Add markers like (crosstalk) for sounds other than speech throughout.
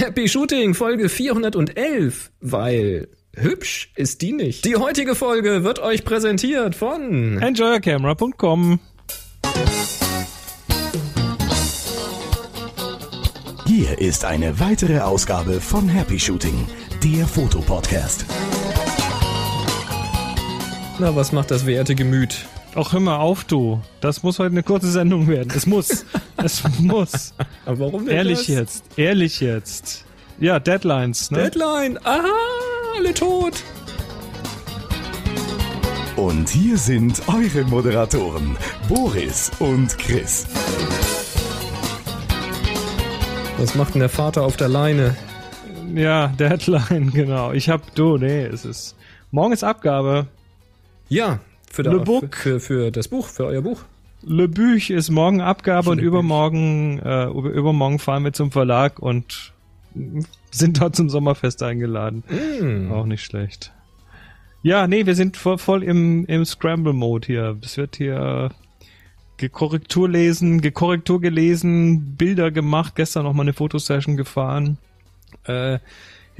Happy Shooting Folge 411, weil hübsch ist die nicht. Die heutige Folge wird euch präsentiert von Enjoyercamera.com. Hier ist eine weitere Ausgabe von Happy Shooting, der Fotopodcast. Na, was macht das werte Gemüt? Ach, hör mal auf, du. Das muss heute eine kurze Sendung werden. Es muss. (laughs) es muss. Aber warum denn Ehrlich das? jetzt. Ehrlich jetzt. Ja, Deadlines, ne? Deadline. Aha, alle tot. Und hier sind eure Moderatoren, Boris und Chris. Was macht denn der Vater auf der Leine? ja, Deadline, (laughs) genau. Ich hab, du, nee, es ist, morgen ist Abgabe. Ja, für, Le der, Book. für, für das Buch, für euer Buch. Le Büch ist morgen Abgabe und Le Büch. übermorgen, äh, über- übermorgen fahren wir zum Verlag und sind dort zum Sommerfest eingeladen. Hm. Auch nicht schlecht. Ja, nee, wir sind voll, voll im, im Scramble-Mode hier. Es wird hier gekorrektur lesen, gekorrektur gelesen, Bilder gemacht, gestern noch mal eine Fotosession gefahren, äh,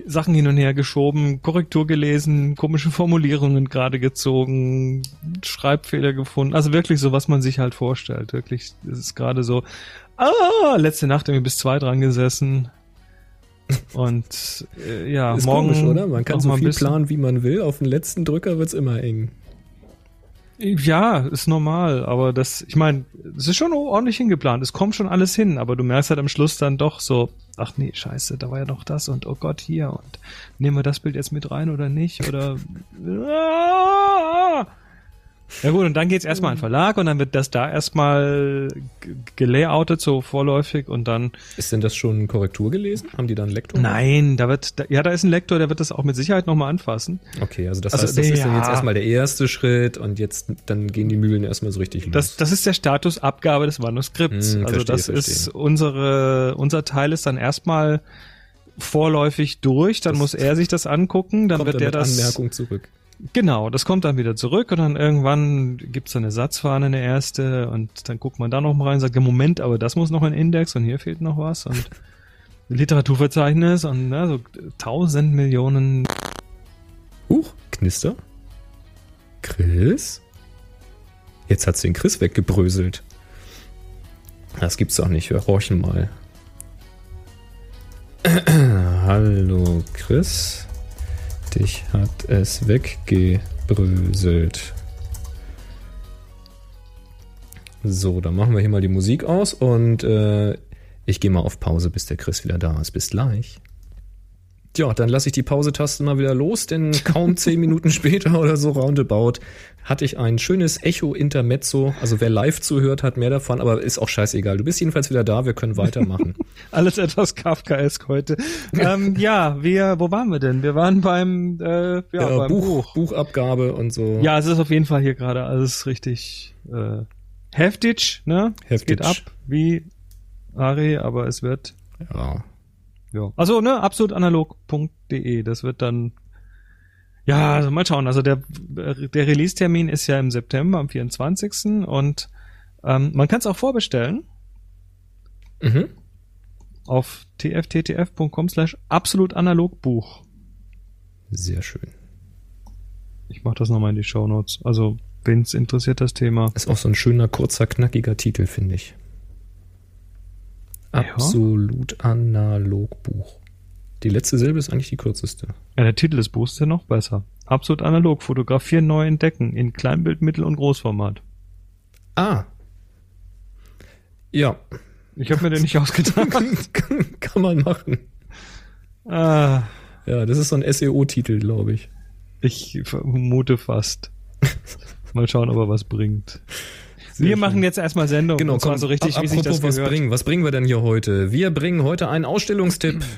Sachen hin und her geschoben, Korrektur gelesen, komische (laughs) Formulierungen gerade gezogen, Schreibfehler gefunden. Also wirklich so, was man sich halt vorstellt. Wirklich, es ist gerade so, ah, letzte Nacht irgendwie bis zwei dran gesessen. Und äh, ja, (laughs) Ist morgen komisch, oder? Man kann so viel planen, wie man will. Auf den letzten Drücker wird's immer eng. Ja, ist normal, aber das, ich meine, es ist schon ordentlich hingeplant. Es kommt schon alles hin, aber du merkst halt am Schluss dann doch so, ach nee, scheiße, da war ja noch das und oh Gott, hier und nehmen wir das Bild jetzt mit rein oder nicht oder (laughs) Ah! Ja gut, und dann geht's erstmal an den Verlag und dann wird das da erstmal gelayoutet so vorläufig und dann Ist denn das schon Korrektur gelesen? Haben die da einen Lektor? nein, da wird da, ja, da ist ein Lektor, der wird das auch mit Sicherheit nochmal anfassen. Okay, also das Also, heißt, das ist dann ja. jetzt erstmal der erste Schritt und jetzt dann gehen die Mühlen erstmal so richtig los. Das, das ist der Status Abgabe des Manuskripts. Hm, also verstehe, das ist verstehe. unsere, unser Teil ist dann erstmal vorläufig durch, dann Das muss er sich das angucken, dann kommt wird mit das. Anmerkung zurück. Genau, das kommt dann wieder zurück und dann irgendwann gibt's dann eine Satzfahne, eine erste, und dann guckt man da noch mal rein und sagt, Moment, aber das muss noch ein Index und hier fehlt noch was und (laughs) Literaturverzeichnis und ne, so tausend Millionen. Huch, Knister? Chris? Jetzt hat's den Chris weggebröselt. Das gibt's doch nicht. Wir horchen mal. (clears throat) Hallo, Chris. Dich hat es weggebröselt. So, dann machen wir hier mal die Musik aus und äh, ich gehe mal auf Pause, bis der Chris wieder da ist. Bis gleich. Ja, dann lasse ich die Pause-Taste mal wieder los, denn kaum zehn (laughs) Minuten später oder so roundabout hatte ich ein schönes Echo-Intermezzo. Also wer live zuhört, hat mehr davon, aber ist auch scheißegal. Du bist jedenfalls wieder da, wir können weitermachen. (laughs) Alles etwas Kafkaesk heute. ähm, ja, wir, wo waren wir denn? Wir waren beim, äh, ja, Ja, beim Buch, Buch. Buchabgabe und so. Ja, es ist auf jeden Fall hier gerade alles richtig äh, heftig, ne? Es Heftig. geht ab wie Ari, aber es wird ja. Ja. Also, ne, absolutanalog.de, das wird dann ja, also mal schauen. Also der der Release-Termin ist ja im September am 24. und ähm, man kann es auch vorbestellen Mhm. auf tfttf.com slash absolutanalogbuch. Sehr schön. Ich mach das nochmal in die Show Notes. Also, wen's interessiert, das Thema. Ist auch so ein schöner, kurzer, knackiger Titel, finde ich. Ja. Absolut analog Buch. Die letzte Silbe ist eigentlich die kürzeste. Ja, der Titel des Buchs ist ja noch besser. Absolut analog, fotografieren, neu entdecken, in Kleinbild, Mittel- und Großformat. Ah. Ja, Ich habe mir den nicht (laughs) ausgedacht. kann man machen. ah, Ja, das ist so ein SEO-Titel, glaube ich. ich vermute fast. (laughs) Mal schauen, ob er was bringt. Wir schön. machen jetzt erstmal Sendung. Genau, komm, so richtig, das apropos was bringen. Was bringen wir denn hier heute? Wir bringen heute einen Ausstellungstipp (clears throat)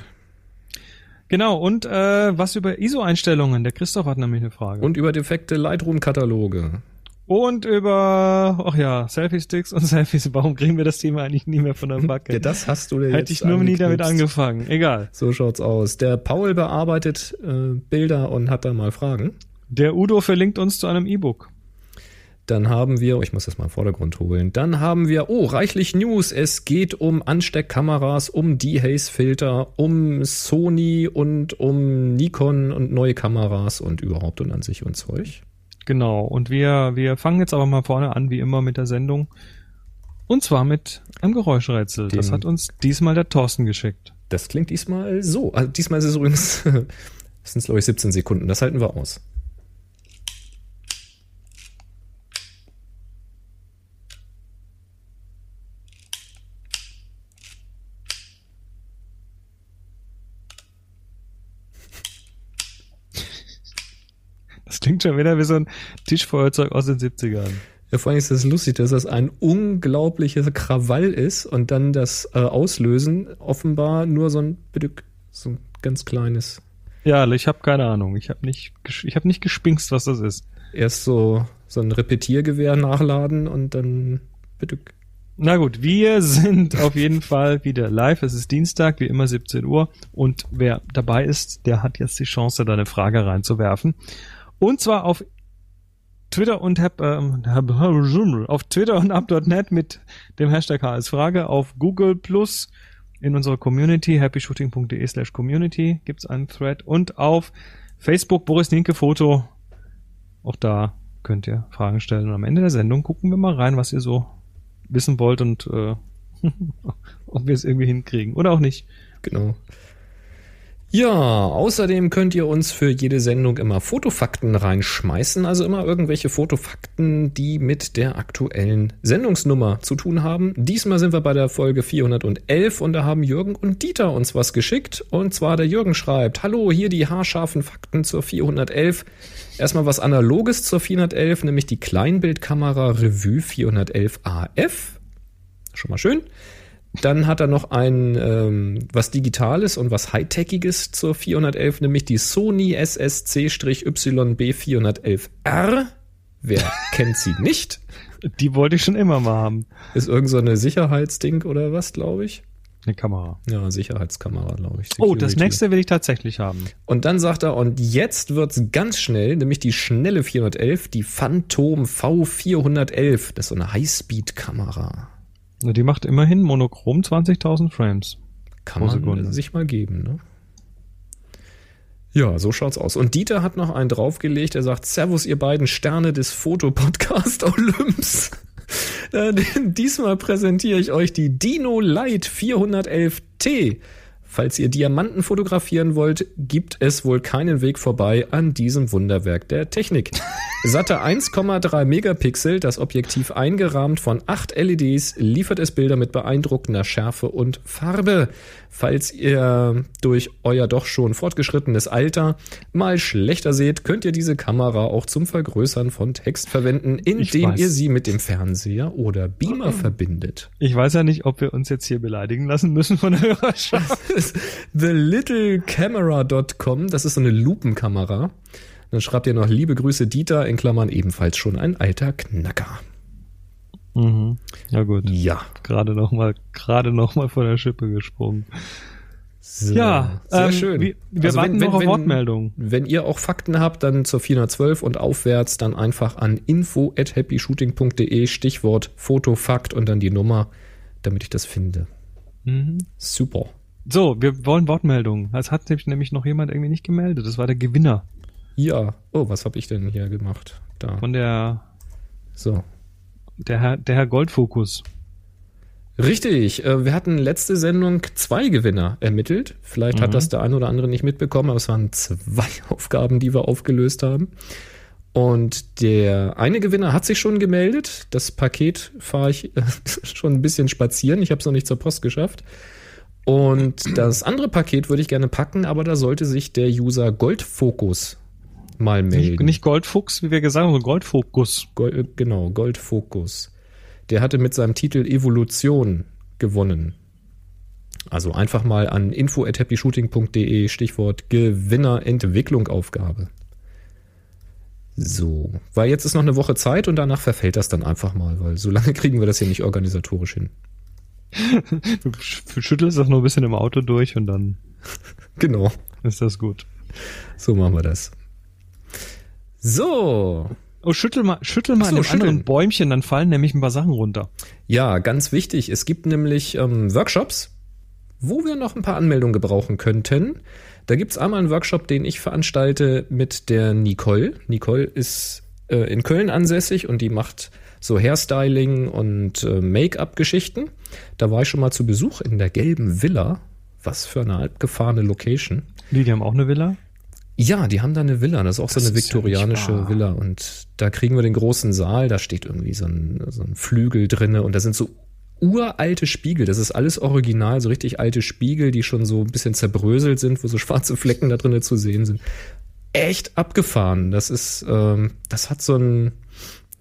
Genau, und äh, was über ISO-Einstellungen. Der Christoph hat nämlich eine Frage. und über defekte Lightroom-Kataloge. Und über, ach ja, Selfie-Sticks und (laughs) Selfies. Warum kriegen wir das Thema eigentlich nie mehr von der (laughs) Backe? Ja, das hast du dir Hätte ich nur nie damit angefangen. Egal. So schaut's aus. Der Paul bearbeitet äh, Bilder und hat da mal Fragen. Der Udo verlinkt uns zu einem E-Book. Dann haben wir, oh, ich muss das mal im Vordergrund holen. Dann haben wir, oh, reichlich News. Es geht um Ansteckkameras, um D-Haze-Filter, um Sony und um Nikon und neue Kameras und überhaupt und an sich und Zeug. Genau. Und wir, wir fangen jetzt aber mal vorne an, wie immer mit der Sendung. Und zwar mit einem Geräuschrätsel. Dem- das hat uns diesmal der Thorsten geschickt. Das klingt diesmal so. Also diesmal ist es übrigens, (laughs) das sind glaube ich 17 Sekunden. Das halten wir aus. Das klingt schon wieder wie so ein Tischfeuerzeug aus den 70ern. Ja, vor allem ist das lustig, dass das ein unglaublicher Krawall ist und dann das äh, Auslösen offenbar nur so ein Bedück, so ein ganz kleines. Ja, ich habe keine Ahnung. Ich habe nicht, ich habe nicht gespinkst, was das ist. Erst so, so ein Repetiergewehr nachladen und dann Bedück. Na gut, wir sind auf jeden Fall wieder live. Es ist Dienstag, wie immer 17 Uhr. Und wer dabei ist, der hat jetzt die Chance, da eine Frage reinzuwerfen. Und zwar auf Twitter und hab, ähm, (laughs) auf Twitter und up.net mit dem Hashtag HS Frage, auf Google Plus in unserer Community, happyshooting.de slash community gibt's einen Thread und auf Facebook Boris Linke Foto. Auch da könnt ihr Fragen stellen. Und am Ende der Sendung gucken wir mal rein, was ihr so wissen wollt und äh, (laughs) ob wir es irgendwie hinkriegen oder auch nicht. Genau. Ja, außerdem könnt ihr uns für jede Sendung immer Fotofakten reinschmeißen, also immer irgendwelche Fotofakten, die mit der aktuellen Sendungsnummer zu tun haben. Diesmal sind wir bei der Folge 411 und da haben Jürgen und Dieter uns was geschickt. Und zwar der Jürgen schreibt, hallo, hier die haarscharfen Fakten zur 411. Erstmal was Analoges zur 411, nämlich die Kleinbildkamera Revue 411 AF. Schon mal schön. Dann hat er noch ein ähm, was Digitales und was Hightechiges zur 411, nämlich die Sony SSC-YB 411R. Wer (laughs) kennt sie nicht? Die wollte ich schon immer mal haben. Ist irgend so eine Sicherheitsding oder was, glaube ich? Eine Kamera. Ja, Sicherheitskamera, glaube ich. Oh, das Security. nächste will ich tatsächlich haben. Und dann sagt er, und jetzt wird's ganz schnell, nämlich die schnelle 411, die Phantom V411. Das ist so eine Highspeed-Kamera. Die macht immerhin monochrom 20.000 Frames. Kann man Sekunde. sich mal geben, ne? Ja, so schaut's aus. Und Dieter hat noch einen draufgelegt. Er sagt, Servus, ihr beiden Sterne des Fotopodcast (laughs) Olymps. Äh, (laughs) Diesmal präsentiere ich euch die Dino Light 411T. Falls ihr Diamanten fotografieren wollt, gibt es wohl keinen Weg vorbei an diesem Wunderwerk der Technik. (laughs) Satte 1,3 Megapixel, das Objektiv eingerahmt von 8 LEDs, liefert es Bilder mit beeindruckender Schärfe und Farbe. Falls ihr durch euer doch schon fortgeschrittenes Alter mal schlechter seht, könnt ihr diese Kamera auch zum Vergrößern von Text verwenden, indem ihr sie mit dem Fernseher oder Beamer verbindet. Ich weiß ja nicht, ob wir uns jetzt hier beleidigen lassen müssen von der Hörerschaft. (laughs) TheLittleCamera.com, das ist so eine Lupenkamera. Dann schreibt ihr noch liebe Grüße Dieter, in Klammern ebenfalls schon ein alter Knacker. Mhm. Ja gut. Ja. Gerade noch mal, gerade noch mal von der Schippe gesprungen. So, Ja, sehr ähm, schön. Wir, wir Also warten wenn- noch auf wenn- Wortmeldungen. Wenn ihr auch Fakten habt, dann zur 412 und aufwärts dann einfach an info at happyshooting.de Stichwort Fotofakt und dann die Nummer, damit ich das finde. Mhm. Super. So, wir wollen Wortmeldungen. Es hat sich nämlich noch jemand irgendwie nicht gemeldet. Das war der Gewinner Ja. Oh, was habe ich denn hier gemacht? Da. von der, So. Der Herr, der Herr Goldfokus. Richtig. äh, Wir hatten letzte Sendung zwei Gewinner ermittelt. Vielleicht Mhm. hat das der eine oder andere nicht mitbekommen, aber es waren zwei (laughs) Aufgaben, die wir aufgelöst haben. Und der eine Gewinner hat sich schon gemeldet. Das Paket fahre ich äh, (laughs) schon ein bisschen spazieren. Ich habe es noch nicht zur Post geschafft. Und das andere Paket würde ich gerne packen, aber da sollte sich der User Goldfokus mal melden. Nicht, nicht Goldfuchs, wie wir gesagt haben, sondern Goldfokus. Gold, äh, genau, Goldfokus. Der hatte mit seinem Titel Evolution gewonnen. Also einfach mal an info@happyshooting.de Stichwort Gewinner Entwicklung Aufgabe. So, weil jetzt ist noch eine Woche Zeit und danach verfällt das dann einfach mal, weil so lange (laughs) kriegen wir das hier nicht organisatorisch hin. Du sch- schüttelst das nur ein bisschen im Auto durch und dann (laughs) Genau, ist das gut. so machen wir das. So, Oh, schüttel mal, schüttel mal Ach an so, dem anderen schütteln. Bäumchen, dann fallen nämlich ein paar Sachen runter. Ja, ganz wichtig. Es gibt nämlich ähm, Workshops, wo wir noch ein paar Anmeldungen gebrauchen könnten. Da gibt's einmal einen Workshop, den ich veranstalte mit der Nicole. Nicole ist äh, in Köln ansässig und die macht so Hairstyling und äh, Make-up-Geschichten. Da war ich schon mal zu Besuch in der gelben Villa. Was für eine abgefahrene Location. Die, die haben auch eine Villa. Ja, die haben da eine Villa, das ist auch Das so eine ja viktorianische wahr. Villa. Und da kriegen wir den großen Saal, da steht irgendwie so ein, so ein Flügel drinne. Und da sind so uralte Spiegel, das ist alles original, so richtig alte Spiegel, die schon so ein bisschen zerbröselt sind, wo so schwarze Flecken da drinne zu sehen sind. Echt abgefahren, das ist, ähm, das hat so ein,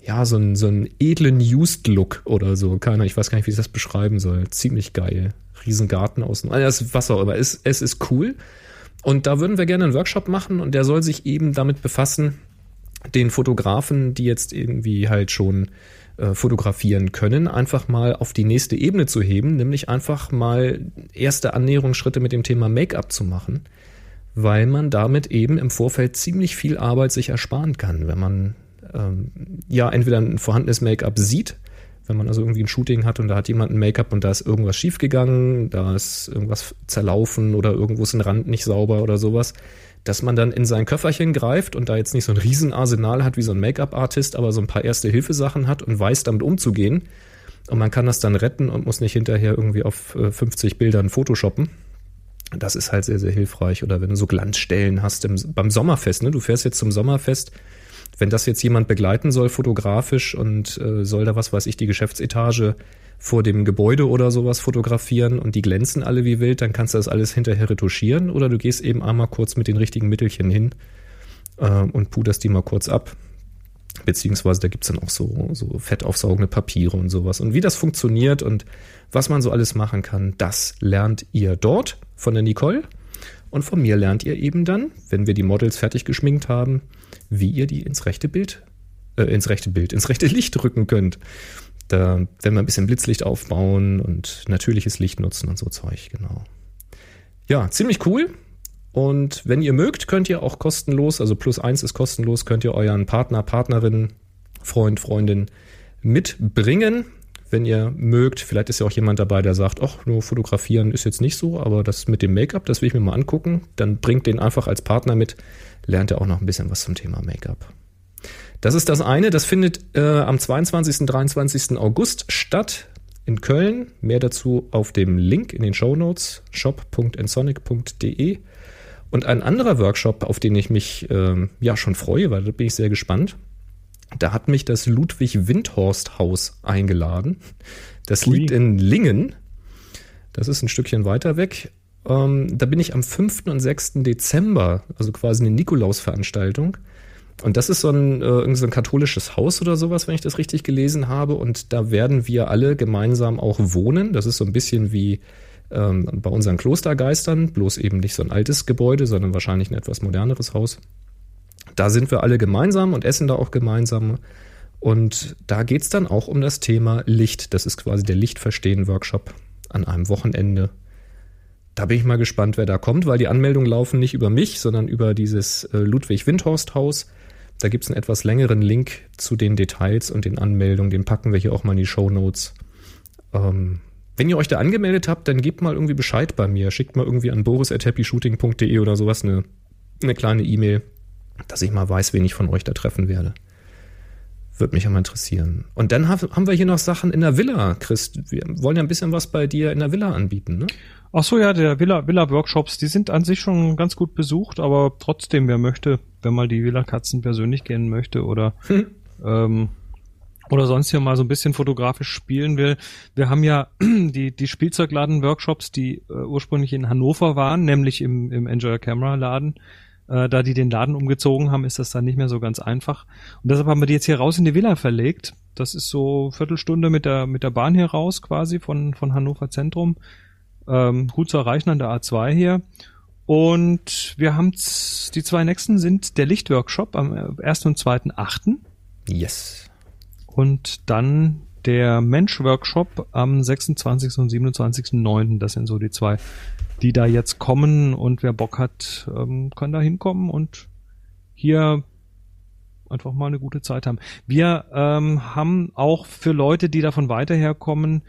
ja, so ein, so einen edlen Used-Look oder so, keiner, ich weiß gar nicht, wie ich das beschreiben soll, ziemlich geil. Riesengarten außen, also was auch immer, es, es ist cool. Und da würden wir gerne einen Workshop machen und der soll sich eben damit befassen, den Fotografen, die jetzt irgendwie halt schon äh, fotografieren können, einfach mal auf die nächste Ebene zu heben, nämlich einfach mal erste Annäherungsschritte mit dem Thema Make-up zu machen, weil man damit eben im Vorfeld ziemlich viel Arbeit sich ersparen kann, wenn man ähm, ja entweder ein vorhandenes Make-up sieht, wenn man also irgendwie ein Shooting hat und da hat jemand ein Make-up und da ist irgendwas schiefgegangen, da ist irgendwas zerlaufen oder irgendwo ist ein Rand nicht sauber oder sowas, dass man dann in sein Köfferchen greift und da jetzt nicht so ein Riesenarsenal hat wie so ein Make-up-Artist, aber so ein paar erste Hilfesachen hat und weiß damit umzugehen. Und man kann das dann retten und muss nicht hinterher irgendwie auf äh, 50 Bildern photoshoppen. Das ist halt sehr, sehr hilfreich. Oder wenn du so Glanzstellen hast im, beim Sommerfest, ne? Du fährst jetzt zum Sommerfest, wenn das jetzt jemand begleiten soll, fotografisch und äh, soll da was weiß ich, die Geschäftsetage vor dem Gebäude oder sowas fotografieren und die glänzen alle wie wild, dann kannst du das alles hinterher retuschieren oder du gehst eben einmal kurz mit den richtigen Mittelchen hin äh, und puderst die mal kurz ab. Beziehungsweise da gibt's dann auch so, so fettaufsaugende Papiere und sowas. Und wie das funktioniert und was man so alles machen kann, das lernt ihr dort von der Nicole. Und von mir lernt ihr eben dann, wenn wir die Models fertig geschminkt haben, wie ihr die ins rechte Bild, äh, ins rechte Bild, ins rechte Licht rücken könnt. Da werden wir ein bisschen Blitzlicht aufbauen und natürliches Licht nutzen und so Zeug, genau. Ja, ziemlich cool. Und wenn ihr mögt, könnt ihr auch kostenlos, also plus eins ist kostenlos, könnt ihr euren Partner, Partnerin, Freund, Freundin mitbringen. Wenn ihr mögt, vielleicht ist ja auch jemand dabei, der sagt, ach, nur fotografieren ist jetzt nicht so, aber das mit dem Make-up, das will ich mir mal angucken. Dann bringt den einfach als Partner mit, lernt er auch noch ein bisschen was zum Thema Make-up. Das ist das eine, das findet äh, am 22. 23. August statt in Köln. Mehr dazu auf dem Link in den Show Notes shop.ensonic.de. Und ein anderer Workshop, auf den ich mich ähm, ja schon freue, weil da bin ich sehr gespannt. Da hat mich das Ludwig Windhorst Haus eingeladen. Das Ui. liegt in Lingen. Das ist ein Stückchen weiter weg. Ähm, da bin ich am 5. und 6. Dezember, also quasi eine Nikolausveranstaltung. Und das ist so ein, äh, so ein katholisches Haus oder sowas, wenn ich das richtig gelesen habe. Und da werden wir alle gemeinsam auch wohnen. Das ist so ein bisschen wie ähm, bei unseren Klostergeistern, bloß eben nicht so ein altes Gebäude, sondern wahrscheinlich ein etwas moderneres Haus. Da sind wir alle gemeinsam und essen da auch gemeinsam. Und da geht's dann auch um das Thema Licht. Das ist quasi der Lichtverstehen-Workshop an einem Wochenende. Da bin ich mal gespannt, wer da kommt, weil die Anmeldungen laufen nicht über mich, sondern über dieses äh, Ludwig-Windhorst-Haus. Da gibt's einen etwas längeren Link zu den Details und den Anmeldungen. Den packen wir hier auch mal in die Show Notes. Ähm, wenn ihr euch da angemeldet habt, dann gebt mal irgendwie Bescheid bei mir. Schickt mal irgendwie an boris.happyshooting.de oder sowas eine, eine kleine E-Mail, dass ich mal weiß, wen ich von euch da treffen werde. Würde mich ja mal interessieren. Und dann hab- haben wir hier noch Sachen in der Villa, Chris. Wir wollen ja ein bisschen was bei dir in der Villa anbieten, ne? Ach so, ja, der Villa, Villa Workshops, die sind an sich schon ganz gut besucht, aber trotzdem, wer möchte, wenn mal die Villa Katzen persönlich kennen möchte oder, (laughs) ähm, oder sonst hier mal so ein bisschen fotografisch spielen will. Wir haben ja (clears throat) die, die Spielzeugladen-Workshops, die äh, ursprünglich in Hannover waren, nämlich im, im Enjoy Camera Laden. Äh, da die den Laden umgezogen haben, ist das dann nicht mehr so ganz einfach. Und deshalb haben wir die jetzt hier raus in die Villa verlegt. Das ist so Viertelstunde mit der, mit der Bahn hier raus quasi von, von Hannover Zentrum ähm, gut zu erreichen an der A2 hier. Und wir haben die zwei nächsten sind der Lichtworkshop am äh, 1. und 2.8. Yes. und dann der Mensch-Workshop am 26. und 27.9. Das sind so die zwei, die da jetzt kommen und wer Bock hat, ähm, kann da hinkommen und hier einfach mal eine gute Zeit haben. Wir ähm, haben auch für Leute, die da von weiter herkommen,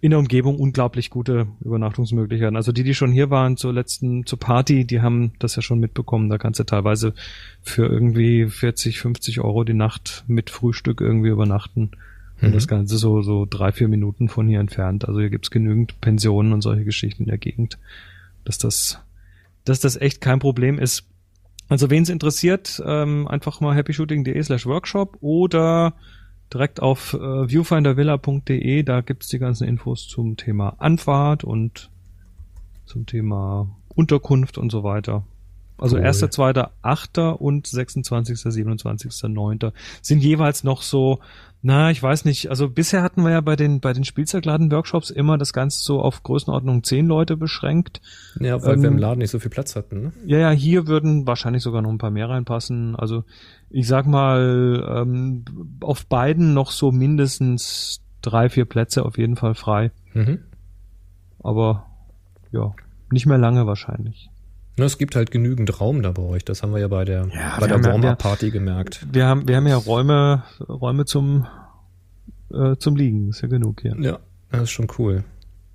in der Umgebung unglaublich gute Übernachtungsmöglichkeiten. Also die, die schon hier waren zur letzten, zur Party, die haben das ja schon mitbekommen. Da kannst du teilweise für irgendwie 40, 50 Euro die Nacht mit Frühstück irgendwie übernachten. Und das Ganze so, so drei, vier Minuten von hier entfernt. Also hier gibt's genügend Pensionen und solche Geschichten in der Gegend, dass das, dass das echt kein Problem ist. Also wen es interessiert, ähm, einfach mal happyshooting.de slash workshop oder direkt auf äh, viewfindervilla.de, da gibt's die ganzen Infos zum Thema Anfahrt und zum Thema Unterkunft und so weiter. Also Cool. 1., 2., 8. und 26., 27., 9. sind jeweils noch so, na, ich weiß nicht, also bisher hatten wir ja bei den, bei den Spielzeugladen-Workshops immer das Ganze so auf Größenordnung 10 Leute beschränkt. Ja, weil wir Ähm, im Laden nicht so viel Platz hatten. Ne? Ja, ja, hier würden wahrscheinlich sogar noch ein paar mehr reinpassen. Also ich sag mal, ähm, auf beiden noch so mindestens drei, vier Plätze auf jeden Fall frei. Mhm. Aber ja, nicht mehr lange wahrscheinlich. Na, es gibt halt genügend Raum da bei euch. Das haben wir ja bei der, Ja, bei der haben ja- gemerkt. Wir haben, wir haben ja Räume, Räume zum, äh, zum Liegen. Ist ja genug hier. Ja, das ist schon cool.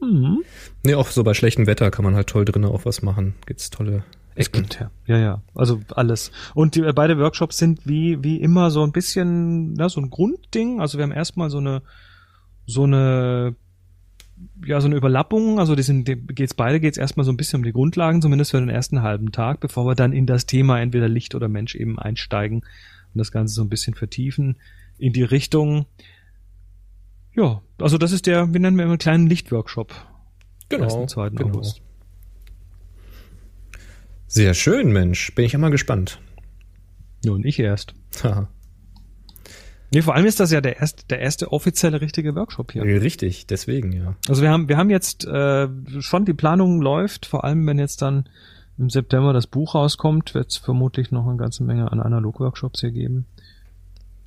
Mhm. Nee, auch so bei schlechtem Wetter kann man halt toll drinnen auch was machen. Gibt's tolle Es gibt ja, ja, ja. Also alles. Und die, beide Workshops sind wie, wie immer so ein bisschen, ja, so ein Grundding. Also wir haben erstmal so eine, so eine, ja, so eine Überlappung. Also die sind, die geht's beide geht's erstmal so ein bisschen um die Grundlagen, zumindest für den ersten halben Tag, bevor wir dann in das Thema entweder Licht oder Mensch eben einsteigen und das Ganze so ein bisschen vertiefen in die Richtung. Ja, also das ist der, wir nennen wir immer einen kleinen Lichtworkshop. Genau. Ersten, zweiten genau. August. Sehr schön, Mensch. Bin ich ja mal gespannt. Nun, ich erst. Haha. Nee, vor allem ist das ja der erste, der erste offizielle richtige Workshop hier. Richtig, deswegen ja. Also wir haben, wir haben jetzt äh, schon die Planung läuft, vor allem wenn jetzt dann im September das Buch rauskommt, wird es vermutlich noch eine ganze Menge an Analog-Workshops hier geben.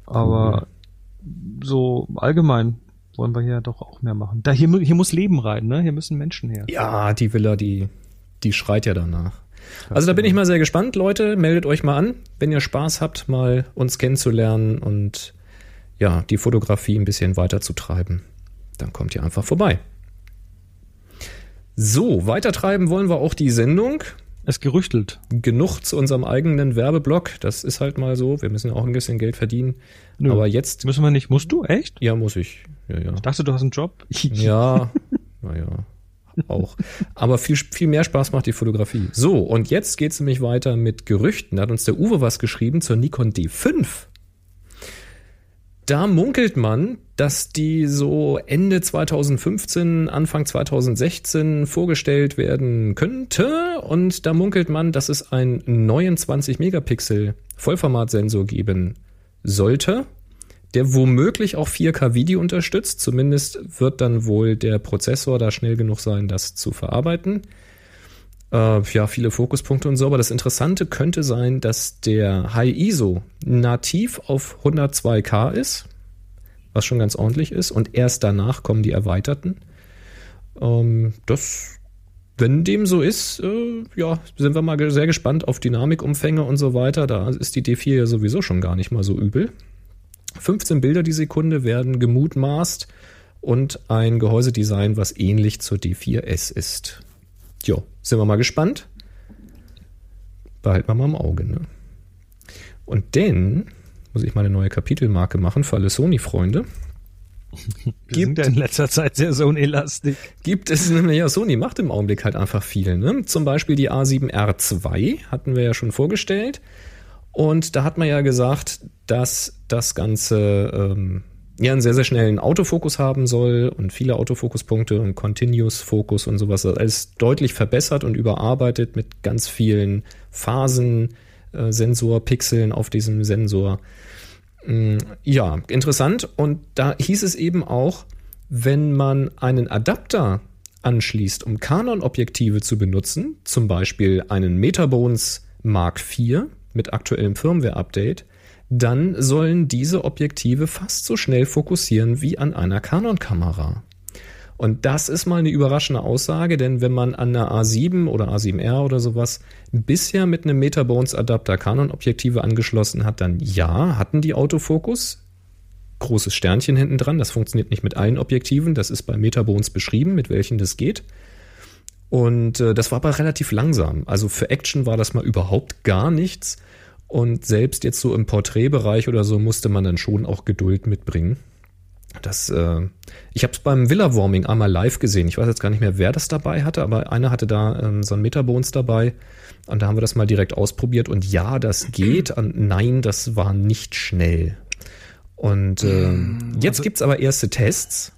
Aber so allgemein wollen wir hier doch auch mehr machen. Da hier, hier muss Leben rein, ne? Hier müssen Menschen her. Ja, die Villa, die, die schreit ja danach. Also da bin ich mal sehr gespannt, Leute. Meldet euch mal an, wenn ihr Spaß habt, mal uns kennenzulernen und ja, die Fotografie ein bisschen weiterzutreiben. Dann kommt ihr einfach vorbei. So, weitertreiben wollen wir auch die Sendung. Es gerüchtelt. Genug zu unserem eigenen Werbeblock. Das ist halt mal so. Wir müssen ja auch ein bisschen Geld verdienen. Nö. Aber jetzt, Müssen wir nicht. Musst du? Echt? ja, muss ich. Ja, ja. Ich dachte, du hast einen Job. (laughs) Ja, naja, auch. Aber viel, viel mehr Spaß macht die Fotografie. So, und jetzt geht's nämlich weiter mit Gerüchten. Da hat uns der Uwe was geschrieben zur Nikon D5. Da munkelt man, dass die so Ende 2015, Anfang 2016 vorgestellt werden könnte. Und da munkelt man, dass es einen neuen 20 Megapixel Vollformatsensor geben sollte der womöglich auch 4K Video unterstützt. Zumindest wird dann wohl der Prozessor da schnell genug sein, das zu verarbeiten. Äh, ja, viele Fokuspunkte und so. Aber das Interessante könnte sein, dass der High ISO nativ auf 102K ist, was schon ganz ordentlich ist. Und erst danach kommen die erweiterten. Ähm, das, wenn dem so ist, äh, ja, sind wir mal sehr gespannt auf Dynamikumfänge und so weiter. Da ist die D4 ja sowieso schon gar nicht mal so übel. 15 Bilder die Sekunde werden gemutmaßt und ein Gehäusedesign, was ähnlich zur D4S ist. Jo, sind wir mal gespannt. Behalten wir mal im Auge, ne? Und dann muss ich mal eine neue Kapitelmarke machen für alle Sony-Freunde. (laughs) Wir sind ja in letzter Zeit sehr so unelastik. Gibt es nämlich, ja, Sony macht im Augenblick halt einfach viel, ne? Zum Beispiel die A7R2 hatten wir ja schon vorgestellt. Und da hat man ja gesagt, dass das Ganze ähm, ja einen sehr, sehr schnellen Autofokus haben soll und viele Autofokuspunkte und Continuous Focus und sowas. Alles deutlich verbessert und überarbeitet mit ganz vielen Phasen, äh, Sensorpixeln auf diesem Sensor. Mm, Ja, interessant. Und da hieß es eben auch, wenn man einen Adapter anschließt, um Canon-Objektive zu benutzen, zum Beispiel einen Metabones Mark IV mit aktuellem Firmware-Update, dann sollen diese Objektive fast so schnell fokussieren wie an einer Canon-Kamera. Und das ist mal eine überraschende Aussage, denn wenn man an einer A7 oder A7R oder sowas bisher mit einem Metabones Adapter Canon-Objektive angeschlossen hat, dann ja, hatten die Autofokus. Großes Sternchen hinten dran. Das funktioniert nicht mit allen Objektiven. Das ist bei Metabones beschrieben, mit welchen das geht. Und äh, das war aber relativ langsam. Also für Action war das mal überhaupt gar nichts. Und selbst jetzt so im Porträtbereich oder so musste man dann schon auch Geduld mitbringen. Das, äh, ich habe es beim Villa Warming einmal live gesehen. Ich weiß jetzt gar nicht mehr, wer das dabei hatte, aber einer hatte da ähm, so ein Metabones dabei. Und da haben wir das mal direkt ausprobiert. Und ja, das geht. Und nein, das war nicht schnell. Und äh, mm, jetzt also, gibt's aber erste Tests.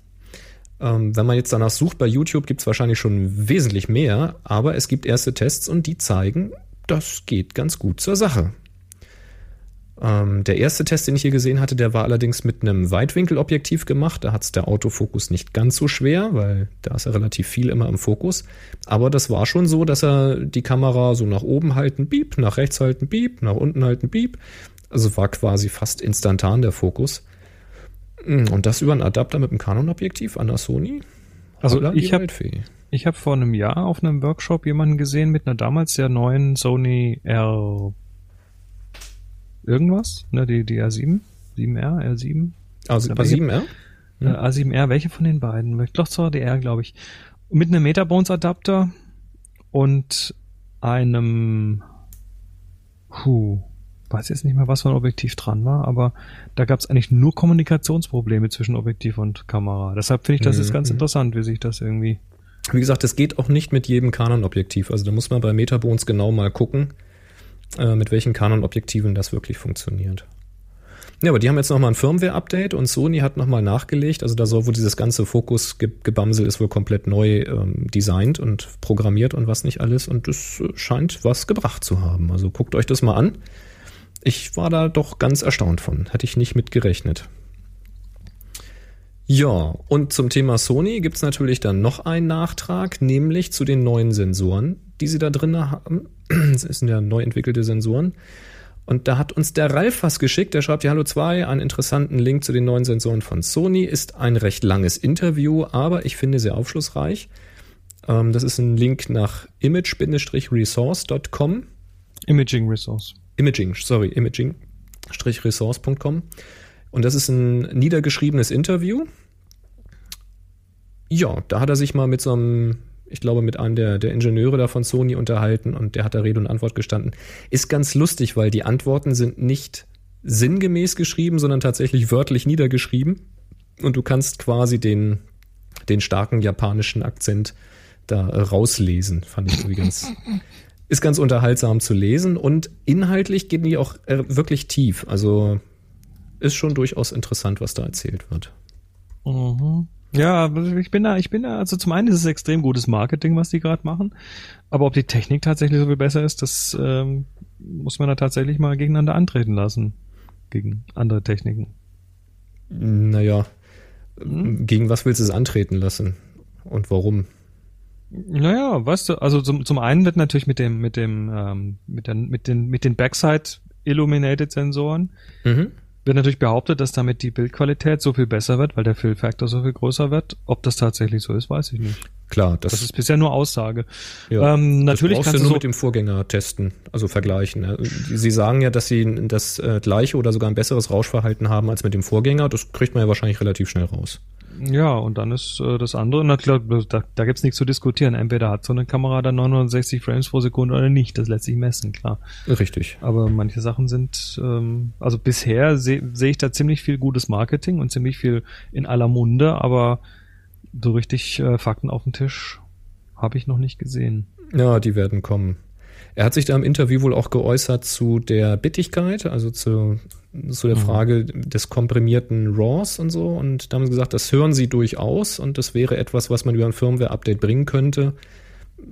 Ähm, wenn man jetzt danach sucht bei YouTube, gibt's wahrscheinlich schon wesentlich mehr. Aber es gibt erste Tests und die zeigen, das geht ganz gut zur Sache. Ähm, der erste Test, den ich hier gesehen hatte, der war allerdings mit einem Weitwinkelobjektiv gemacht. Da hat es der Autofokus nicht ganz so schwer, weil da ist er relativ viel immer im Fokus. Aber das war schon so, dass er die Kamera so nach oben halten, piep, nach rechts halten, piep, nach unten halten, piep. Also war quasi fast instantan der Fokus. Hm, und das über einen Adapter mit einem Canon-Objektiv an der Sony. Also ich habe ich habe vor einem Jahr auf einem Workshop jemanden gesehen mit einer damals sehr neuen Sony R irgendwas, ne, die, die R7, 7R, R7. Also A7R? Äh, A7R, welche von den beiden? Ich glaube zwar die R, glaube ich. Mit einem Metabones Adapter und einem, puh, weiß jetzt nicht mehr, was für ein Objektiv dran war, aber da gab es eigentlich nur Kommunikationsprobleme zwischen Objektiv und Kamera. Deshalb finde ich, das mhm. ist ganz mhm. interessant, wie sich das irgendwie. Wie gesagt, das geht auch nicht mit jedem Canon-Objektiv. Also da muss man bei Metabones genau mal gucken äh, mit welchen Canon-Objektiven das wirklich funktioniert. Ja, aber die haben jetzt nochmal ein Firmware-Update und Sony hat nochmal nachgelegt. Also da soll wohl dieses ganze Fokus-Gebamsel ist wohl komplett neu ähm, designt und programmiert und was nicht alles. Und es scheint was gebracht zu haben. Also guckt euch das mal an. Ich war da doch ganz erstaunt von. Hätte ich nicht mit gerechnet. Ja, und zum Thema Sony gibt's natürlich dann noch einen Nachtrag, nämlich zu den neuen Sensoren, die sie da drin haben. (clears throat) Das sind ja neu entwickelte Sensoren. Und da hat uns der Ralf was geschickt. Der schreibt ja Hallo 2, einen interessanten Link zu den neuen Sensoren von Sony. Ist ein recht langes Interview, aber ich finde sehr aufschlussreich. Ähm, das ist ein Link nach image-resource.com. Imaging Resource. Imaging, sorry, imaging-resource.com. Und das ist ein niedergeschriebenes Interview. Ja, da hat er sich mal mit so einem ich glaube, mit einem der, der Ingenieure da von Sony unterhalten und der hat da Rede und Antwort gestanden. Ist ganz lustig, weil die Antworten sind nicht sinngemäß geschrieben, sondern tatsächlich wörtlich niedergeschrieben. Und du kannst quasi den, den starken japanischen Akzent da äh, rauslesen. Fand ich irgendwie ganz, (laughs) ist ganz unterhaltsam zu lesen und inhaltlich gehen die auch äh, wirklich tief. Also ist schon durchaus interessant, was da erzählt wird. Mhm. Ja, ich bin da, ich bin da, also zum einen ist es extrem gutes Marketing, was die gerade machen, aber ob die Technik tatsächlich so viel besser ist, das ähm, muss man da tatsächlich mal gegeneinander antreten lassen. Gegen andere Techniken. Naja, hm? gegen was willst du es antreten lassen? Und warum? Naja, weißt du, also zum, zum einen wird natürlich mit dem, mit dem, ähm, mit, den, mit den, mit den Backside Illuminated Sensoren mhm wird natürlich behauptet, dass damit die Bildqualität so viel besser wird, weil der Fill Factor so viel größer wird. Ob das tatsächlich so ist, weiß ich nicht. Klar, das, das ist bisher nur Aussage. Ja, ähm, natürlich das kannst du nur so mit dem Vorgänger testen, also vergleichen. Sie sagen ja, dass sie das äh, gleiche oder sogar ein besseres Rauschverhalten haben als mit dem Vorgänger. Das kriegt man ja wahrscheinlich relativ schnell raus. Ja, und dann ist äh, das andere, na klar, da, da gibt's nichts zu diskutieren. Entweder hat so eine Kamera dann 960 Frames pro Sekunde oder nicht. Das lässt sich messen, klar. Richtig. Aber manche Sachen sind, ähm, also bisher sehe seh ich da ziemlich viel gutes Marketing und ziemlich viel in aller Munde, aber so richtig äh, Fakten auf dem Tisch habe ich noch nicht gesehen. Ja, die werden kommen. Er hat sich da im Interview wohl auch geäußert zu der Bittigkeit, also zu, zu der mhm. Frage des komprimierten RAWs und so. Und da haben sie gesagt, das hören sie durchaus und das wäre etwas, was man über ein Firmware-Update bringen könnte.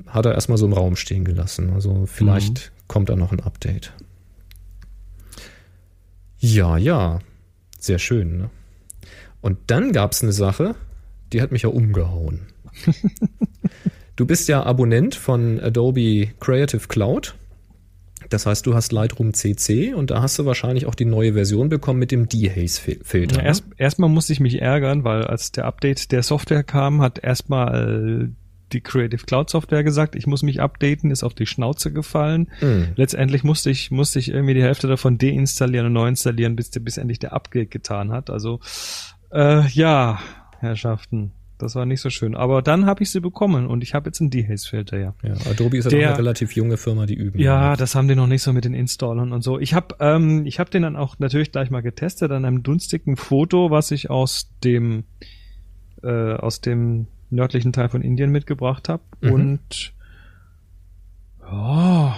Hat er erstmal so im Raum stehen gelassen. Also vielleicht mhm. kommt da noch ein Update. Ja, ja. Sehr schön, ne? Und dann gab es eine Sache, die hat mich ja umgehauen. (laughs) Du bist ja Abonnent von Adobe Creative Cloud. Das heißt, du hast Lightroom CC und da hast du wahrscheinlich auch die neue Version bekommen mit dem Dehaze-Filter. Ja, erst, erstmal musste ich mich ärgern, weil als der Update der Software kam, hat erstmal die Creative Cloud Software gesagt, ich muss mich updaten, ist auf die Schnauze gefallen. Mhm. Letztendlich musste ich, musste ich irgendwie die Hälfte davon deinstallieren und neu installieren, bis, bis endlich der Upgrade getan hat. Also, äh, ja, Herrschaften. Das war nicht so schön. Aber dann habe ich sie bekommen und ich habe jetzt einen Dehaze-Filter, ja. ja. Adobe ist ja eine relativ junge Firma, die üben. Ja, damit. das haben die noch nicht so mit den Installern und so. Ich habe ähm, ich hab den dann auch natürlich gleich mal getestet an einem dunstigen Foto, was ich aus dem äh, aus dem nördlichen Teil von Indien mitgebracht habe. Mhm. Und ja,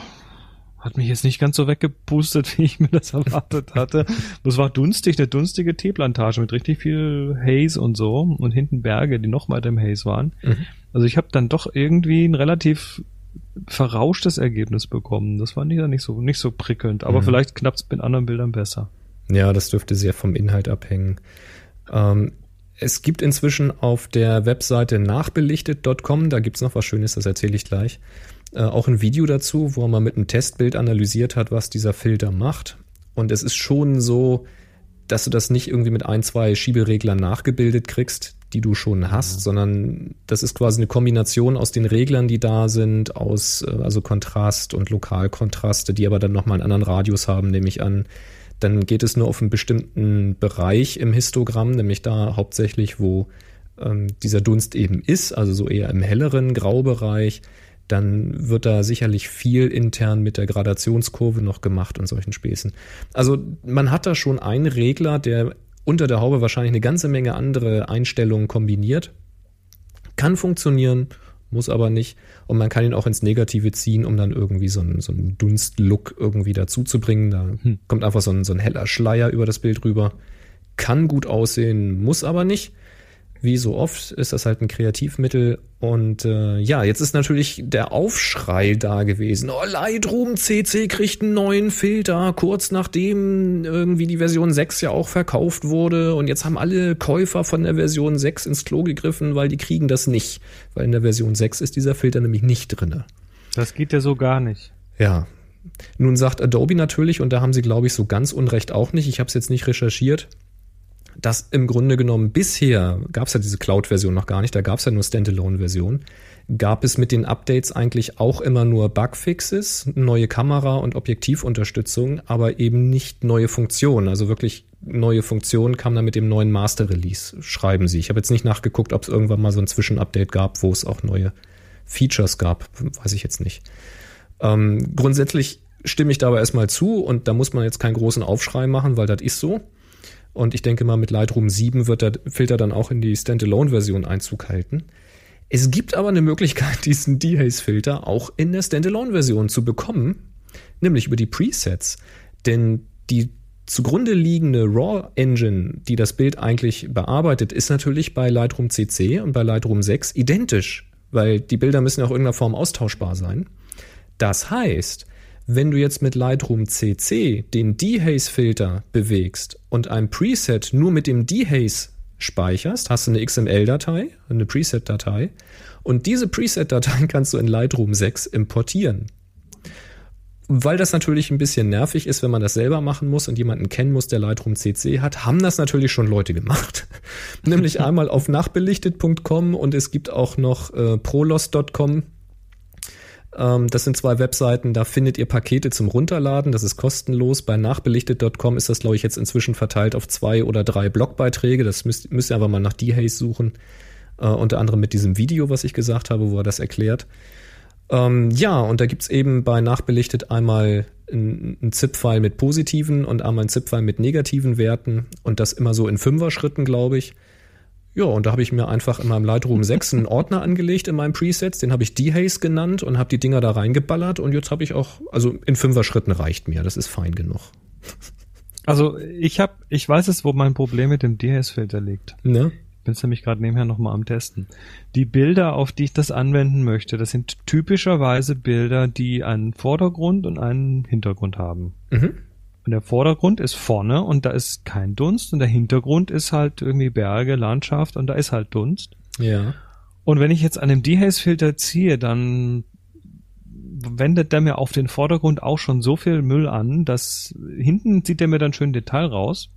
hat mich jetzt nicht ganz so weggepustet, (laughs) wie ich mir das erwartet hatte. Das war dunstig, eine dunstige Teeplantage mit richtig viel Haze und so und hinten Berge, die noch weiter im Haze waren. Mhm. Also ich habe dann doch irgendwie ein relativ verrauschtes Ergebnis bekommen. Das war nicht, nicht so nicht so prickelnd, aber mhm. vielleicht knappt es mit anderen Bildern besser. Ja, das dürfte sehr vom Inhalt abhängen. Ähm, es gibt inzwischen auf der Webseite nachbelichtet.com, da gibt's noch was Schönes, das erzähle ich gleich, äh, auch ein Video dazu, wo man mit einem Testbild analysiert hat, was dieser Filter macht. Und es ist schon so, dass du das nicht irgendwie mit ein, zwei Schiebereglern nachgebildet kriegst, die du schon hast, mhm. sondern das ist quasi eine Kombination aus den Reglern, die da sind, aus äh, also Kontrast und Lokalkontraste, die aber dann nochmal einen anderen Radius haben, nehme ich an dann geht es nur auf einen bestimmten Bereich im Histogramm, nämlich da hauptsächlich, wo ähm, dieser Dunst eben ist, also so eher im helleren Graubereich. Dann wird da sicherlich viel intern mit der Gradationskurve noch gemacht und solchen Späßen. Also man hat da schon einen Regler, der unter der Haube wahrscheinlich eine ganze Menge andere Einstellungen kombiniert. Kann funktionieren, muss aber nicht. Und man kann ihn auch ins Negative ziehen, um dann irgendwie so einen, so einen Dunstlook irgendwie dazu zu bringen. Da hm. kommt einfach so ein, so ein heller Schleier über das Bild rüber. Kann gut aussehen, muss aber nicht wie so oft ist das halt ein Kreativmittel. Und äh, ja, jetzt ist natürlich der Aufschrei da gewesen. Oh, Lightroom CC kriegt einen neuen Filter, kurz nachdem irgendwie die Version 6 ja auch verkauft wurde. Und jetzt haben alle Käufer von der Version 6 ins Klo gegriffen, weil die kriegen das nicht. Weil in der Version 6 ist dieser Filter nämlich nicht drinne. Das geht ja so gar nicht. Ja. Nun sagt Adobe natürlich, und da haben sie, glaube ich, so ganz unrecht auch nicht, ich habe es jetzt nicht recherchiert, dass im Grunde genommen bisher, gab es ja diese Cloud-Version noch gar nicht, da gab es ja nur Standalone-Version, gab es mit den Updates eigentlich auch immer nur Bugfixes, neue Kamera- und Objektivunterstützung, aber eben nicht neue Funktionen. Also wirklich neue Funktionen kam dann mit dem neuen Master-Release, schreiben sie. Ich habe jetzt nicht nachgeguckt, ob es irgendwann mal so ein Zwischenupdate gab, wo es auch neue Features gab, weiß ich jetzt nicht. Ähm, grundsätzlich stimme ich dabei erstmal zu und da muss man jetzt keinen großen Aufschrei machen, weil das ist so. Und ich denke mal, mit Lightroom 7 wird der Filter dann auch in die Standalone-Version Einzug halten. Es gibt aber eine Möglichkeit, (laughs) diesen Dehaze-Filter auch in der Standalone-Version zu bekommen, nämlich über die Presets. Denn die zugrunde liegende RAW-Engine, die das Bild eigentlich bearbeitet, ist natürlich bei Lightroom CC und bei Lightroom 6 identisch, weil die Bilder müssen ja auch in irgendeiner Form austauschbar sein. Das heißt, wenn du jetzt mit Lightroom CC den Dehaze-Filter bewegst und ein Preset nur mit dem Dehaze speicherst, hast du eine XML-Datei, eine Preset-Datei und diese Preset-Dateien (laughs) kannst du in Lightroom 6 importieren. Weil das natürlich ein bisschen nervig ist, wenn man das selber machen muss und jemanden kennen muss, der Lightroom CC hat, haben das natürlich schon Leute gemacht. (laughs) Nämlich (laughs) einmal auf nachbelichtet.com und es gibt auch noch äh, prolos.com das sind zwei Webseiten, da findet ihr Pakete zum Runterladen. Das ist kostenlos. Bei nachbelichtet.com ist das, glaube ich, jetzt inzwischen verteilt auf zwei oder drei Blogbeiträge. Das müsst, müsst ihr aber mal nach Dehaze suchen. Äh, unter anderem mit diesem Video, was ich gesagt habe, wo er das erklärt. Ähm, ja, und da gibt's eben bei Nachbelichtet einmal ein ZIP-File mit positiven und einmal ein ZIP-File mit negativen Werten und das immer so in Fünfer-Schritten, glaube ich. Ja, und da habe ich mir einfach in meinem Lightroom (laughs) 6 einen Ordner angelegt in meinem Presets, den habe ich Dehaze genannt und habe die Dinger da reingeballert und jetzt habe ich auch, also in Fünfer-Schritten reicht mir, das ist fein genug. Also ich habe, ich weiß es, wo mein Problem mit dem Dehaze-Filter liegt. Ne? Ich bin nämlich gerade nebenher nochmal am Testen. Die Bilder, auf die ich das anwenden möchte, das sind typischerweise Bilder, die einen Vordergrund und einen Hintergrund haben. Mhm. Und der Vordergrund ist vorne und da ist kein Dunst und der Hintergrund ist halt irgendwie Berge, Landschaft und da ist halt Dunst. Ja. Und wenn ich jetzt an dem Dehaze-Filter ziehe, dann wendet der mir auf den Vordergrund auch schon so viel Müll an, dass hinten zieht er mir dann schön Detail raus.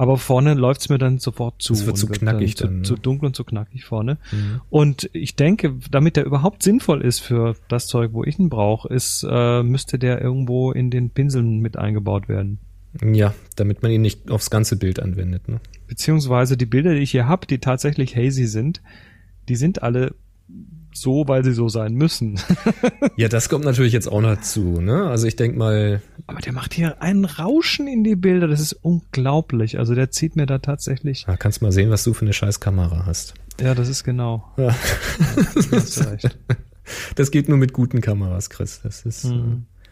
Aber vorne läuft's mir dann sofort zu. Es wird und zu knackig zu, dann, ne? Zu dunkel und zu knackig vorne. Mhm. Und ich denke, damit der überhaupt sinnvoll ist für das Zeug, wo ich ihn brauche, ist, äh, müsste der irgendwo in den Pinseln mit eingebaut werden. Ja, damit man ihn nicht aufs ganze Bild anwendet. Ne? Beziehungsweise die Bilder, die ich hier habe, die tatsächlich hazy sind, die sind alle so, weil sie so sein müssen. (laughs) Ja, das kommt natürlich jetzt auch noch dazu. Ne? Also ich denk mal, Aber der macht hier einen Rauschen in die Bilder, das ist unglaublich. Also der zieht mir da tatsächlich. da kannst mal sehen, was du für eine scheiß Kamera hast. Ja, das ist genau. Ja. Da hast du recht. (laughs) Das geht nur mit guten Kameras, Chris. Das ist. Mhm. Äh,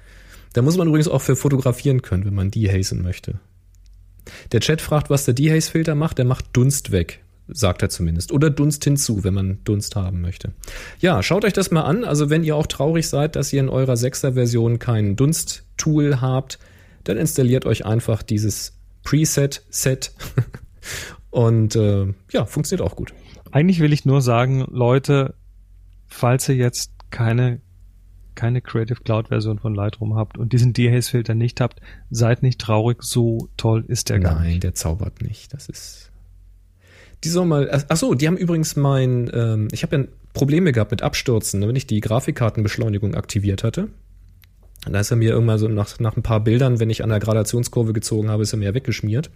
da muss man übrigens auch für fotografieren können, wenn man dehazen möchte. Der Chat fragt, was der Dehaze-Filter macht. Der macht Dunst weg, sagt er zumindest. Oder Dunst hinzu, wenn man Dunst haben möchte. Ja, schaut euch das mal an. Also wenn ihr auch traurig seid, dass ihr in eurer 6er-Version kein Dunst-Tool habt, dann installiert euch einfach dieses Preset-Set. (laughs) Und äh, ja, funktioniert auch gut. Eigentlich will ich nur sagen, Leute, falls ihr jetzt keine keine Creative Cloud Version von Lightroom habt und diesen Dehaze Filter nicht habt, seid nicht traurig, so toll ist der gar Nein, nicht. der zaubert nicht. Das ist. Die soll mal. Ach so, die haben übrigens mein. Ähm, ich habe ja Probleme gehabt mit Abstürzen, ne, wenn ich die Grafikkartenbeschleunigung aktiviert hatte. Da ist er mir irgendwann so nach, nach ein paar Bildern, wenn ich an der Gradationskurve gezogen habe, ist er mir weggeschmiert.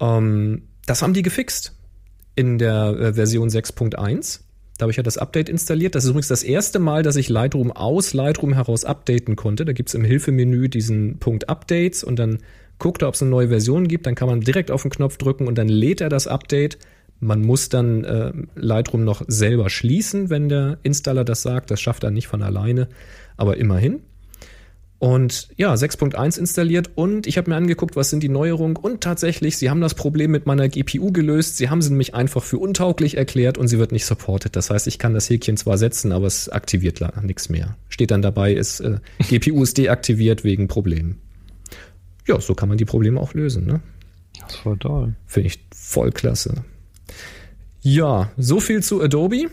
Ähm, das haben die gefixt in der äh, Version 6.1. Da habe ich ja das Update installiert. Das ist übrigens das erste Mal, dass ich Lightroom aus Lightroom heraus updaten konnte. Da gibt's im Hilfemenü diesen Punkt Updates und dann guckt ob es eine neue Version gibt. Dann kann man direkt auf den Knopf drücken und dann lädt er das Update. Man muss dann äh, Lightroom noch selber schließen, wenn der Installer das sagt. Das schafft er nicht von alleine, aber immerhin. Und ja, 6.1 installiert und ich habe mir angeguckt, was sind die Neuerungen und tatsächlich, sie haben das Problem mit meiner GPU gelöst. Sie haben sie nämlich einfach für untauglich erklärt und sie wird nicht supported. Das heißt, ich kann das Häkchen zwar setzen, aber es aktiviert nichts mehr. Steht dann dabei, ist äh, GPU ist deaktiviert wegen Problemen. Ja, so kann man die Probleme auch lösen, ne? Das ist voll toll. Finde ich voll klasse. Ja, so viel zu Adobe.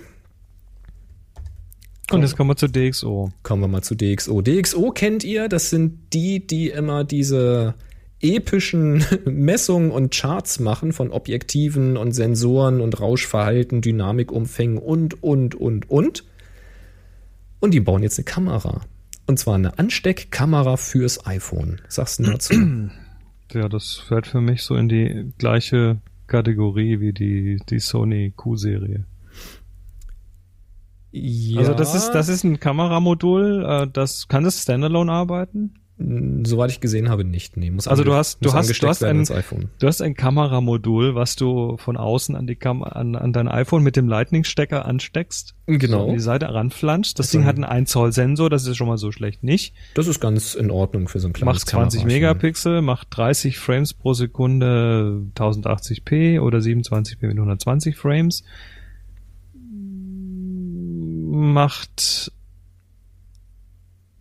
Und jetzt kommen wir zu DxO. Kommen wir mal zu DxO. DxO kennt ihr, das sind die, die immer diese epischen (laughs) Messungen und Charts machen von Objektiven und Sensoren und Rauschverhalten, Dynamikumfängen und, und, und, und. Und die bauen jetzt eine Kamera. Und zwar eine Ansteckkamera fürs iPhone. Sagst du dazu? (clears throat) Ja, das fällt für mich so in die gleiche Kategorie wie die, die Sony Q-Serie. ja. Also das ist, das ist ein Kameramodul, äh, das kann das Standalone arbeiten? Soweit ich gesehen habe, nicht. Nee, muss Also du hast- du hast- du hast ein-. Du hast ein Kameramodul, was du von außen an die Kam an, an dein iPhone mit dem Lightning-Stecker ansteckst. Genau. So an die Seite ranflanscht. Das Also Ding hat einen 1 Zoll Sensor, das ist schon mal so schlecht nicht. Das ist ganz in Ordnung für so ein kleines Macht 20 Kamerachen. Megapixel, macht 30 Frames pro Sekunde 1080p oder 27p mit 120 Frames. Macht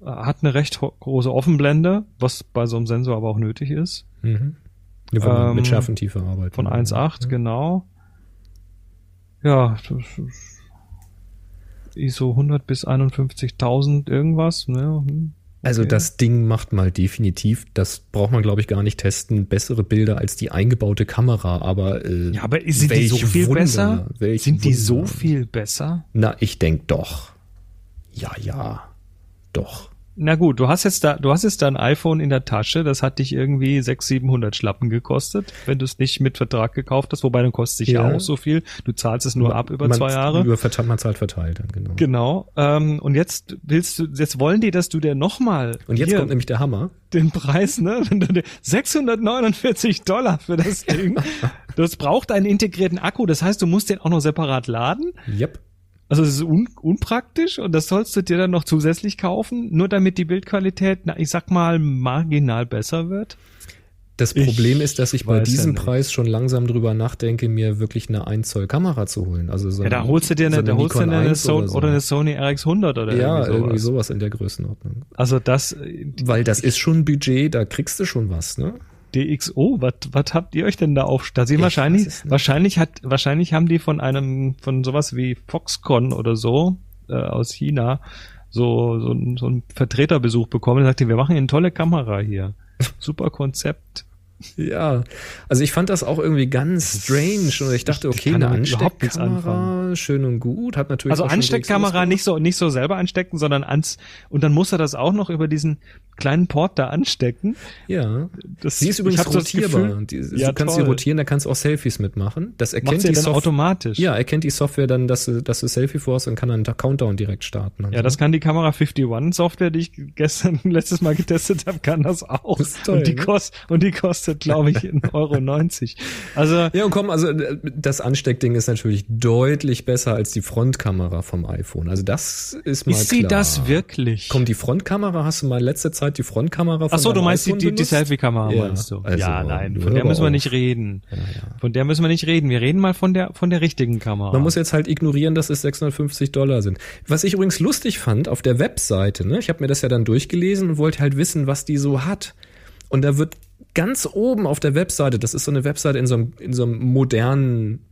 hat eine recht große Offenblende, was bei so einem Sensor aber auch nötig ist. Mhm. Ja, Ähm, mit Schärfentiefe arbeitet. Von 1.8, genau. Ja, das ist ISO 100 bis 51.000 irgendwas. Ne? hm, Also okay. das Ding macht mal definitiv, das braucht man glaube ich gar nicht testen, bessere Bilder als die eingebaute Kamera, aber äh, Ja, aber sind die so viel Wunder, besser? Sind die so Wunder. viel besser? Na, ich denk doch. Ja, ja. Doch. Na gut, du hast jetzt da, du hast jetzt da ein iPhone in der Tasche, das hat dich irgendwie 600, 700 Schlappen gekostet, wenn du es nicht mit Vertrag gekauft hast, wobei dann kostet sich ja, Ja. auch so viel. Du zahlst es nur ab über man, zwei Jahre. Über verteilt, man zahlt verteilt dann, genau. Genau. Ähm, und jetzt willst du, jetzt wollen die, dass du dir nochmal Und jetzt kommt nämlich der Hammer. den Preis, ne? Wenn du dir 649 Dollar für das Ding. (laughs) Das braucht einen integrierten Akku, das heißt, du musst den auch noch separat laden. Yep. Also es ist un unpraktisch und das sollst du dir dann noch zusätzlich kaufen, nur damit die Bildqualität, na, ich sag mal, marginal besser wird. Das Ich Problem ist, dass ich bei ja diesem nicht. Preis schon langsam drüber nachdenke, mir wirklich eine 1 Zoll Kamera zu holen. Also so Ja, da holst du dir so eine, da holst du eine 1 so oder, so. oder eine Sony RX100 oder Ja, irgendwie irgendwie sowas. sowas in der Größenordnung. Also das Weil das ist schon ein Budget, da kriegst du schon was, ne? DxO, was habt ihr euch denn da auf? Da Ich wahrscheinlich wahrscheinlich hat wahrscheinlich haben die von einem von sowas wie Foxconn oder so äh, aus China so, so, so einen Vertreterbesuch bekommen und sagte, wir machen hier eine tolle Kamera hier. Super Konzept. Ja, also ich fand das auch irgendwie ganz strange und ich dachte, okay, eine Ansteckkamera, schön und gut, hat natürlich Also Ansteckkamera nicht so nicht so selber anstecken, sondern ans und dann muss er das auch noch über diesen kleinen Port da anstecken. Ja, Das, sie ist übrigens rotierbar. Die, Ja, du kannst toll. sie rotieren, da kannst du auch Selfies mitmachen. Das erkennt die dann Software. automatisch. Ja, erkennt die Software dann, dass du, dass du Selfie vorhast und kann dann Countdown direkt starten. Ja, so. das kann die Kamera 51 Software, die ich gestern (laughs) letztes Mal getestet habe, kann das auch. Das toll, und die ne? kost und die kostet, glaube ich, 1,90 Euro. Also Ja, und komm, also das Ansteckding ist natürlich deutlich besser als die Frontkamera vom iPhone. Also das ist mal ist sie klar. das wirklich? Komm, die Frontkamera, hast du mal letzte Zeit die Frontkamera von Ach so, du meinst die, iPhone die, die benutzt? Selfie-Kamera, Ja, meinst du? also, ja, nein, von der müssen wir nicht reden. Ja, ja. Von der müssen wir nicht reden. Wir reden mal von der von der richtigen Kamera. Man muss jetzt halt ignorieren, dass es 650 Dollar sind. Was ich übrigens lustig fand, auf der Webseite, ne, ich habe mir das ja dann durchgelesen und wollte halt wissen, was die so hat. Und da wird ganz oben auf der Webseite, das ist so eine Webseite in so einem, in so einem modernen,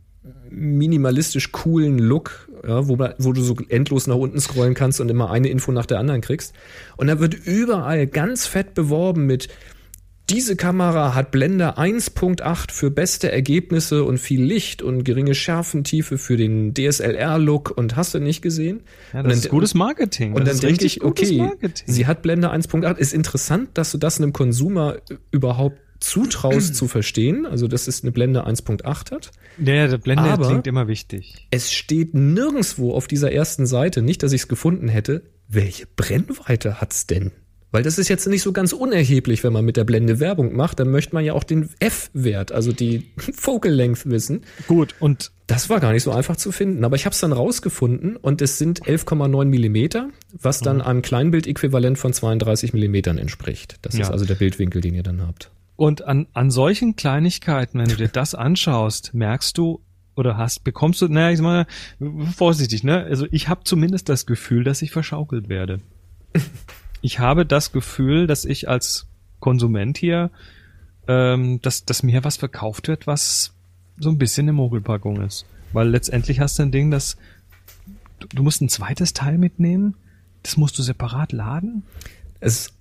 minimalistisch coolen Look, ja, wo, wo du so endlos nach unten scrollen kannst und immer eine Info nach der anderen kriegst. Und da wird überall ganz fett beworben mit diese Kamera hat Blende 1.8 für beste Ergebnisse und viel Licht und geringe Schärfentiefe für den DSLR-Look und hast du nicht gesehen? ja, das dann- ist gutes Marketing. Und das dann ist denke richtig ich, okay, Marketing. sie hat Blende 1.8. Ist interessant, dass du das einem Konsumer überhaupt zutraust zu verstehen. Also, dass es eine Blende 1.8 hat. ja, der Blende Aber- klingt immer wichtig. Es steht nirgendwo auf dieser ersten Seite, nicht, dass ich es gefunden hätte, welche Brennweite hat's denn? Weil das ist jetzt nicht so ganz unerheblich, wenn man mit der Blende Werbung macht, dann möchte man ja auch den F-Wert, also die (laughs) Focal Length wissen. Gut, und Das war gar nicht so einfach zu finden, aber ich habe es dann rausgefunden und es sind 11,9 Millimeter, was dann einem Kleinbild-Äquivalent von 32 Millimetern entspricht. Das Ja. ist also der Bildwinkel, den ihr dann habt. Und an, an solchen Kleinigkeiten, wenn du dir das anschaust, merkst du oder hast, bekommst du, naja, ich sag mal, vorsichtig, ne? Also ich habe zumindest das Gefühl, dass ich verschaukelt werde. (laughs) Ich habe das Gefühl, dass ich als Konsument hier, ähm, dass, dass mir was verkauft wird, was so ein bisschen eine Mogelpackung ist. Weil letztendlich hast du ein Ding, das du, du musst ein zweites Teil mitnehmen, das musst du separat laden Es,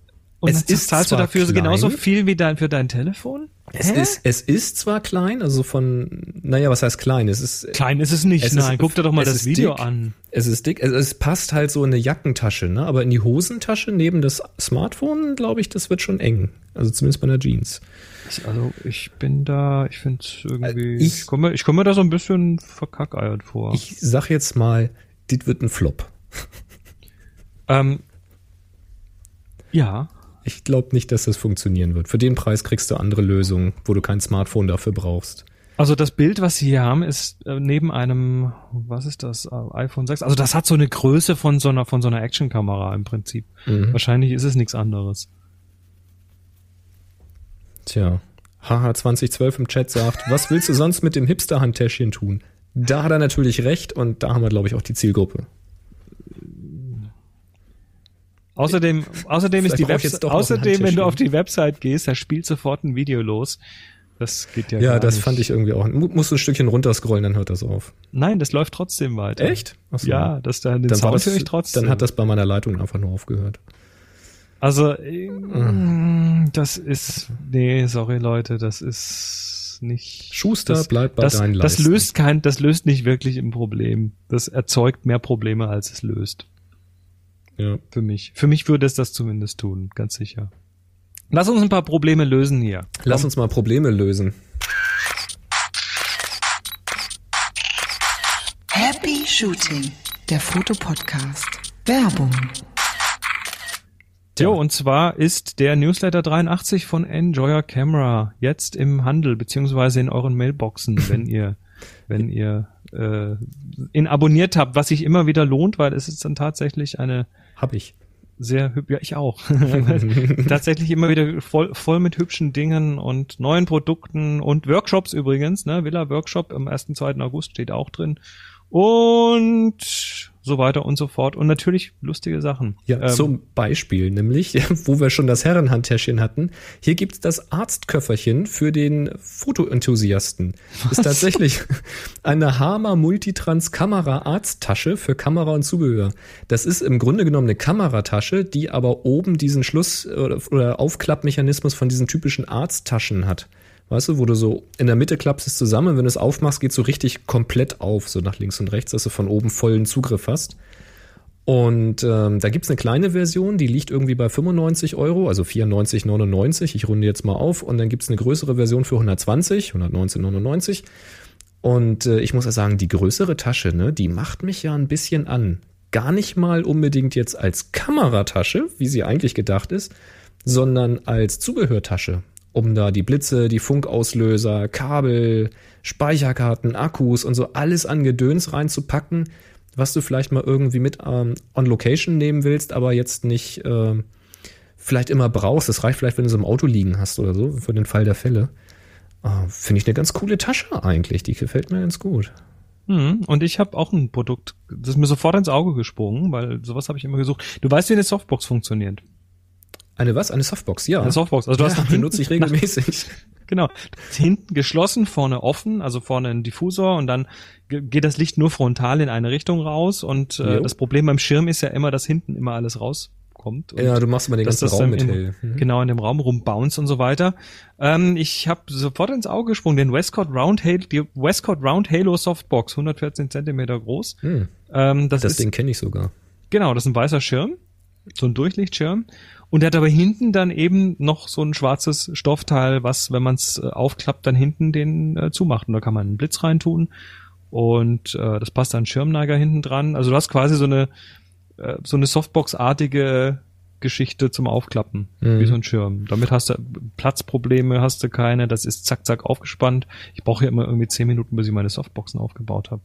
und Es ist zahlst du dafür klein. genauso viel wie dein, für dein Telefon? es, ist, es ist zwar klein, also von, naja, was heißt klein? Es ist, Klein ist es nicht. Es Nein, ist- guck dir doch mal es das Video dick. an. es ist dick, es, es passt halt so in eine Jackentasche, ne? aber in die Hosentasche neben das Smartphone, glaube ich, das wird schon eng. Also zumindest bei einer Jeans. Ich, also ich bin da, ich finde irgendwie, Äh, ich- komme ich komm mir da so ein bisschen verkackeiert vor. Ich sag jetzt mal, dit wird ein Flop. ähm, ja, Ich glaube nicht, dass das funktionieren wird. Für den Preis kriegst du andere Lösungen, wo du kein Smartphone dafür brauchst. also das Bild, was Sie hier haben, ist äh, neben einem, was ist das, äh, iPhone 6. Also das hat so eine Größe von so einer von so einer Actionkamera im Prinzip. Mhm. Wahrscheinlich ist es nichts anderes. Tja, haha 2012 im Chat sagt, was willst du sonst mit dem Hipster-Handtäschchen tun? Da hat er natürlich recht und da haben wir, glaube ich, auch die Zielgruppe. Außerdem, außerdem ist die Website, außerdem, wenn du auf die Website gehst, da spielt sofort ein Video los. Das geht ja Ja, das nicht. fand ich irgendwie auch. Mu- Musst du ein Stückchen runterscrollen, dann hört das auf. Nein, das läuft trotzdem weiter. Echt? Ach so. Ja, das da den Dann, war Sound das, höre ich trotzdem. dann hat das bei meiner Leitung einfach nur aufgehört. also äh, das ist nee, sorry Leute, das ist nicht Schuster, das, bleib bei das, deinen das Leisten. löst kein das löst nicht wirklich ein Problem. Das erzeugt mehr Probleme als es löst Ja. für mich. Für mich würde es das zumindest tun, ganz sicher. Lass uns ein paar Probleme lösen hier. Lass uns mal Probleme lösen. Happy Shooting, der Fotopodcast. Werbung. Jo, und zwar ist der Newsletter 83 von Enjoy Your Camera jetzt im Handel, beziehungsweise in euren Mailboxen, (laughs) wenn ihr, wenn ihr äh, ihn abonniert habt, was sich immer wieder lohnt, weil es ist dann tatsächlich eine Hab ich. sehr hübsch, ja, ich auch. (laughs) (laughs) tatsächlich immer wieder voll, voll mit hübschen Dingen und neuen Produkten und Workshops übrigens, ne? Villa Workshop am 1. 2. August steht auch drin. Und so weiter und so fort. Und natürlich lustige Sachen. Ja, Ähm, zum Beispiel, nämlich, (laughs) wo wir schon das Herrenhandtäschchen hatten, hier gibt's das Arztköfferchen für den Fotoenthusiasten. Ist tatsächlich (laughs) eine Hama Multitrans Kamera Arzttasche für Kamera und Zubehör. Das ist im Grunde genommen eine Kameratasche, die aber oben diesen Schluss- oder, oder Aufklappmechanismus von diesen typischen Arzttaschen hat. Weißt du, wo du so in der Mitte klappst es zusammen, wenn du es aufmachst, geht so richtig komplett auf, so nach links und rechts, dass du von oben vollen Zugriff hast. Und ähm, da gibt's eine kleine Version, die liegt irgendwie bei 95 Euro, also 94,99. Ich runde jetzt mal auf. Und dann gibt's eine größere Version für 120, 119,99. Und äh, ich muss ja sagen, die größere Tasche, ne, die macht mich ja ein bisschen an. Gar nicht mal unbedingt jetzt als Kameratasche, wie sie eigentlich gedacht ist, sondern als Zubehörtasche, um da die Blitze, die Funkauslöser, Kabel, Speicherkarten, Akkus und so alles an Gedöns reinzupacken, was du vielleicht mal irgendwie mit ähm, on Location nehmen willst, aber jetzt nicht ähm, vielleicht immer brauchst. Das reicht vielleicht, wenn du so im Auto liegen hast oder so, für den Fall der Fälle. Äh, Finde ich eine ganz coole Tasche eigentlich. Die gefällt mir ganz gut. Mhm. Und ich habe auch ein Produkt, das ist mir sofort ins Auge gesprungen, weil sowas habe ich immer gesucht. Du weißt, wie eine Softbox funktioniert. Eine was? Eine Softbox, ja. Eine Softbox. Also du hast ja, nach die hinten, nutze ich regelmäßig. (laughs) Genau. Hinten geschlossen, vorne offen, also vorne ein Diffusor und dann ge- geht das Licht nur frontal in eine Richtung raus und äh, Jo. das Problem beim Schirm ist ja immer, dass hinten immer alles rauskommt. Und ja, du machst mal den ganzen Raum mit in, hell. Mhm. Genau, in dem Raum rumbounce und so weiter. Ähm, ich habe sofort ins Auge gesprungen, den Westcott Round Halo, die Westcott Round Halo Softbox, 114 Zentimeter groß. Hm, Ähm, das, das ist, Ding kenne ich sogar. Genau, das ist ein weißer Schirm, so ein Durchlichtschirm. Und der hat aber hinten dann eben noch so ein schwarzes Stoffteil, was, wenn man es äh, aufklappt, dann hinten den äh, zumacht. Und da kann man einen Blitz reintun. Und äh, das passt dann Schirmneiger hinten dran. Also du hast quasi so eine äh, so eine Softbox-artige Geschichte zum Aufklappen, Mhm. wie so ein Schirm. Damit hast du Platzprobleme, hast du keine. Das ist zack zack aufgespannt. Ich brauche ja immer irgendwie zehn Minuten, bis ich meine Softboxen aufgebaut habe.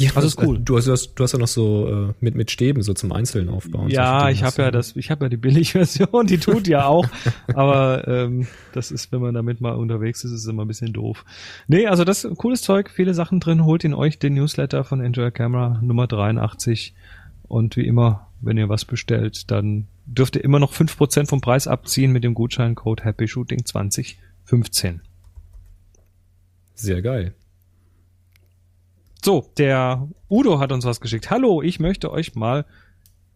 Ja, Also ist cool. Du hast, du hast, du hast ja noch so äh, mit, mit Stäben so zum Einzelnen aufbauen. Ja, Solche ich habe ja das, ich habe ja die Billigversion, die tut ja auch, (laughs) aber ähm, das ist, wenn man damit mal unterwegs ist, ist es immer ein bisschen doof. Nee, also das ist cooles Zeug, viele Sachen drin, holt ihn euch den Newsletter von Enjoy Camera Nummer 83 und wie immer, wenn ihr was bestellt, dann dürft ihr immer noch 5% vom Preis abziehen mit dem Gutscheincode Happy Shooting 2015. Sehr geil. So, der Udo hat uns was geschickt. Hallo, ich möchte euch mal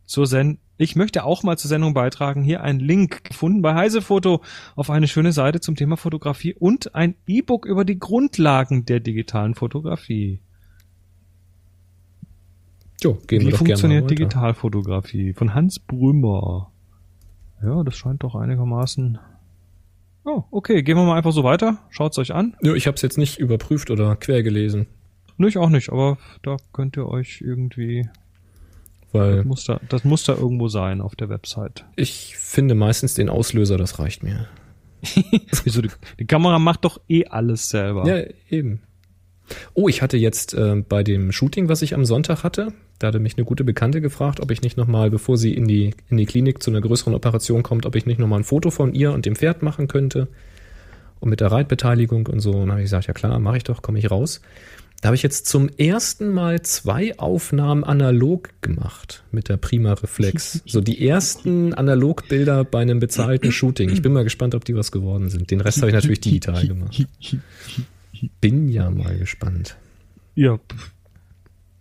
zur Send ich möchte auch mal zur Sendung beitragen. Hier ein Link gefunden bei Heisefoto auf eine schöne Seite zum Thema Fotografie und ein E-Book über die Grundlagen der digitalen Fotografie. Jo, gehen Wie wir doch gerne funktioniert weiter. Digitalfotografie? Von Hans Brümmer. Ja, das scheint doch einigermaßen. Oh, okay, gehen wir mal einfach so weiter. Schaut's euch an. Ja, ich habe es jetzt nicht überprüft oder quer gelesen, Nö, ich auch nicht, aber da könnt ihr euch irgendwie weil Das muss, da, das muss da irgendwo sein auf der Website. ich finde meistens den Auslöser, das reicht mir. (laughs) Wieso? Die, die Kamera macht doch eh alles selber. Ja, eben. Oh, ich hatte jetzt äh, bei dem Shooting, was ich am Sonntag hatte, da hatte mich eine gute Bekannte gefragt, ob ich nicht nochmal, bevor sie in die, in die Klinik zu einer größeren Operation kommt, ob ich nicht nochmal ein Foto von ihr und dem Pferd machen könnte. Und mit der Reitbeteiligung und so. Und dann habe ich gesagt, ja klar, mache ich doch, komme ich raus. Da habe ich jetzt zum ersten Mal zwei Aufnahmen analog gemacht mit der Prima Reflex. So die ersten Analogbilder bei einem bezahlten Shooting. Ich bin mal gespannt, ob die was geworden sind. Den Rest habe ich natürlich digital gemacht. Bin ja mal gespannt. Ja,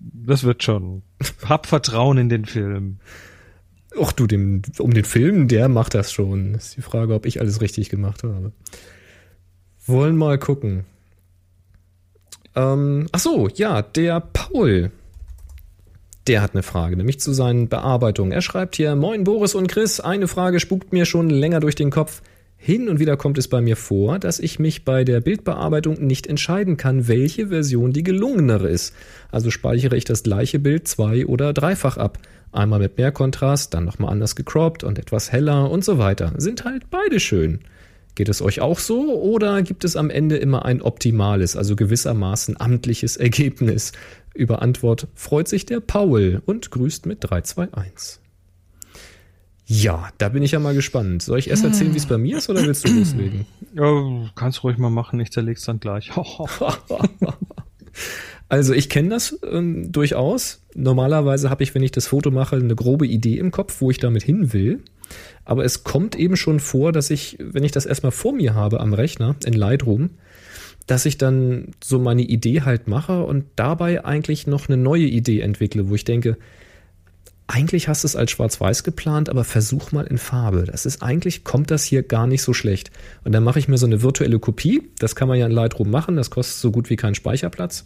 das wird schon. Hab Vertrauen in den Film. Och du, dem, um den Film, der macht das schon. Ist die Frage, ob ich alles richtig gemacht habe. Wollen mal gucken. Ähm, ach so, ja, der Paul. Der hat eine Frage, nämlich zu seinen Bearbeitungen. Er schreibt hier, Moin Boris und Chris, eine Frage spukt mir schon länger durch den Kopf. Hin und wieder kommt es bei mir vor, dass ich mich bei der Bildbearbeitung nicht entscheiden kann, welche Version die gelungenere ist. Also speichere ich das gleiche Bild zwei- oder dreifach ab. Einmal mit mehr Kontrast, dann nochmal anders gecroppt und etwas heller und so weiter. Sind halt beide schön. Geht es euch auch so oder gibt es am Ende immer ein optimales, also gewissermaßen amtliches Ergebnis? Über Antwort freut sich der Paul und grüßt mit 321. Ja, da bin ich ja mal gespannt. Soll ich erst erzählen, wie es bei mir ist oder willst du loslegen? Ja, kannst ruhig mal machen, ich zerleg's dann gleich. (laughs) Also ich kenne das ähm, durchaus. Normalerweise habe ich, wenn ich das Foto mache, eine grobe Idee im Kopf, wo ich damit hin will. Aber es kommt eben schon vor, dass ich, wenn ich das erstmal vor mir habe am Rechner in Lightroom, dass ich dann so meine Idee halt mache und dabei eigentlich noch eine neue Idee entwickle, wo ich denke, eigentlich hast du es als Schwarz-Weiß geplant, aber versuch mal in Farbe. Das ist eigentlich, kommt das hier gar nicht so schlecht. Und dann mache ich mir so eine virtuelle Kopie. Das kann man ja in Lightroom machen. Das kostet so gut wie keinen Speicherplatz.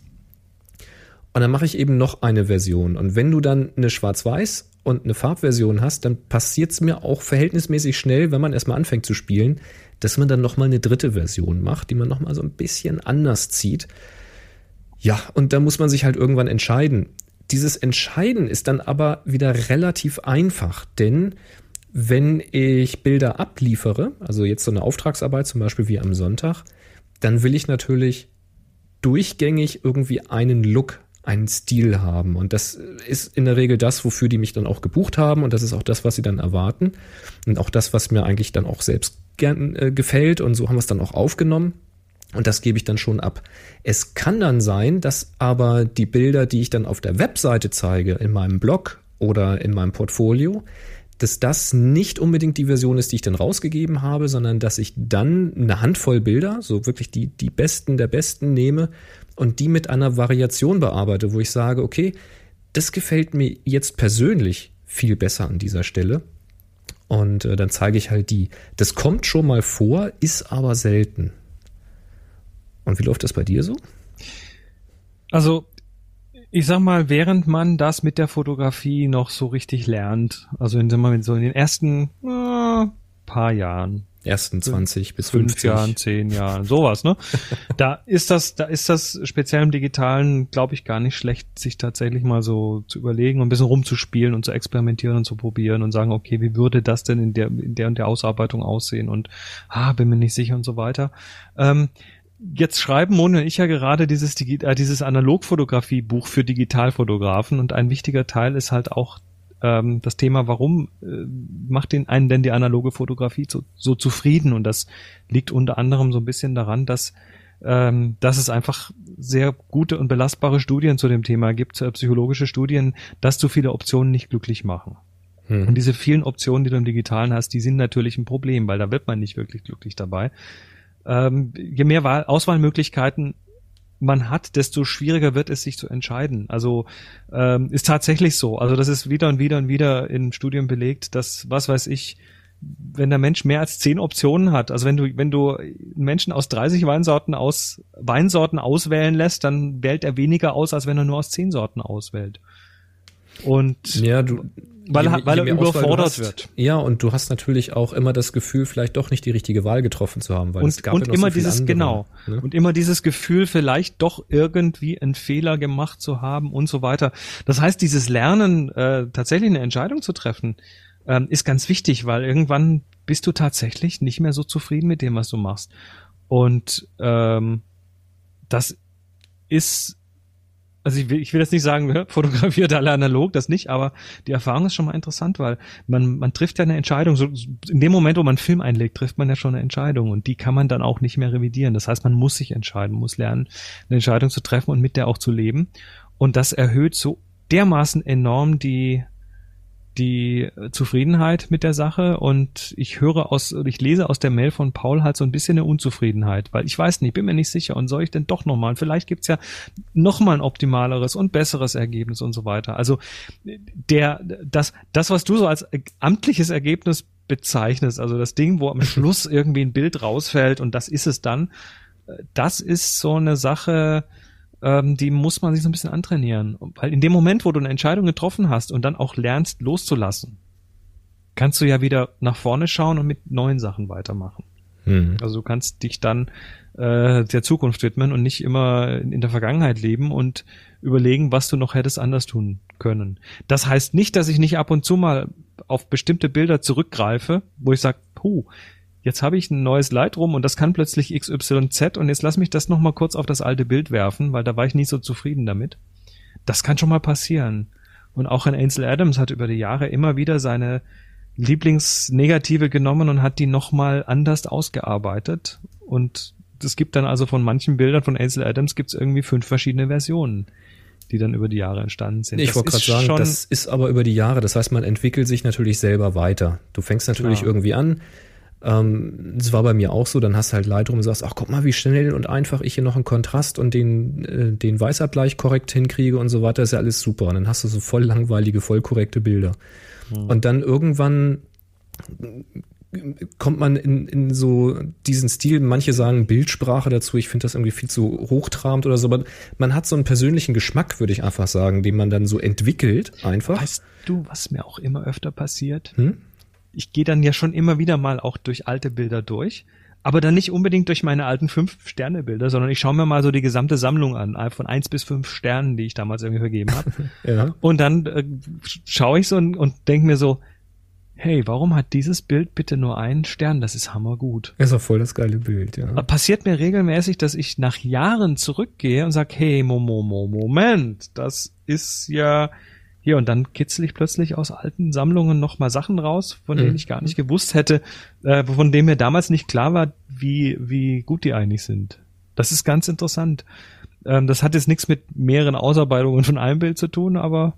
Und dann mache ich eben noch eine Version. Und wenn du dann eine Schwarz-Weiß und eine Farbversion hast, dann passiert es mir auch verhältnismäßig schnell, wenn man erstmal anfängt zu spielen, dass man dann nochmal eine dritte Version macht, die man nochmal so ein bisschen anders zieht. Ja, und da muss man sich halt irgendwann entscheiden. Dieses Entscheiden ist dann aber wieder relativ einfach, denn wenn ich Bilder abliefere, also jetzt so eine Auftragsarbeit zum Beispiel wie am Sonntag, dann will ich natürlich durchgängig irgendwie einen Look, einen Stil haben. Und das ist in der Regel das, wofür die mich dann auch gebucht haben. Und das ist auch das, was sie dann erwarten. Und auch das, was mir eigentlich dann auch selbst gern äh, gefällt. Und so haben wir es dann auch aufgenommen. Und das gebe ich dann schon ab. Es kann dann sein, dass aber die Bilder, die ich dann auf der Webseite zeige, in meinem Blog oder in meinem Portfolio, dass das nicht unbedingt die Version ist, die ich dann rausgegeben habe, sondern dass ich dann eine Handvoll Bilder, so wirklich die, die besten der besten nehme und die mit einer Variation bearbeite, wo ich sage, okay, das gefällt mir jetzt persönlich viel besser an dieser Stelle. Und äh, dann zeige ich halt die. Das kommt schon mal vor, ist aber selten. Und wie läuft das bei dir so? Also, ich sag mal, während man das mit der Fotografie noch so richtig lernt, also in, so in den ersten äh, paar Jahren, ersten 20 bis fünf 50 Jahren, zehn Jahren, sowas, ne? (laughs) da ist das, da ist das speziell im Digitalen, glaube ich, gar nicht schlecht, sich tatsächlich mal so zu überlegen und ein bisschen rumzuspielen und zu experimentieren und zu probieren und sagen, okay, wie würde das denn in der, in der und der Ausarbeitung aussehen und ah, bin mir nicht sicher und so weiter. Ähm, Jetzt schreiben Moni und ich ja gerade dieses, äh, dieses Analogfotografie-Buch für Digitalfotografen und ein wichtiger Teil ist halt auch ähm, das Thema, warum äh, macht den einen denn die analoge Fotografie so, so zufrieden? Und das liegt unter anderem so ein bisschen daran, dass ähm, dass es einfach sehr gute und belastbare Studien zu dem Thema gibt, äh, psychologische Studien, dass zu viele Optionen nicht glücklich machen. Hm. Und diese vielen Optionen, die du im Digitalen hast, die sind natürlich ein Problem, weil da wird man nicht wirklich glücklich dabei ähm, je mehr Wahl Auswahlmöglichkeiten man hat, desto schwieriger wird es, sich zu entscheiden. Also ähm, ist tatsächlich so. Also das ist wieder und wieder und wieder in Studien belegt, dass, was weiß ich, wenn der Mensch mehr als zehn Optionen hat, also wenn du, wenn du Menschen aus 30 Weinsorten aus, Weinsorten auswählen lässt, dann wählt er weniger aus, als wenn er nur aus zehn Sorten auswählt. Und ja, du, weil, je, weil er überfordert wird. Ja, und du hast natürlich auch immer das Gefühl, vielleicht doch nicht die richtige Wahl getroffen zu haben, weil und, es gab und ja immer so dieses andere, genau ne? und immer dieses Gefühl, vielleicht doch irgendwie einen Fehler gemacht zu haben und so weiter. Das heißt, dieses Lernen, äh, tatsächlich eine Entscheidung zu treffen, ähm, ist ganz wichtig, weil irgendwann bist du tatsächlich nicht mehr so zufrieden mit dem, was du machst. Und ähm, das ist also ich will, ich will jetzt nicht sagen, (laughs) fotografiert alle analog, das nicht, aber die Erfahrung ist schon mal interessant, weil man, man trifft ja eine Entscheidung. So, in dem Moment, wo man einen Film einlegt, trifft man ja schon eine Entscheidung und die kann man dann auch nicht mehr revidieren. Das heißt, man muss sich entscheiden, muss lernen, eine Entscheidung zu treffen und mit der auch zu leben. Und das erhöht so dermaßen enorm die, die Zufriedenheit mit der Sache und ich höre aus, ich lese aus der Mail von Paul halt so ein bisschen eine Unzufriedenheit, weil ich weiß nicht, bin mir nicht sicher und soll ich denn doch nochmal, vielleicht gibt's ja nochmal ein optimaleres und besseres Ergebnis und so weiter. Also der, das, das, was du so als amtliches Ergebnis bezeichnest, also das Ding, wo am (laughs) Schluss irgendwie ein Bild rausfällt und das ist es dann, das ist so eine Sache, ähm, die muss man sich so ein bisschen antrainieren. Weil in dem Moment, wo du eine Entscheidung getroffen hast und dann auch lernst loszulassen, kannst du ja wieder nach vorne schauen und mit neuen Sachen weitermachen. Mhm. Also du kannst dich dann äh, der Zukunft widmen und nicht immer in der Vergangenheit leben und überlegen, was du noch hättest anders tun können. Das heißt nicht, dass ich nicht ab und zu mal auf bestimmte Bilder zurückgreife, wo ich sage, puh, jetzt habe ich ein neues Lightroom und das kann plötzlich XYZ und jetzt lass mich das nochmal kurz auf das alte Bild werfen, weil da war ich nicht so zufrieden damit. Das kann schon mal passieren. Und auch ein Ansel Adams hat über die Jahre immer wieder seine Lieblingsnegative genommen und hat die nochmal anders ausgearbeitet und es gibt dann also von manchen Bildern von Ansel Adams gibt's irgendwie fünf verschiedene Versionen, die dann über die Jahre entstanden sind. Ich wollte gerade sagen, das ist aber über die Jahre. Das heißt, man entwickelt sich natürlich selber weiter. Du fängst natürlich Klar. irgendwie an. Ähm, das war bei mir auch so. Dann hast du halt Lightroom und sagst, ach guck mal, wie schnell und einfach ich hier noch einen Kontrast und den, äh, den Weißabgleich korrekt hinkriege und so weiter. ist ja alles super. Und dann hast du so voll langweilige, voll korrekte Bilder. Und dann irgendwann kommt man in, in so diesen Stil, manche sagen Bildsprache dazu, ich finde das irgendwie viel zu hochtrabend oder so, aber man hat so einen persönlichen Geschmack, würde ich einfach sagen, den man dann so entwickelt, einfach. Weißt du, was mir auch immer öfter passiert? Hm? Ich gehe dann ja schon immer wieder mal auch durch alte Bilder durch, aber dann nicht unbedingt durch meine alten Fünf-Sterne-Bilder, sondern ich schaue mir mal so die gesamte Sammlung an, von eins bis fünf Sternen, die ich damals irgendwie vergeben habe. (laughs) Ja. Und dann äh, schaue ich so und, und denke mir so, hey, warum hat dieses Bild bitte nur einen Stern? Das ist hammergut. Ist auch voll das geile Bild, ja. Passiert mir regelmäßig, dass ich nach Jahren zurückgehe und sage, hey, Moment, das ist ja hier und dann kitzel ich plötzlich aus alten Sammlungen nochmal Sachen raus, von denen Mhm. ich gar nicht gewusst hätte, äh, von denen mir damals nicht klar war, wie, wie gut die eigentlich sind. Das ist ganz interessant. Ähm, das hat jetzt nichts mit mehreren Ausarbeitungen von einem Bild zu tun, aber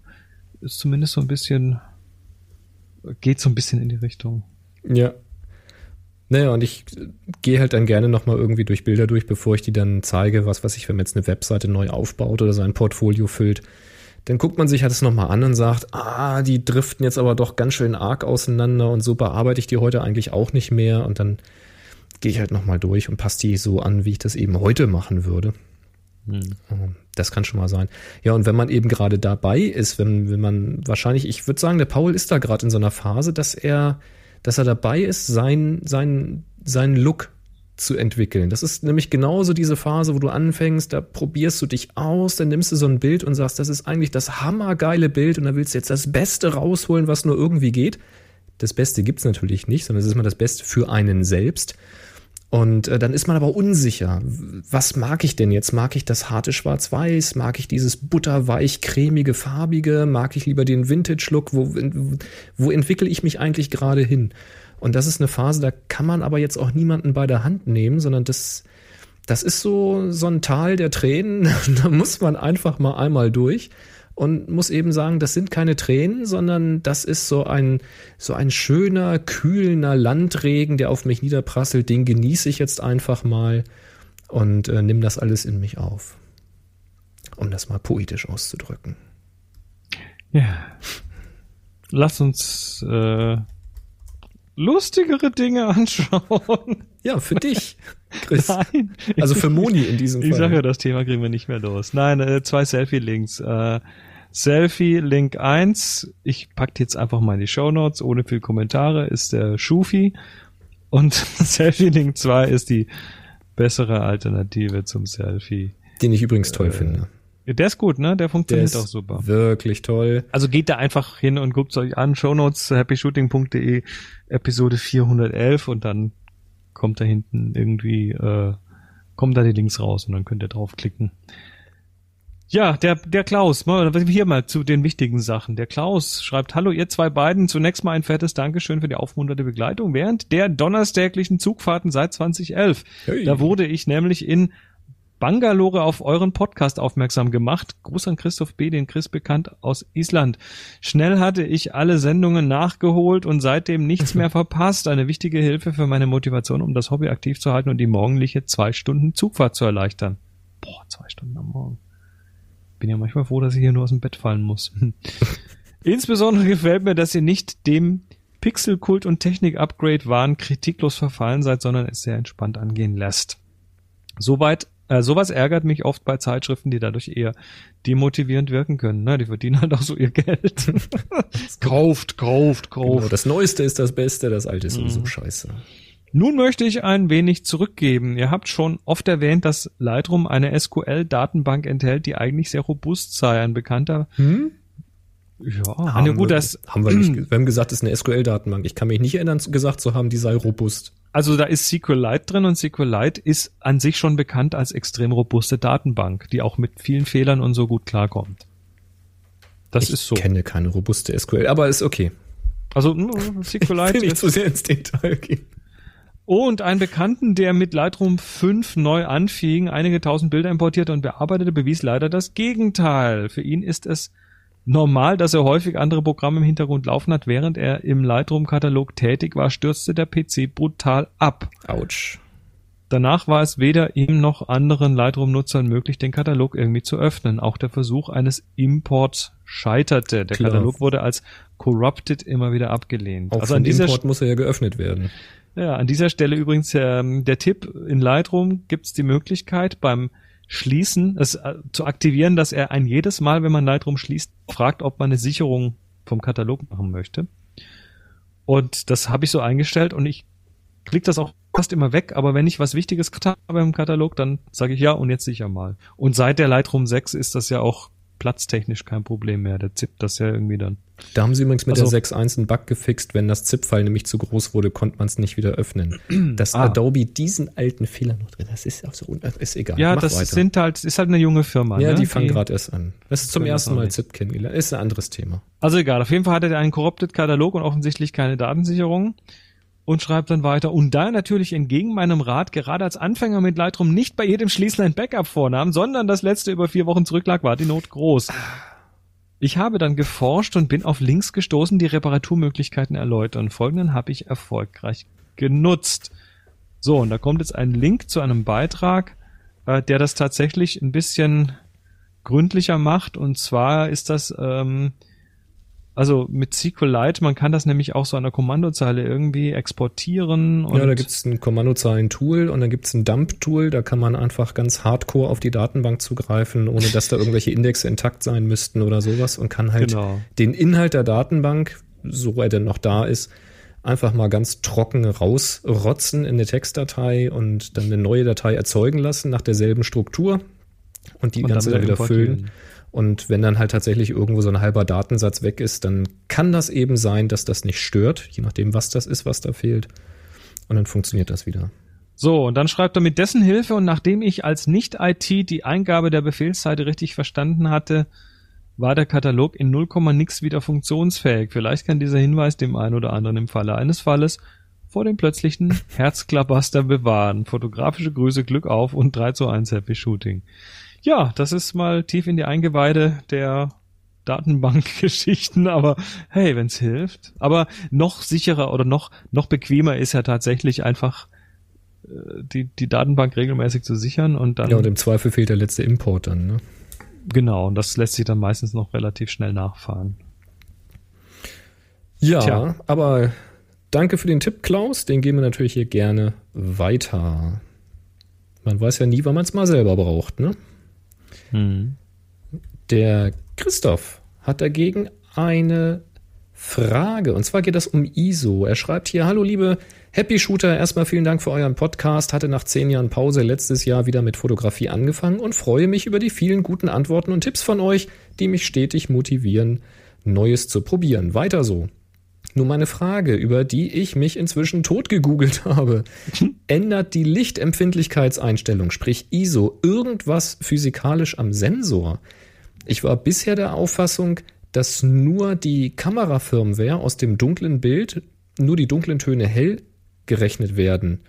ist zumindest so ein bisschen, geht so ein bisschen in die Richtung. Ja. Naja, und ich äh, gehe halt dann gerne nochmal irgendwie durch Bilder durch, bevor ich die dann zeige, was weiß ich, wenn man jetzt eine Webseite neu aufbaut oder sein Portfolio füllt. Dann guckt man sich halt das nochmal an und sagt, ah, die driften jetzt aber doch ganz schön arg auseinander und so bearbeite ich die heute eigentlich auch nicht mehr. Und dann gehe ich halt nochmal durch und passe die so an, wie ich das eben heute machen würde. Ähm, Das kann schon mal sein. Ja, und wenn man eben gerade dabei ist, wenn, wenn man wahrscheinlich, ich würde sagen, der Paul ist da gerade in so einer Phase, dass er, dass er dabei ist, sein, sein, seinen Look zu entwickeln. Das ist nämlich genauso diese Phase, wo du anfängst, da probierst du dich aus, dann nimmst du so ein Bild und sagst, das ist eigentlich das hammergeile Bild und da willst du jetzt das Beste rausholen, was nur irgendwie geht. Das Beste gibt's natürlich nicht, sondern es ist immer das Beste für einen selbst. Und äh, dann ist man aber unsicher. Was mag ich denn jetzt? Mag ich das harte Schwarz-Weiß? Mag ich dieses butterweich cremige, farbige? Mag ich lieber den Vintage-Look? Wo, wo entwickle ich mich eigentlich gerade hin? Und das ist eine Phase, da kann man aber jetzt auch niemanden bei der Hand nehmen, sondern das, das ist so, so ein Tal der Tränen. (laughs) da muss man einfach mal einmal durch und muss eben sagen, das sind keine Tränen, sondern das ist so ein, so ein schöner, kühlender Landregen, der auf mich niederprasselt. Den genieße ich jetzt einfach mal und äh, nimm das alles in mich auf. Um das mal poetisch auszudrücken. Ja. Lass uns äh, lustigere Dinge anschauen. Ja, für dich, Chris. (laughs) Nein. Also für Moni in diesem (laughs) Ich Fall. sage ja, das Thema kriegen wir nicht mehr los. Nein, äh, zwei Selfie-Links. Äh, Selfie-Link 1, ich pack jetzt einfach mal in die Shownotes, ohne viel Kommentare, ist der Schufi. Und (laughs) Selfie-Link 2 ist die bessere Alternative zum Selfie. Den ich übrigens toll finde. Der ist gut, ne? Der Der funktioniert ist auch super. wirklich toll. Also geht da einfach hin und guckt euch an, Shownotes, happyshooting.de, Episode 411 und dann kommt da hinten irgendwie, äh, kommen da die Links raus und dann könnt ihr draufklicken. Ja, der, der Klaus, mal, hier mal zu den wichtigen Sachen. Der Klaus schreibt, hallo ihr zwei beiden, zunächst mal ein fettes Dankeschön für die aufmunternde Begleitung während der donnerstäglichen Zugfahrten seit 2011. Hey. Da wurde ich nämlich in Bangalore auf euren Podcast aufmerksam gemacht. Gruß an Christoph B., den Chris bekannt aus Island. Schnell hatte ich alle Sendungen nachgeholt und seitdem nichts mehr verpasst. Eine wichtige Hilfe für meine Motivation, um das Hobby aktiv zu halten und die morgendliche zwei Stunden Zugfahrt zu erleichtern. Boah, zwei Stunden am Morgen. Bin ja manchmal froh, dass ich hier nur aus dem Bett fallen muss. (laughs) Insbesondere gefällt mir, dass ihr nicht dem Pixelkult und Technik-Upgrade waren kritiklos verfallen seid, sondern es sehr entspannt angehen lässt. Soweit, äh, sowas ärgert mich oft bei Zeitschriften, die dadurch eher demotivierend wirken können. Ne? Die verdienen halt auch so ihr Geld. (laughs) kauft, kauft, kauft. Genau, das Neueste ist das Beste, das Alte ist Mhm. sowieso scheiße. Nun möchte ich ein wenig zurückgeben. Ihr habt schon oft erwähnt, dass Lightroom eine SQL-Datenbank enthält, die eigentlich sehr robust sei. Ein bekannter. Hm? Ja, Haben, eine gut, wir, das, haben wir nicht. (clears throat) Wir haben gesagt, es ist eine SQL-Datenbank. Ich kann mich nicht erinnern, gesagt zu haben, die sei robust. Also da ist SQLite drin und SQLite ist an sich schon bekannt als extrem robuste Datenbank, die auch mit vielen Fehlern und so gut klarkommt. Das ich ist so. kenne keine robuste SQL, aber ist okay. Also mm, Will SQLite nicht zu sehr ins Detail gehen. Und einen Bekannten, der mit Lightroom 5 neu anfing, einige tausend Bilder importierte und bearbeitete, bewies leider das Gegenteil. Für ihn ist es normal, dass er häufig andere Programme im Hintergrund laufen hat. Während er im Lightroom-Katalog tätig war, stürzte der PC brutal ab. Autsch. Danach war es weder ihm noch anderen Lightroom-Nutzern möglich, den Katalog irgendwie zu öffnen. Auch der Versuch eines Imports scheiterte. Der Klar. Katalog wurde als corrupted immer wieder abgelehnt. Auch also an dieser Import muss er ja geöffnet werden. ja, an dieser Stelle übrigens ähm, der Tipp, in Lightroom gibt es die Möglichkeit beim Schließen, es äh, zu aktivieren, dass er ein jedes Mal, wenn man Lightroom schließt, fragt, ob man eine Sicherung vom Katalog machen möchte. Und das habe ich so eingestellt und ich klicke das auch fast immer weg, aber wenn ich was Wichtiges habe im Katalog, dann sage ich ja und jetzt sicher mal. Und seit der Lightroom 6 ist das ja auch platztechnisch kein Problem mehr. Der zippt das ja irgendwie dann. Da haben sie übrigens mit Also- der 6.1 einen Bug gefixt. Wenn das ZIP-File nämlich zu groß wurde, konnte man es nicht wieder öffnen. (clears throat) Dass Ah. Adobe diesen alten Fehler noch drin das ist auch so, un- ist egal. Ja, Mach das weiter. sind halt, ist halt eine junge Firma. ja, ne? die fangen gerade erst an. Das ist zum ersten Mal. ZIP kennengelernt. Ist ein anderes Thema. Also egal, auf jeden Fall hat er einen corrupted Katalog und offensichtlich keine Datensicherung und schreibt dann weiter. Und da natürlich entgegen meinem Rat gerade als Anfänger mit Lightroom nicht bei jedem Schließen ein Backup vornahm, sondern das letzte über vier Wochen zurücklag, war die Not groß. Ich habe dann geforscht und bin auf Links gestoßen, die Reparaturmöglichkeiten erläutern. Folgenden habe ich erfolgreich genutzt. So, und da kommt jetzt ein Link zu einem Beitrag, äh, der das tatsächlich ein bisschen gründlicher macht. Und zwar ist das ähm, also mit SQLite, man kann das nämlich auch so an der Kommandozeile irgendwie exportieren. Ja, da gibt's ein Kommandozeilen-Tool und dann gibt's ein Dump-Tool. Da kann man einfach ganz hardcore auf die Datenbank zugreifen, ohne dass da irgendwelche Indexe intakt sein müssten oder sowas und kann halt Genau. den Inhalt der Datenbank, so er denn noch da ist, einfach mal ganz trocken rausrotzen in eine Textdatei und dann eine neue Datei erzeugen lassen nach derselben Struktur und die Und ganze dann wieder füllen. Und wenn dann halt tatsächlich irgendwo so ein halber Datensatz weg ist, dann kann das eben sein, dass das nicht stört, je nachdem, was das ist, was da fehlt. Und dann funktioniert das wieder. So, und dann schreibt er mit dessen Hilfe und nachdem ich als Nicht-IT die Eingabe der Befehlszeile richtig verstanden hatte, war der Katalog in 0, nix wieder funktionsfähig. Vielleicht kann dieser Hinweis dem einen oder anderen im Falle eines Falles vor dem plötzlichen (laughs) Herzklabaster bewahren. Fotografische Grüße, Glück auf und 3 zu 1 Happy Shooting. Ja, das ist mal tief in die Eingeweide der Datenbankgeschichten, (laughs) aber hey, wenn's hilft. Aber noch sicherer oder noch, noch bequemer ist ja tatsächlich einfach äh, die, die Datenbank regelmäßig zu sichern und dann Ja, und im Zweifel fehlt der letzte Import dann, ne? genau, und das lässt sich dann meistens noch relativ schnell nachfahren. Ja, Tja. aber danke für den Tipp, Klaus. Den geben wir natürlich hier gerne weiter. Man weiß ja nie, wann man es mal selber braucht, ne? Der Christoph hat dagegen eine Frage. Und zwar geht es um ISO. Er schreibt hier, hallo liebe Happy Shooter, erstmal vielen Dank für euren Podcast. Hatte nach zehn Jahren Pause letztes Jahr wieder mit Fotografie angefangen und freue mich über die vielen guten Antworten und Tipps von euch, die mich stetig motivieren, Neues zu probieren. Weiter so. Nur meine Frage, über die ich mich inzwischen tot gegoogelt (laughs) habe. Ändert die Lichtempfindlichkeitseinstellung, sprich ISO, irgendwas physikalisch am Sensor? Ich war bisher der Auffassung, dass nur die Kamerafirmware aus dem dunklen Bild, nur die dunklen Töne hell gerechnet werden.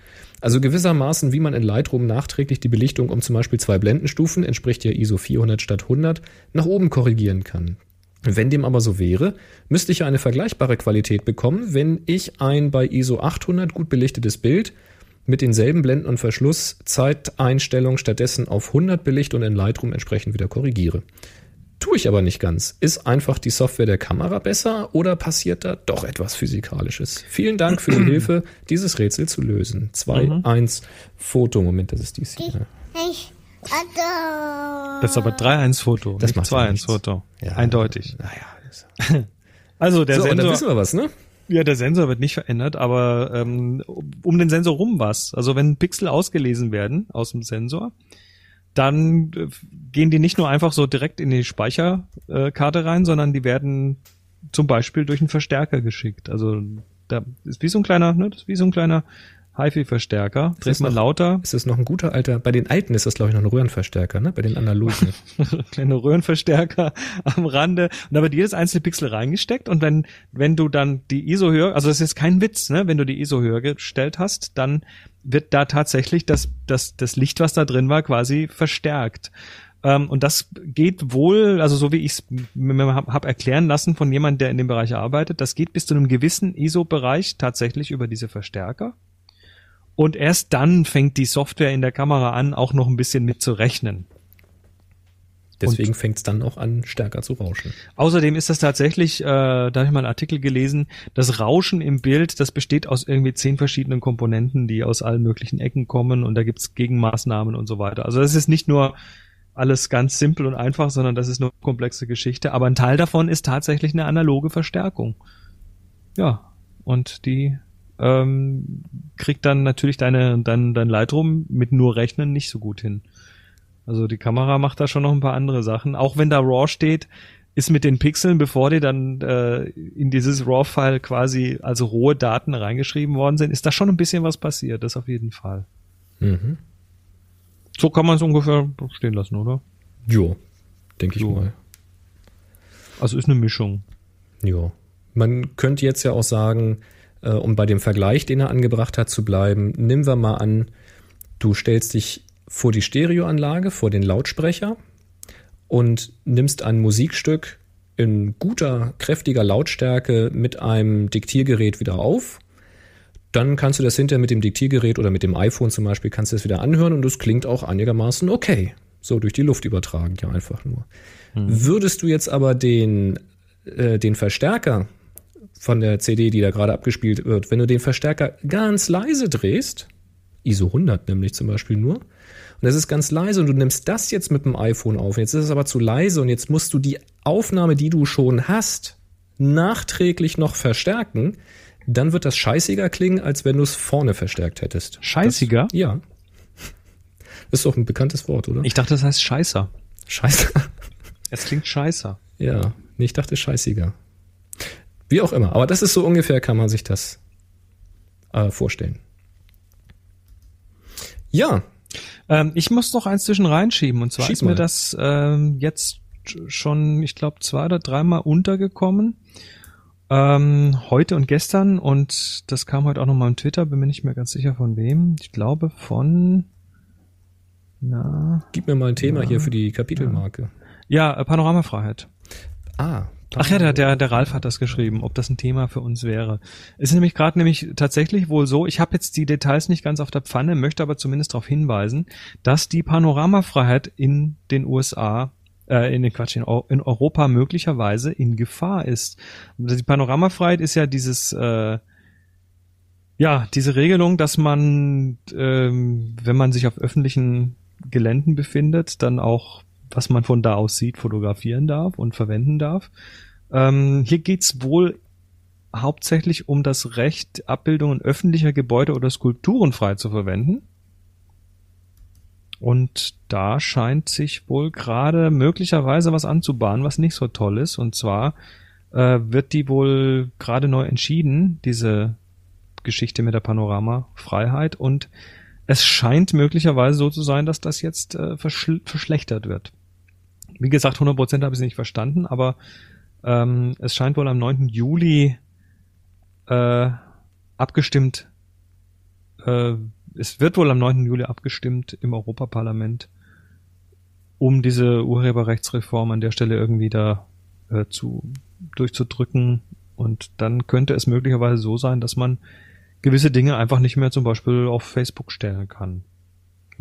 Also gewissermaßen, wie man in Lightroom nachträglich die Belichtung um zum Beispiel zwei Blendenstufen, entspricht ja ISO 400 statt 100, nach oben korrigieren kann. Wenn dem aber so wäre, müsste ich ja eine vergleichbare Qualität bekommen, wenn ich ein bei ISO 800 gut belichtetes Bild mit denselben Blenden- und Verschlusszeiteinstellungen stattdessen auf 100 belicht und in Lightroom entsprechend wieder korrigiere. Tue ich aber nicht ganz. Ist einfach die Software der Kamera besser oder passiert da doch etwas Physikalisches? Vielen Dank für die (clears throat) Hilfe, dieses Rätsel zu lösen. 2, 1, Foto. Moment, das ist dies hier. Ich hatte. Das ist aber 3-1-Foto, Das nicht macht ja nichts. 2-1-Foto. Ja, Eindeutig. Naja. das- (laughs) Also der So, und dann Sensor, wissen wir was, ne? ja, der Sensor wird nicht verändert, aber ähm, um den Sensor rum was. Also wenn Pixel ausgelesen werden aus dem Sensor, dann äh, gehen die nicht nur einfach so direkt in die Speicherkarte rein, sondern die werden zum Beispiel durch einen Verstärker geschickt. Also da ist wie so ein kleiner, ne, das ist wie so ein kleiner HiFi-Verstärker. Dreht man noch- lauter, Ist das noch ein guter alter, bei den alten ist das glaube ich noch ein Röhrenverstärker, ne? Bei den analogen. (laughs) kleine Röhrenverstärker am Rande und da wird jedes einzelne Pixel reingesteckt und wenn wenn du dann die ISO höher, also das ist kein Witz, ne, wenn du die ISO höher gestellt hast, dann wird da tatsächlich das das das Licht, was da drin war, quasi verstärkt. Ähm, und das geht wohl, also so wie ich es mir hab, hab erklären lassen von jemandem, der in dem Bereich arbeitet, das geht bis zu einem gewissen ISO-Bereich tatsächlich über diese Verstärker. Und erst dann fängt die Software in der Kamera an, auch noch ein bisschen mit zu rechnen. Deswegen fängt es dann auch an, stärker zu rauschen. Außerdem ist das tatsächlich, äh, da habe ich mal einen Artikel gelesen, das Rauschen im Bild, das besteht aus irgendwie zehn verschiedenen Komponenten, die aus allen möglichen Ecken kommen und da gibt's Gegenmaßnahmen und so weiter. Also das ist nicht nur alles ganz simpel und einfach, sondern das ist eine komplexe Geschichte. Aber ein Teil davon ist tatsächlich eine analoge Verstärkung. Ja, und die ähm, kriegt dann natürlich deine, dein, dein Lightroom mit nur Rechnen nicht so gut hin. Also die Kamera macht da schon noch ein paar andere Sachen. Auch wenn da RAW steht, ist mit den Pixeln, bevor die dann äh, in dieses RAW-File quasi also rohe Daten reingeschrieben worden sind, ist da schon ein bisschen was passiert. Das auf jeden Fall. Mhm. So kann man es ungefähr stehen lassen, oder? Jo, denke ich Jo. mal. Also ist eine Mischung. Ja. Man könnte jetzt ja auch sagen, äh, um bei dem Vergleich, den er angebracht hat, zu bleiben, nehmen wir mal an, du stellst dich vor die Stereoanlage, vor den Lautsprecher und nimmst ein Musikstück in guter, kräftiger Lautstärke mit einem Diktiergerät wieder auf. Dann kannst du das hinterher mit dem Diktiergerät oder mit dem iPhone zum Beispiel, kannst du das wieder anhören und es klingt auch einigermaßen okay. So durch die Luft übertragen, ja einfach nur. Würdest du jetzt aber den, äh, den Verstärker von der CD, die da gerade abgespielt wird, wenn du den Verstärker ganz leise drehst, ISO 100 nämlich zum Beispiel nur, und das ist ganz leise und du nimmst das jetzt mit dem iPhone auf, jetzt ist es aber zu leise und jetzt musst du die Aufnahme, die du schon hast, nachträglich noch verstärken, dann wird das scheißiger klingen, als wenn du es vorne verstärkt hättest. Scheißiger? Das, ja. Ist doch ein bekanntes Wort, oder? Ich dachte, das heißt Scheißer. Scheiße. Es klingt Scheißer. Ja, nee, ich dachte scheißiger. Wie auch immer, aber das ist so ungefähr, kann man sich das äh, vorstellen. Ja, Ähm, ich muss noch eins zwischen reinschieben und zwar Schieb ist mir mal. das ähm, jetzt schon, ich glaube, zwei oder dreimal untergekommen. Ähm, heute und gestern und das kam heute auch nochmal im Twitter, bin mir nicht mehr ganz sicher von wem. Ich glaube von na gib mir mal ein Thema hier für die Kapitelmarke. ja, äh, Panoramafreiheit. Ah. Ach ja, der, der, der Ralf hat das geschrieben, ob das ein Thema für uns wäre. Es ist nämlich gerade nämlich tatsächlich wohl so, ich habe jetzt die Details nicht ganz auf der Pfanne, möchte aber zumindest darauf hinweisen, dass die Panoramafreiheit in den USA, äh, in den Quatsch, in, in Europa möglicherweise in Gefahr ist. Die Panoramafreiheit ist ja dieses, äh, ja, diese Regelung, dass man, ähm, wenn man sich auf öffentlichen Geländen befindet, dann auch, was man von da aus sieht, fotografieren darf und verwenden darf. Ähm, hier geht's wohl hauptsächlich um das Recht, Abbildungen öffentlicher Gebäude oder Skulpturen frei zu verwenden. Und da scheint sich wohl gerade möglicherweise was anzubahnen, was nicht so toll ist. Und zwar äh, wird die wohl gerade neu entschieden, diese Geschichte mit der Panoramafreiheit. Und es scheint möglicherweise so zu sein, dass das jetzt äh, verschl verschlechtert wird. Wie gesagt, 100% habe ich es nicht verstanden, aber ähm, es scheint wohl am 9. Juli äh, abgestimmt, äh, es wird wohl am 9. Juli abgestimmt im Europaparlament, um diese Urheberrechtsreform an der Stelle irgendwie da äh, zu durchzudrücken. Und dann könnte es möglicherweise so sein, dass man gewisse Dinge einfach nicht mehr zum Beispiel auf Facebook stellen kann.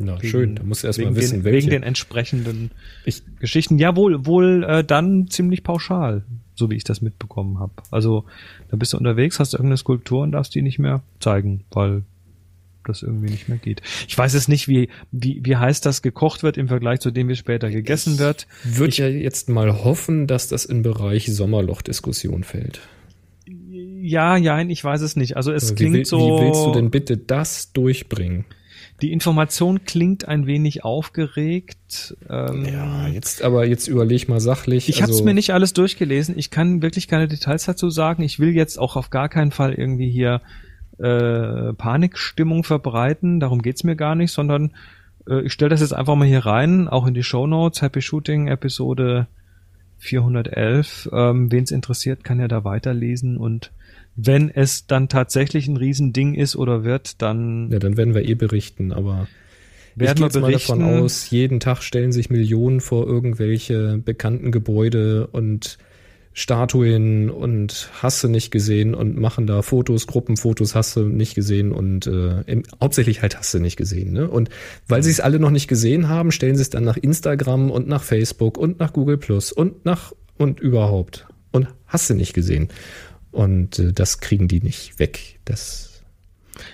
Na, Wegen- schön, da musst du erst wegen mal wissen, den, welche. Wegen den entsprechenden Ich- Geschichten. Ja, wohl, wohl äh, dann ziemlich pauschal, so wie ich das mitbekommen habe. Also da bist du unterwegs, hast irgendeine Skulptur und darfst die nicht mehr zeigen, weil das irgendwie nicht mehr geht. Ich weiß es nicht, wie, wie, wie heiß das gekocht wird im Vergleich zu dem, wie später gegessen wird. würde ja jetzt mal hoffen, dass das im Bereich Sommerloch-Diskussion fällt. Ja, ja, ich weiß es nicht. Also es wie, klingt will- so. wie willst du denn bitte das durchbringen? Die Information klingt ein wenig aufgeregt. Ähm, Ja, jetzt aber jetzt überleg mal sachlich. Ich habe es also, mir nicht alles durchgelesen. Ich kann wirklich keine Details dazu sagen. Ich will jetzt auch auf gar keinen Fall irgendwie hier äh, Panikstimmung verbreiten. Darum geht's mir gar nicht, sondern äh, ich stelle das jetzt einfach mal hier rein, auch in die Show Notes. Happy Shooting Episode 411. Ähm, Wen es interessiert, kann ja da weiterlesen und wenn es dann tatsächlich ein Riesending ist oder wird, dann. Ja, dann werden wir eh berichten, aber werden ich gehe jetzt mal davon aus, jeden Tag stellen sich Millionen vor irgendwelche bekannten Gebäude und Statuen und hast du nicht gesehen und machen da Fotos, Gruppenfotos hast du nicht gesehen und äh, im, hauptsächlich halt hast du nicht gesehen. Ne? Und weil sie es alle noch nicht gesehen haben, stellen sie es dann nach Instagram und nach Facebook und nach Google Plus und nach und überhaupt. Und hast du nicht gesehen. Und äh, das kriegen die nicht weg. Das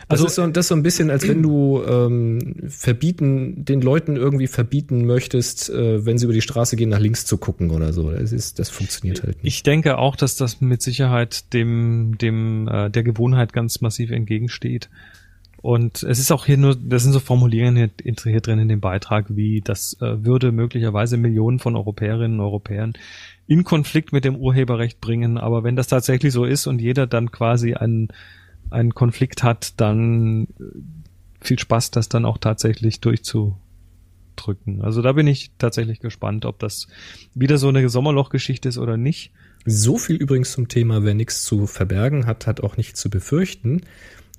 das, Also- ist so, das ist so ein bisschen, als wenn du ähm, verbieten, den Leuten irgendwie verbieten möchtest, äh, wenn sie über die Straße gehen, nach links zu gucken oder so. Das ist, das funktioniert halt nicht. Ich denke auch, dass das mit Sicherheit dem, dem äh, der Gewohnheit ganz massiv entgegensteht. Und es ist auch hier nur, das sind so Formulierungen hier, hier drin in dem Beitrag, wie das äh, würde möglicherweise Millionen von Europäerinnen und Europäern in Konflikt mit dem Urheberrecht bringen. Aber wenn das tatsächlich so ist und jeder dann quasi einen, einen Konflikt hat, dann äh, viel Spaß, das dann auch tatsächlich durchzudrücken. Also da bin ich tatsächlich gespannt, ob das wieder so eine Sommerlochgeschichte ist oder nicht. So viel übrigens zum Thema, wer nichts zu verbergen hat, hat auch nichts zu befürchten.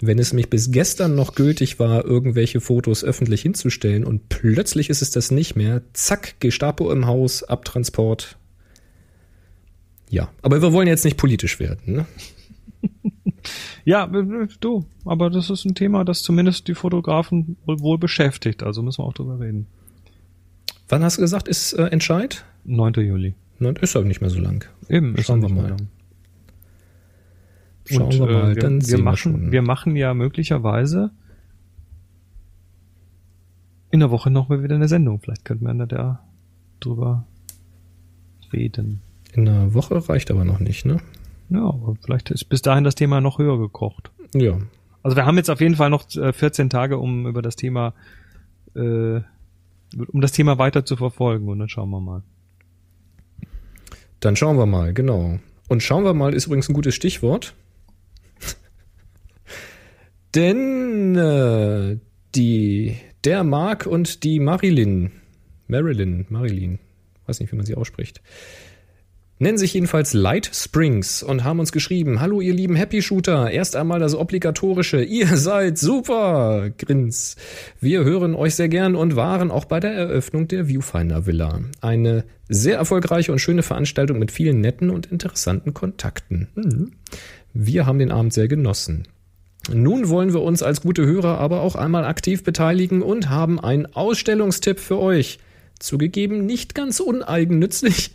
Wenn es mich bis gestern noch gültig war, irgendwelche Fotos öffentlich hinzustellen und plötzlich ist es das nicht mehr, zack, Gestapo im Haus, Abtransport. Ja, aber wir wollen jetzt nicht politisch werden. Ne? (laughs) Ja, äh, du, aber das ist ein Thema, das zumindest die Fotografen wohl, wohl beschäftigt, also müssen wir auch drüber reden. Wann hast du gesagt, ist äh, Entscheid? 9. Juli. Nein, ist aber nicht mehr so lang. Eben, Schauen wir mal. lang. Schauen Und, wir mal, äh, wir, wir wir machen, wir machen ja möglicherweise in der Woche noch mal wieder eine Sendung. Vielleicht könnten wir da drüber reden. In einer Woche reicht aber noch nicht, ne? Ja, aber vielleicht ist bis dahin das Thema noch höher gekocht. Ja. Also wir haben jetzt auf jeden Fall noch äh, 14 Tage, um über das Thema, äh, um das Thema weiter zu verfolgen und dann schauen wir mal. Dann schauen wir mal, genau. Und schauen wir mal ist übrigens ein gutes Stichwort. Denn äh, die, der Mark und die Marilyn, Marilyn, Marilyn, weiß nicht, wie man sie ausspricht, nennen sich jedenfalls Light Springs und haben uns geschrieben, hallo ihr lieben Happy Shooter, erst einmal das obligatorische, (laughs) ihr seid super, Grins. Wir hören euch sehr gern und waren auch bei der Eröffnung der Viewfinder Villa. Eine sehr erfolgreiche und schöne Veranstaltung mit vielen netten und interessanten Kontakten. Mhm. Wir haben den Abend sehr genossen. Nun wollen wir uns als gute Hörer aber auch einmal aktiv beteiligen und haben einen Ausstellungstipp für euch. Zugegeben nicht ganz uneigennützlich,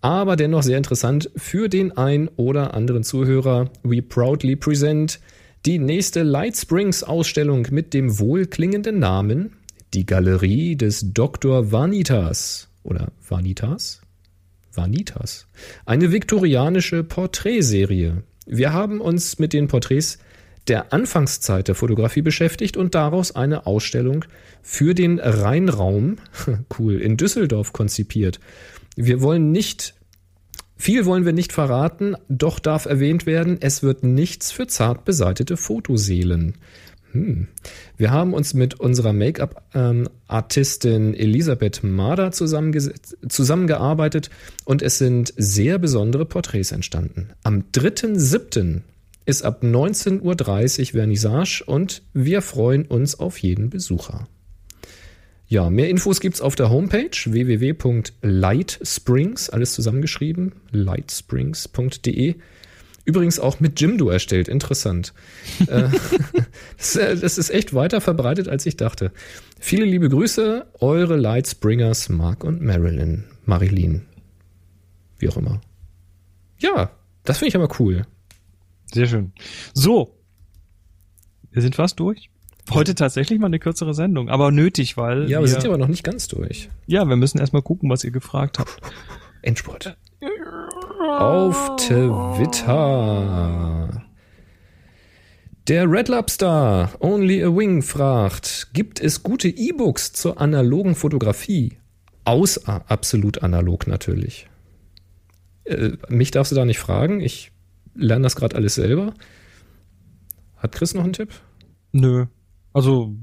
aber dennoch sehr interessant für den ein oder anderen Zuhörer. We proudly present die nächste Light Springs Ausstellung mit dem wohlklingenden Namen Die Galerie des Dr. Vanitas oder Vanitas? Vanitas. Eine viktorianische Porträtserie. Wir haben uns mit den Porträts der Anfangszeit der Fotografie beschäftigt und daraus eine Ausstellung für den Rheinraum, (laughs) cool, in Düsseldorf konzipiert. Wir wollen nicht, viel wollen wir nicht verraten, doch darf erwähnt werden, es wird nichts für zart beseitete Fotoseelen. Hm. Wir haben uns mit unserer Make-up-Artistin Elisabeth Mader zusammengesetzt- zusammengearbeitet und es sind sehr besondere Porträts entstanden. Am 3.7. ist ab 19.30 Uhr Vernissage und wir freuen uns auf jeden Besucher. Ja, mehr Infos gibt's auf der Homepage www.lightsprings, alles zusammengeschrieben, lightsprings.de. Übrigens auch mit Jimdo erstellt, interessant. Äh, (laughs) das, äh, das ist echt weiter verbreitet, als ich dachte. Viele liebe Grüße, eure Lightspringers Mark und Marilyn. Marilyn. Wie auch immer. Ja, das finde ich aber cool. Sehr schön. So. Wir sind fast durch. Heute tatsächlich mal eine kürzere Sendung, aber nötig, weil Ja, wir, sind ja aber noch nicht ganz durch. ja, wir müssen erstmal gucken, was ihr gefragt habt. (laughs) Endspurt. Auf Twitter. Der Red Lobster Only a Wing fragt, gibt es gute E-Books zur analogen Fotografie? Aus absolut analog natürlich. Äh, mich darfst du da nicht fragen, ich lerne das gerade alles selber. Hat Chris noch einen Tipp? Nö. Also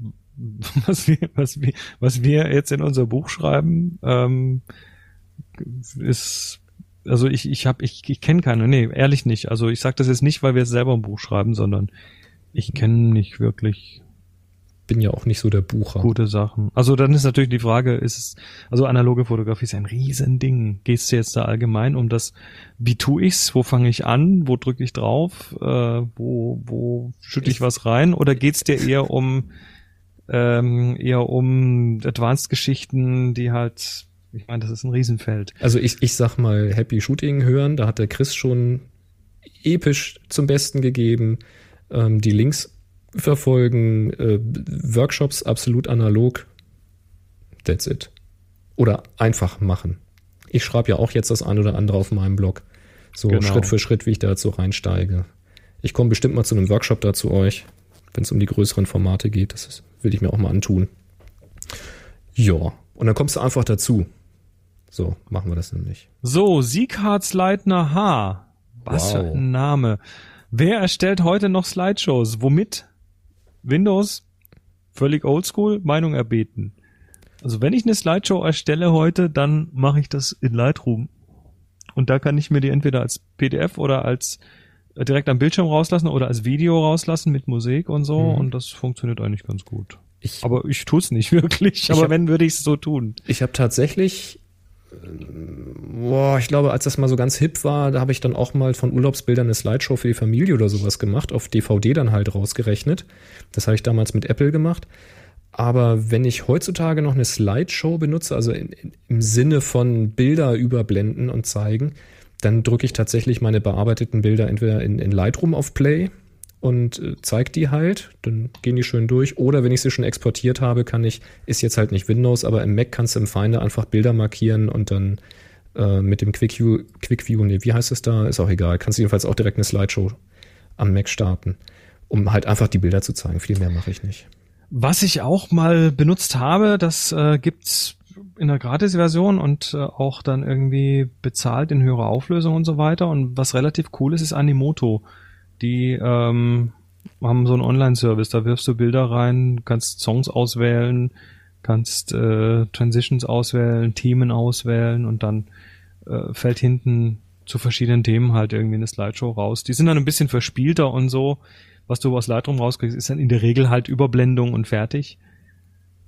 was wir, was wir, was wir jetzt in unser Buch schreiben, ähm, ist also ich ich habe ich, ich kenne keine, nee, ehrlich nicht. Also ich sage das jetzt nicht, weil wir selber ein Buch schreiben, sondern ich kenne nicht wirklich Bin ja auch nicht so der Bucher. gute Sachen. Also dann ist natürlich die Frage, ist es, also analoge Fotografie ist ein Riesending. Gehst du jetzt da allgemein um das, wie tue ich's, wo fange ich an, wo drücke ich drauf, äh, wo, wo schütte ich was rein oder geht's dir eher um ähm, eher um Advanced-Geschichten, die halt, ich meine, das ist ein Riesenfeld. Also ich, ich sag mal Happy Shooting hören, da hat der Chris schon episch zum Besten gegeben. Ähm, die Links verfolgen, äh, Workshops absolut analog. That's it. Oder einfach machen. Ich schreibe ja auch jetzt das ein oder andere auf meinem Blog. So Genau. Schritt für Schritt, wie ich dazu reinsteige. Ich komme bestimmt mal zu einem Workshop da zu euch, wenn es um die größeren Formate geht. Das ist, will ich mir auch mal antun. Ja, und dann kommst du einfach dazu. So, machen wir das nämlich. So, Sieghards Leitner H. Was Wow. für ein Name. Wer erstellt heute noch Slideshows? Womit? Windows? Völlig oldschool? Meinung erbeten. Also wenn ich eine Slideshow erstelle heute, dann mache ich das in Lightroom. Und da kann ich mir die entweder als PDF oder als äh, direkt am Bildschirm rauslassen oder als Video rauslassen mit Musik und so. Mhm. Und das funktioniert eigentlich ganz gut. Ich, Aber ich tue es nicht (laughs) wirklich. Aber hab- wenn, würde ich es so tun. ich habe tatsächlich, boah, ich glaube, als das mal so ganz hip war, da habe ich dann auch mal von Urlaubsbildern eine Slideshow für die Familie oder sowas gemacht, auf DVD dann halt rausgerechnet. Das habe ich damals mit Apple gemacht. Aber wenn ich heutzutage noch eine Slideshow benutze, also in, in, im Sinne von Bilder überblenden und zeigen, dann drücke ich tatsächlich meine bearbeiteten Bilder entweder in, in Lightroom auf Play und äh, zeige die halt, dann gehen die schön durch. Oder wenn ich sie schon exportiert habe, kann ich, ist jetzt halt nicht Windows, aber im Mac kannst du im Finder einfach Bilder markieren und dann äh, mit dem Quick View, Quick View, nee, wie heißt es da? Ist auch egal. Kannst jedenfalls auch direkt eine Slideshow am Mac starten, um halt einfach die Bilder zu zeigen. Viel mehr mache ich nicht. Was ich auch mal benutzt habe, das äh, gibt's in der Gratis-Version und äh, auch dann irgendwie bezahlt in höherer Auflösung und so weiter. Und was relativ cool ist, ist Animoto. Die ähm, haben so einen Online-Service, da wirfst du Bilder rein, kannst Songs auswählen, kannst äh, Transitions auswählen, Themen auswählen und dann äh, fällt hinten zu verschiedenen Themen halt irgendwie eine Slideshow raus. Die sind dann ein bisschen verspielter und so. Was du aus Lightroom rauskriegst, ist dann in der Regel halt Überblendung und fertig.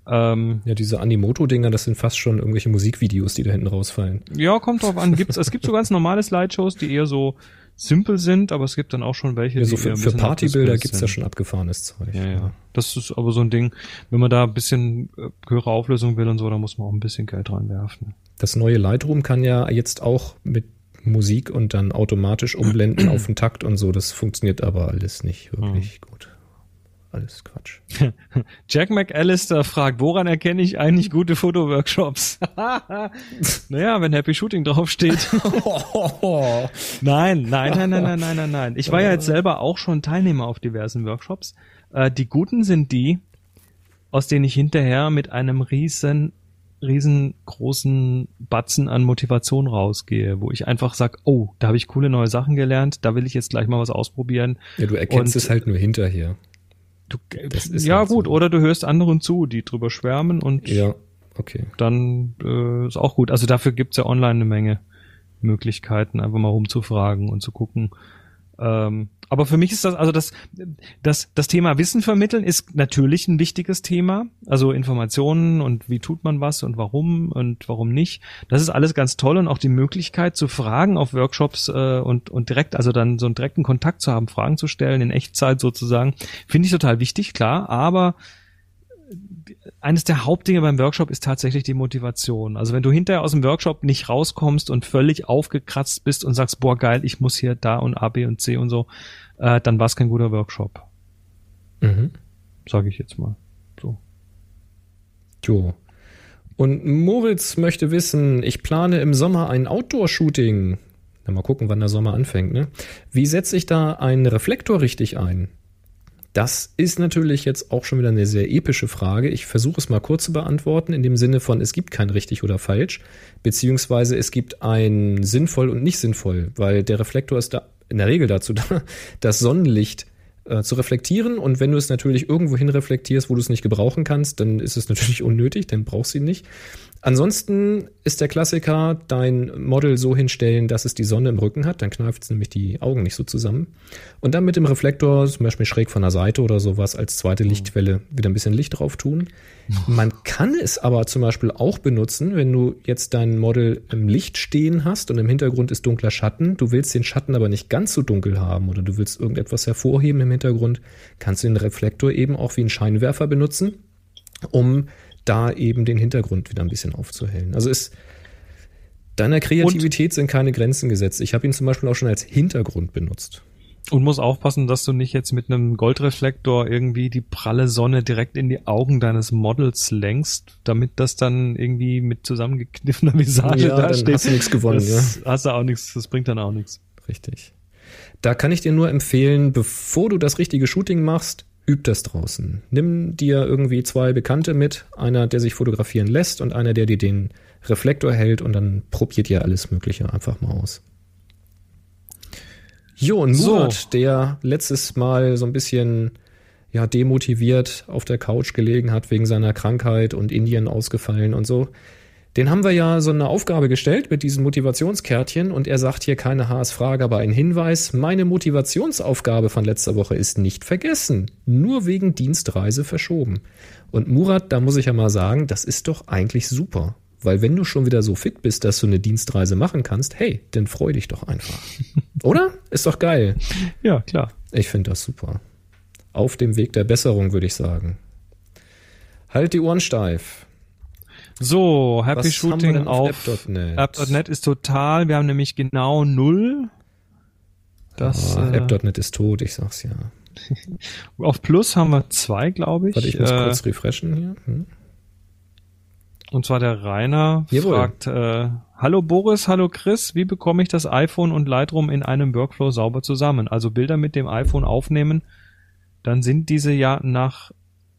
Ähm, Ja, diese Animoto-Dinger, das sind fast schon irgendwelche Musikvideos, die da hinten rausfallen. ja, kommt drauf an. Gibt's, es gibt so ganz normale Slideshows, die eher so simpel sind, aber es gibt dann auch schon welche, Ja, so die für, für Partybilder gibt's sind. schon abgefahrenes Zeug. Ja, ja. Das ist aber so ein Ding, wenn man da ein bisschen äh, höhere Auflösung will und so, da muss man auch ein bisschen Geld reinwerfen. Das neue Lightroom kann ja jetzt auch mit Musik und dann automatisch umblenden (clears throat) auf den Takt und so. Das funktioniert aber alles nicht wirklich gut. Alles Quatsch. (laughs) Jack McAllister fragt, woran erkenne ich eigentlich gute Fotoworkshops? (laughs) naja, wenn Happy Shooting draufsteht. nein, (laughs) nein, nein, nein, nein, nein, nein, nein. Ich war ja jetzt selber auch schon Teilnehmer auf diversen Workshops. Äh, die guten sind die, aus denen ich hinterher mit einem riesen, riesengroßen Batzen an Motivation rausgehe, wo ich einfach sag, oh, da habe ich coole neue Sachen gelernt, da will ich jetzt gleich mal was ausprobieren. Ja, du erkennst Und- es halt nur hinterher. Du, ja halt gut, so. oder du hörst anderen zu, die drüber schwärmen und Ja, okay. dann äh, ist auch gut. Also dafür gibt's ja online eine Menge Möglichkeiten, einfach mal rumzufragen und zu gucken. Ähm, aber für mich ist das, also das, das, das Thema Wissen vermitteln ist natürlich ein wichtiges Thema. Also Informationen und wie tut man was und warum und warum nicht. Das ist alles ganz toll und auch die Möglichkeit zu fragen auf Workshops äh, und, und direkt, also dann so einen direkten Kontakt zu haben, Fragen zu stellen in Echtzeit sozusagen, finde ich total wichtig, klar, aber eines der Hauptdinge beim Workshop ist tatsächlich die Motivation. Also wenn du hinterher aus dem Workshop nicht rauskommst und völlig aufgekratzt bist und sagst, boah geil, ich muss hier da und A, B und C und so, äh, dann war es kein guter Workshop, Mhm. sage ich jetzt mal. So. Jo. Und Moritz möchte wissen, ich plane im Sommer ein Outdoor-Shooting. Na, mal gucken, wann der Sommer anfängt, ne? Wie setze ich da einen Reflektor richtig ein? Das ist natürlich jetzt auch schon wieder eine sehr epische Frage. Ich versuche es mal kurz zu beantworten, in dem Sinne von, es gibt kein richtig oder falsch, beziehungsweise es gibt ein sinnvoll und nicht sinnvoll, weil der Reflektor ist da in der Regel dazu (laughs) da, das Sonnenlicht äh, zu reflektieren. Und wenn du es natürlich irgendwo hin reflektierst, wo du es nicht gebrauchen kannst, dann ist es natürlich (laughs) unnötig, dann brauchst du ihn nicht. Ansonsten ist der Klassiker, dein Model so hinstellen, dass es die Sonne im Rücken hat, dann kneift es nämlich die Augen nicht so zusammen. Und dann mit dem Reflektor, zum Beispiel schräg von der Seite oder sowas, als zweite mhm. Lichtquelle wieder ein bisschen Licht drauf tun. Man kann es aber zum Beispiel auch benutzen, wenn du jetzt dein Model im Licht stehen hast und im Hintergrund ist dunkler Schatten, du willst den Schatten aber nicht ganz so dunkel haben oder du willst irgendetwas hervorheben im Hintergrund, kannst du den Reflektor eben auch wie einen Scheinwerfer benutzen, um da eben den Hintergrund wieder ein bisschen aufzuhellen. Also ist deiner Kreativität und, sind keine Grenzen gesetzt. Ich habe ihn zum Beispiel auch schon als Hintergrund benutzt. Und muss aufpassen, dass du nicht jetzt mit einem Goldreflektor irgendwie die pralle Sonne direkt in die Augen deines Models lenkst, damit das dann irgendwie mit zusammengekniffener Visage ja, da steht. hast du nichts gewonnen. Das ja. hast du auch nichts, das bringt dann auch nichts. Richtig. Da kann ich dir nur empfehlen, bevor du das richtige Shooting machst, üb das draußen. Nimm dir irgendwie zwei Bekannte mit, einer, der sich fotografieren lässt und einer, der dir den Reflektor hält und dann probiert ihr alles Mögliche einfach mal aus. Jo, und Murat, so. der letztes Mal so ein bisschen ja, demotiviert auf der Couch gelegen hat wegen seiner Krankheit und Indien ausgefallen und so, den haben wir ja so eine Aufgabe gestellt mit diesem Motivationskärtchen und er sagt hier keine HS-Frage, aber ein Hinweis. Meine Motivationsaufgabe von letzter Woche ist nicht vergessen, nur wegen Dienstreise verschoben. Und Murat, da muss ich ja mal sagen, das ist doch eigentlich super. Weil wenn du schon wieder so fit bist, dass du eine Dienstreise machen kannst, hey, dann freu dich doch einfach. (laughs) Oder? Ist doch geil. Ja, klar. Ich finde das super. Auf dem Weg der Besserung, würde ich sagen. Halt die Ohren steif. So, Happy Was Shooting auf, auf App.net. App.net ist total, wir haben nämlich genau null. Das, oh, äh, App.net ist tot, ich sag's ja. (laughs) auf Plus haben wir zwei, glaube ich. Warte, ich muss äh, kurz refreshen hier. Hm. Und zwar der Rainer Jawohl. fragt, äh, Hallo Boris, hallo Chris, wie bekomme ich das iPhone und Lightroom in einem Workflow sauber zusammen? Also Bilder mit dem iPhone aufnehmen, dann sind diese ja nach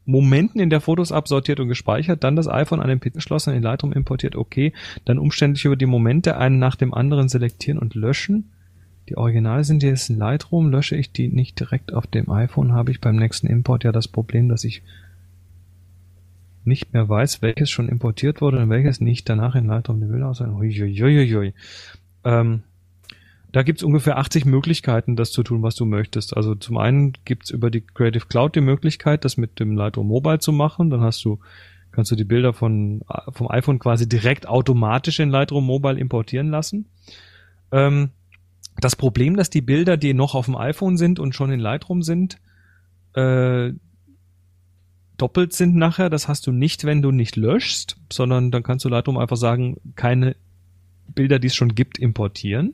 Momenten in der Fotos absortiert und gespeichert, dann das iPhone an den PC geschlossen, in Lightroom importiert, okay, dann umständlich über die Momente einen nach dem anderen selektieren und löschen. Die Originale sind jetzt in Lightroom, lösche ich die nicht direkt auf dem iPhone, habe ich beim nächsten Import ja das Problem, dass ich nicht mehr weiß, welches schon importiert wurde und welches nicht. Danach in Lightroom die Bilder auswählen. Huiuiuiui. Ähm, da gibt's ungefähr 80 Möglichkeiten, das zu tun, was du möchtest. Also zum einen gibt's über die Creative Cloud die Möglichkeit, das mit dem Lightroom Mobile zu machen. Dann hast du, kannst du die Bilder von, vom iPhone quasi direkt automatisch in Lightroom Mobile importieren lassen. Ähm, das Problem, dass die Bilder, die noch auf dem iPhone sind und schon in Lightroom sind, äh, doppelt sind nachher. Das hast du nicht, wenn du nicht löschst, sondern dann kannst du Lightroom einfach sagen, keine Bilder, die es schon gibt, importieren.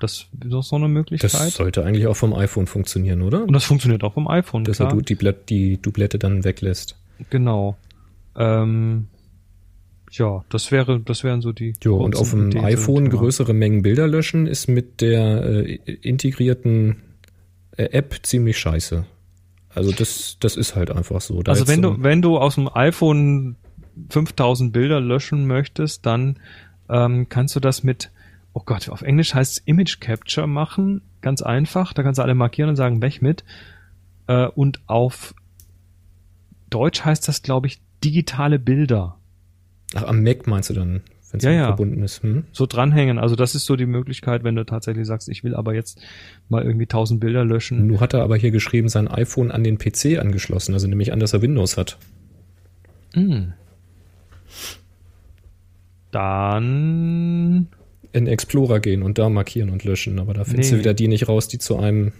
Das ist auch so eine Möglichkeit. Das sollte eigentlich auch vom iPhone funktionieren, oder? Und das funktioniert auch vom iPhone, Dass klar. du die, Blat die Dublette dann weglässt. Genau. Ähm, ja, das wäre, das wären so die. Jo, und auf dem iPhone größere Mengen Bilder löschen ist mit der äh, integrierten äh, App ziemlich scheiße. Also das, das ist halt einfach so. Da also wenn du, wenn du aus dem iPhone 5000 Bilder löschen möchtest, dann ähm, kannst du das mit oh Gott, auf Englisch heißt es Image Capture machen, ganz einfach. Da kannst du alle markieren und sagen, weg mit. Äh, und auf Deutsch heißt das, glaube ich, digitale Bilder. Ach, am Mac meinst du dann, wenn es ja, ja. verbunden ist? Hm? So dranhängen. Also das ist so die Möglichkeit, wenn du tatsächlich sagst, ich will aber jetzt mal irgendwie 1000 Bilder löschen. Nun hat er aber hier geschrieben, sein iPhone an den PC angeschlossen, also nämlich an, dass er Windows hat. Hm. Dann in Explorer gehen und da markieren und löschen, aber da findest nee. du wieder die nicht raus, die zu einem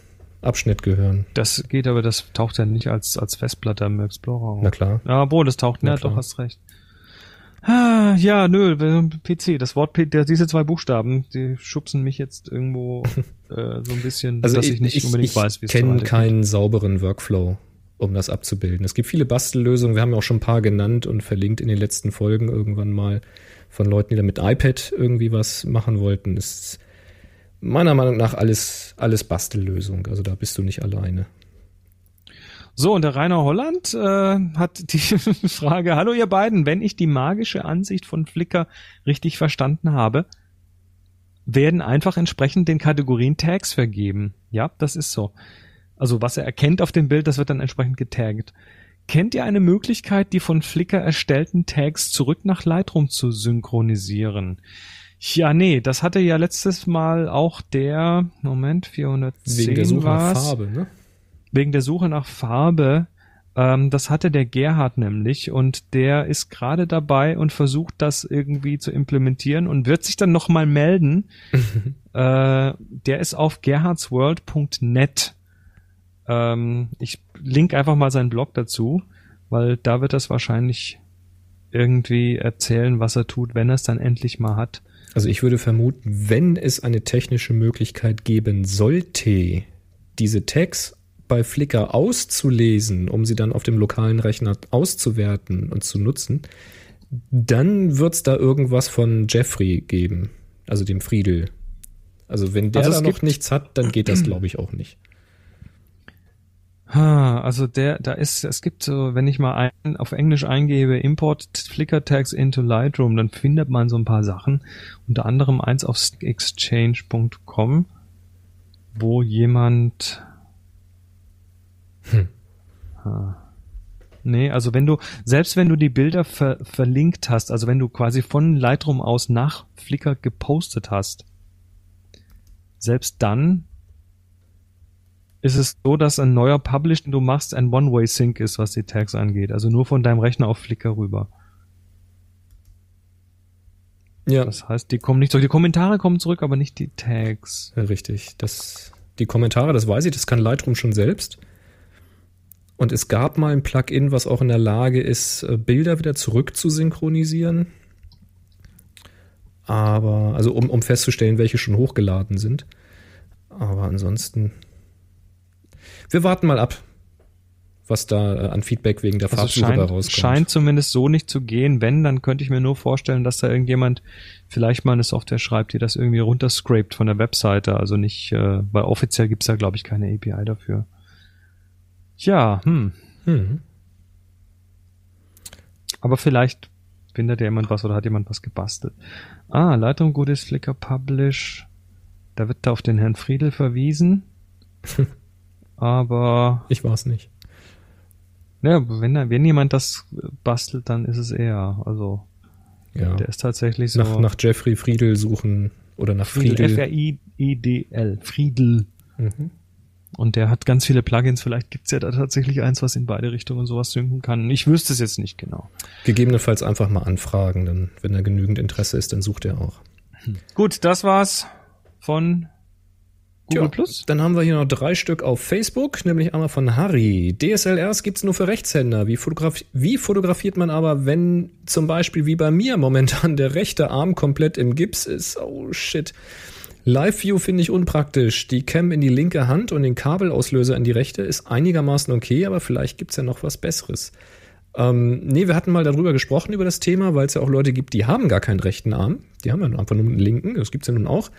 Abschnitt gehören. Das geht, aber das taucht ja nicht als, als Festplatte im Explorer auf. Na klar. Ja, boah, das taucht, ja, doch, hast recht. Ah, ja, nö, PC, das Wort, diese zwei Buchstaben, die schubsen mich jetzt irgendwo (laughs) äh, so ein bisschen, also dass ich, ich nicht ich, unbedingt ich weiß, wie es Ich kenne keinen sauberen Workflow, um das abzubilden. Es gibt viele Bastellösungen, wir haben ja auch schon ein paar genannt und verlinkt in den letzten Folgen irgendwann mal von Leuten, die da mit iPad irgendwie was machen wollten, ist meiner Meinung nach alles, alles Bastellösung. Also da bist du nicht alleine. So, und der Rainer Holland äh, hat die (laughs) Frage, hallo ihr beiden, wenn ich die magische Ansicht von Flickr richtig verstanden habe, werden einfach entsprechend den Kategorien Tags vergeben. Ja, das ist so. Also was er erkennt auf dem Bild, das wird dann entsprechend getaggt. Kennt ihr eine Möglichkeit, die von Flickr erstellten Tags zurück nach Lightroom zu synchronisieren? Ja, nee, das hatte ja letztes Mal auch der, Moment, 410 Wegen der Suche nach. Farbe, ne? Wegen der Suche nach Farbe. Ähm, das hatte der Gerhard nämlich und der ist gerade dabei und versucht das irgendwie zu implementieren und wird sich dann nochmal melden. (laughs) äh, der ist auf gerhardsworld.net. Ähm, ich link einfach mal seinen Blog dazu, weil da wird das wahrscheinlich irgendwie erzählen, was er tut, wenn er es dann endlich mal hat. Also ich würde vermuten, wenn es eine technische Möglichkeit geben sollte, diese Tags bei Flickr auszulesen, um sie dann auf dem lokalen Rechner auszuwerten und zu nutzen, dann wird es da irgendwas von Jeffrey geben, also dem Friedel. Also wenn der Also da noch nichts hat, dann geht das, glaube ich, auch nicht. Also der, da ist, es gibt so, wenn ich mal ein, auf Englisch eingebe, Import Flickr Tags into Lightroom, dann findet man so ein paar Sachen. Unter anderem eins auf exchange.com, wo jemand, Hm. Ha. Nee, also wenn du, selbst wenn du die Bilder ver, verlinkt hast, also wenn du quasi von Lightroom aus nach Flickr gepostet hast, selbst dann ist es so, dass ein neuer Publish, den du machst, ein One-Way-Sync ist, was die Tags angeht. Also nur von deinem Rechner auf Flickr rüber. Ja, Das heißt, die kommen nicht zurück. Die Kommentare kommen zurück, aber nicht die Tags. richtig. Das, die Kommentare, das weiß ich, das kann Lightroom schon selbst. Und es gab mal ein Plugin, was auch in der Lage ist, äh, Bilder wieder zurück zu synchronisieren. Aber, also um, um festzustellen, welche schon hochgeladen sind. Aber ansonsten. Wir warten mal ab, was da äh, an Feedback wegen der Also es Farbsuche scheint, rauskommt. scheint zumindest so nicht zu gehen. Wenn, dann könnte ich mir nur vorstellen, dass da irgendjemand vielleicht mal eine Software schreibt, die das irgendwie runterscrapt von der Webseite. Also nicht, äh, weil offiziell gibt's da, glaube ich, keine API dafür. Ja, hm. Hm. Aber vielleicht findet ja jemand was oder hat jemand was gebastelt. Ah, Leitung gutes Flickr Publish. Da wird da auf den Herrn Friedel verwiesen. (laughs) Aber Ich war es nicht. ja, wenn, wenn jemand das bastelt, dann ist es er. Also Ja. der ist tatsächlich so. Nach, nach Jeffrey Friedel suchen oder nach Friedel, Friedel. F-R-I-E-D-L. Friedel. Mhm. Und der hat ganz viele Plugins. Vielleicht gibt's ja da tatsächlich eins, was in beide Richtungen sowas synken kann. Ich wüsste es jetzt nicht genau. Gegebenenfalls einfach mal anfragen, dann, wenn da genügend Interesse ist, dann sucht er auch. Gut, das war's von Google Tja, Plus. Dann haben wir hier noch drei Stück auf Facebook, nämlich einmal von Harry. DSLRs gibt's nur für Rechtshänder. Wie, fotograf wie fotografiert man aber, wenn zum Beispiel wie bei mir momentan der rechte Arm komplett im Gips ist? Oh shit. Live-View finde ich unpraktisch. Die Cam in die linke Hand und den Kabelauslöser in die rechte ist einigermaßen okay, aber vielleicht gibt's ja noch was Besseres. Ähm, nee, wir hatten mal darüber gesprochen, über das Thema, weil es ja auch Leute gibt, die haben gar keinen rechten Arm. Die haben ja einfach nur einen linken. Das gibt's ja nun auch.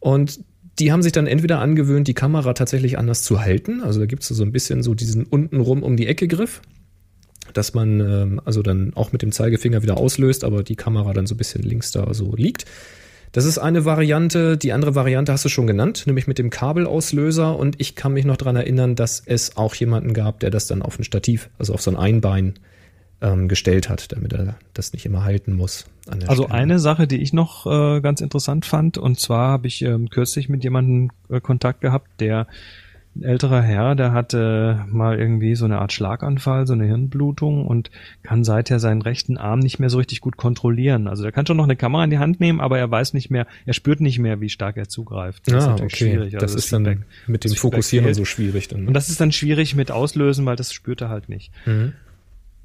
Und die haben sich dann entweder angewöhnt, die Kamera tatsächlich anders zu halten. Also da gibt's so ein bisschen so diesen untenrum um die Ecke Griff, dass man ähm, also dann auch mit dem Zeigefinger wieder auslöst, aber die Kamera dann so ein bisschen links da so liegt. Das ist eine Variante. Die andere Variante hast du schon genannt, nämlich mit dem Kabelauslöser. Und ich kann mich noch dran erinnern, dass es auch jemanden gab, der das dann auf ein Stativ, also auf so ein Einbein ähm, gestellt hat, damit er das nicht immer halten muss. Also Stelle. eine Sache, die ich noch äh, ganz interessant fand, und zwar habe ich ähm, kürzlich mit jemandem äh, Kontakt gehabt, der ein älterer Herr, der hatte mal irgendwie so eine Art Schlaganfall, so eine Hirnblutung und kann seither seinen rechten Arm nicht mehr so richtig gut kontrollieren. Also er kann schon noch eine Kamera in die Hand nehmen, aber er weiß nicht mehr, er spürt nicht mehr, wie stark er zugreift. Das ist Ah, natürlich okay. schwierig. das Also ist dann Feedback- mit dem das Fokussieren so schwierig dann. Und Ne? das ist dann schwierig mit Auslösen, weil das spürt er halt nicht. Mhm.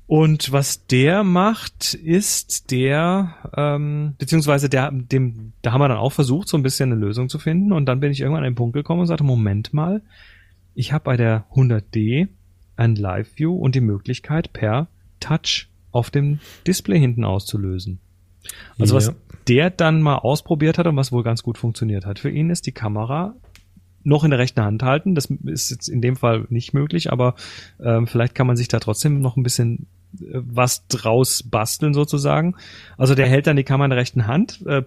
Und was der macht, ist der, ähm, beziehungsweise der, dem, da haben wir dann auch versucht, so ein bisschen eine Lösung zu finden. Und dann bin ich irgendwann an den Punkt gekommen und sagte, Moment mal, ich habe bei der 100D ein Live-View und die Möglichkeit, per Touch auf dem Display hinten auszulösen. Also was Ja. der dann mal ausprobiert hat und was wohl ganz gut funktioniert hat für ihn, ist die Kamera noch in der rechten Hand halten. Das ist jetzt in dem Fall nicht möglich, aber ähm, vielleicht kann man sich da trotzdem noch ein bisschen äh, was draus basteln sozusagen. Also der hält dann die Kamera in der rechten Hand, äh,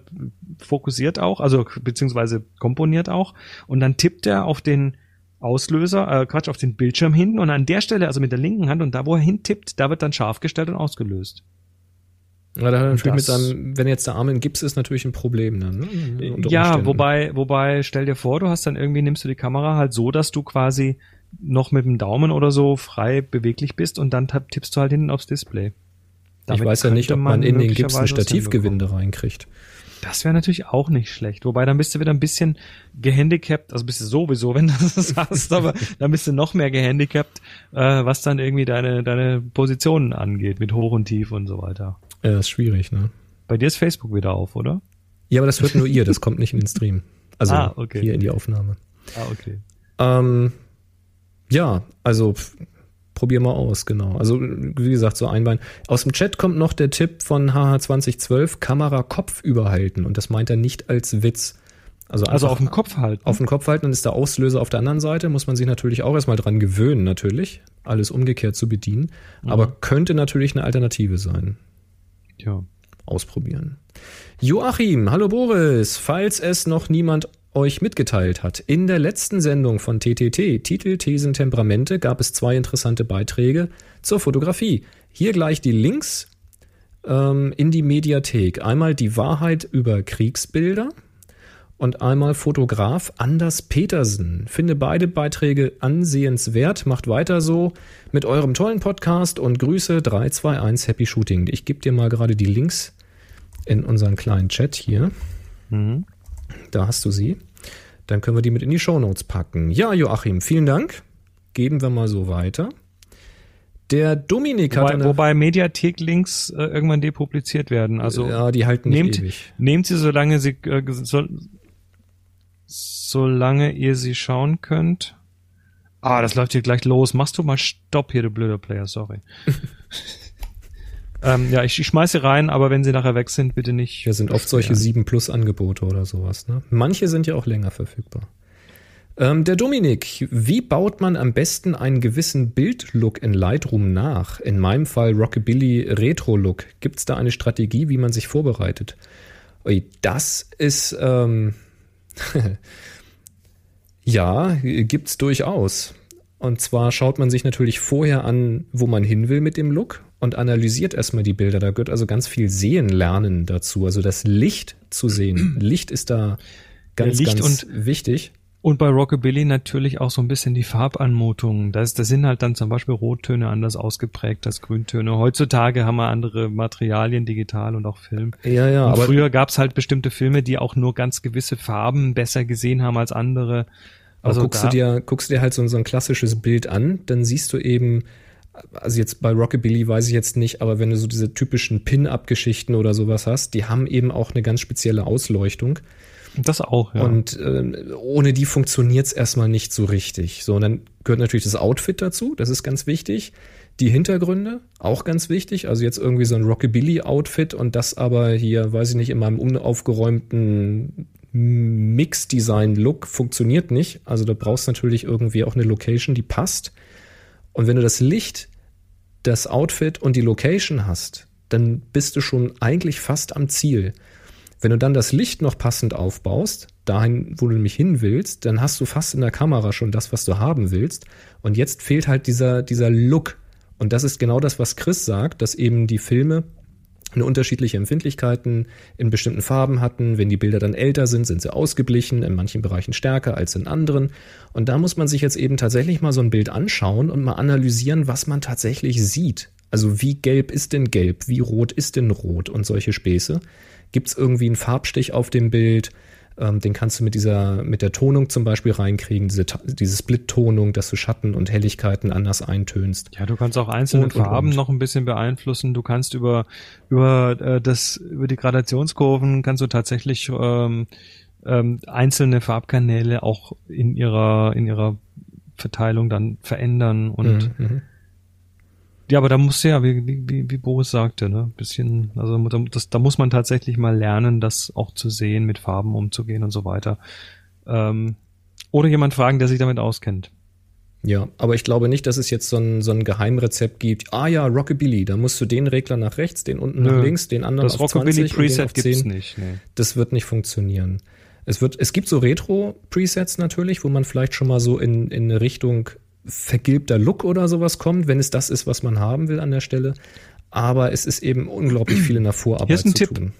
fokussiert auch, also beziehungsweise komponiert auch und dann tippt er auf den Auslöser, äh, Quatsch, auf den Bildschirm hin und an der Stelle, also mit der linken Hand und da, wo er hintippt, da wird dann scharf gestellt und ausgelöst. Ja, da hat er natürlich mit seinem, wenn jetzt der Arm in Gips ist, natürlich ein Problem dann. Ne? Unter Ja, wobei, wobei, stell dir vor, du hast dann irgendwie, nimmst du die Kamera halt so, dass du quasi noch mit dem Daumen oder so frei beweglich bist und dann tippst du halt hinten aufs Display. Ich Damit weiß ja nicht, ob man in den Gips ein Stativgewinde reinkriegt. Das wäre natürlich auch nicht schlecht. Wobei dann bist du wieder ein bisschen gehandicapt, also bist du sowieso, wenn du (laughs) das hast, aber dann bist du noch mehr gehandicapt, äh, was dann irgendwie deine, deine Positionen angeht, mit Hoch und Tief und so weiter. Ja, ist schwierig, ne? Bei dir ist Facebook wieder auf, oder? Ja, aber das hört nur ihr, das kommt nicht in den Stream. Also Ah, okay. hier in die Aufnahme. Ah, okay. Ähm, ja, also probier mal aus, genau. Also wie gesagt, so ein Bein. Aus dem Chat kommt noch der Tipp von HH2012, Kamera Kopf überhalten. Und das meint er nicht als Witz. Also, Also auf dem Kopf halten. auf den Kopf halten, dann ist der Auslöser auf der anderen Seite, muss man sich natürlich auch erstmal dran gewöhnen, natürlich, alles umgekehrt zu bedienen. Aber könnte natürlich eine Alternative sein. ja. Ausprobieren. Joachim, hallo Boris, falls es noch niemand euch mitgeteilt hat. In der letzten Sendung von TTT, Titel, Thesen, Temperamente, gab es zwei interessante Beiträge zur Fotografie. Hier gleich die Links ähm, in die Mediathek. Einmal die Wahrheit über Kriegsbilder und einmal Fotograf Anders Petersen. Finde beide Beiträge ansehenswert. Macht weiter so mit eurem tollen Podcast und Grüße 321 Happy Shooting. Ich gebe dir mal gerade die Links in unseren kleinen Chat hier. Mhm. Da hast du sie. Dann können wir die mit in die Shownotes packen. Ja, Joachim, vielen Dank. Geben wir mal so weiter. Der Dominik hat Wobei, eine, wobei Mediathek-Links äh, irgendwann depubliziert werden. Also ja, die halten nicht nehmt, ewig. nehmt sie, solange sie äh, so, solange ihr sie schauen könnt. Ah, das läuft hier gleich los. Machst du mal Stopp hier, du blöder Player, sorry. (laughs) ähm, ja, ich, ich schmeiße rein, aber wenn sie nachher weg sind, bitte nicht. Ja, sind oft solche 7 Plus Angebote oder sowas. Ne? Manche sind ja auch länger verfügbar. Ähm, der Dominik, wie baut man am besten einen gewissen Bildlook in Lightroom nach? In meinem Fall Rockabilly Retro Look. Gibt es da eine Strategie, wie man sich vorbereitet? Ui, das ist ähm, (laughs) ja gibt's durchaus. Und zwar schaut man sich natürlich vorher an, wo man hin will mit dem Look und analysiert erstmal die Bilder. Da gehört also ganz viel Sehen lernen dazu. Also das Licht zu sehen. (clears throat) Licht ist da ganz, Licht ganz wichtig. Und bei Rockabilly natürlich auch so ein bisschen die Farbanmutungen. Das, das sind halt dann zum Beispiel Rottöne anders ausgeprägt als Grüntöne. Heutzutage haben wir andere Materialien, digital und auch Film. Ja, ja, und aber früher gab's halt bestimmte Filme, die auch nur ganz gewisse Farben besser gesehen haben als andere. Also guckst, du dir, guckst du dir halt so, so ein klassisches Bild an, dann siehst du eben, also jetzt bei Rockabilly weiß ich jetzt nicht, aber wenn du so diese typischen Pin-Up-Geschichten oder sowas hast, die haben eben auch eine ganz spezielle Ausleuchtung. das auch, ja. Und ähm, ohne die funktioniert's erstmal nicht so richtig. So, und dann gehört natürlich das Outfit dazu, das ist ganz wichtig. Die Hintergründe, auch ganz wichtig. Also jetzt irgendwie so ein Rockabilly-Outfit und das aber hier, weiß ich nicht, in meinem unaufgeräumten Mix-Design-Look funktioniert nicht. Also da brauchst du natürlich irgendwie auch eine Location, die passt. Und wenn du das Licht, das Outfit und die Location hast, dann bist du schon eigentlich fast am Ziel. Wenn du dann das Licht noch passend aufbaust, dahin, wo du nämlich hin willst, dann hast du fast in der Kamera schon das, was du haben willst. Und jetzt fehlt halt dieser, dieser Look. Und das ist genau das, was Chris sagt, dass eben die Filme eine unterschiedliche Empfindlichkeiten in bestimmten Farben hatten. Wenn die Bilder dann älter sind, sind sie ausgeglichen, in manchen Bereichen stärker als in anderen. Und da muss man sich jetzt eben tatsächlich mal so ein Bild anschauen und mal analysieren, was man tatsächlich sieht. Also wie gelb ist denn gelb, wie rot ist denn rot und solche Späße. Gibt es irgendwie einen Farbstich auf dem Bild? Ähm, den kannst du mit dieser, mit der Tonung zum Beispiel reinkriegen, diese, diese Split-Tonung, dass du Schatten und Helligkeiten anders eintönst. Ja, du kannst auch einzelne Und, und, Farben und. noch ein bisschen beeinflussen. Du kannst über über äh, das über die Gradationskurven kannst du tatsächlich ähm, ähm, einzelne Farbkanäle auch in ihrer in ihrer Verteilung dann verändern und Mhm, mhm. Ja, aber da muss ja, wie, wie, wie- Boris sagte, ne, bisschen, also da- das, da muss man tatsächlich mal lernen, das auch zu sehen, mit Farben umzugehen und so weiter. Ähm, oder jemand fragen, der sich damit auskennt. Ja, aber ich glaube nicht, dass es jetzt so ein, so ein Geheimrezept gibt. Ah ja, Rockabilly, da musst du den Regler nach rechts, den unten nach Nö, links, den anderen Das auf Rockabilly 20 und den Preset gibt's 10. nicht. Nee. Das wird nicht funktionieren. Es wird, es gibt so Retro-Presets natürlich, wo man vielleicht schon mal so in, in eine Richtung vergilbter Look oder sowas kommt, wenn es das ist, was man haben will an der Stelle. Aber es ist eben unglaublich viel in der Vorarbeit Hier ist ein zu Tipp. tun.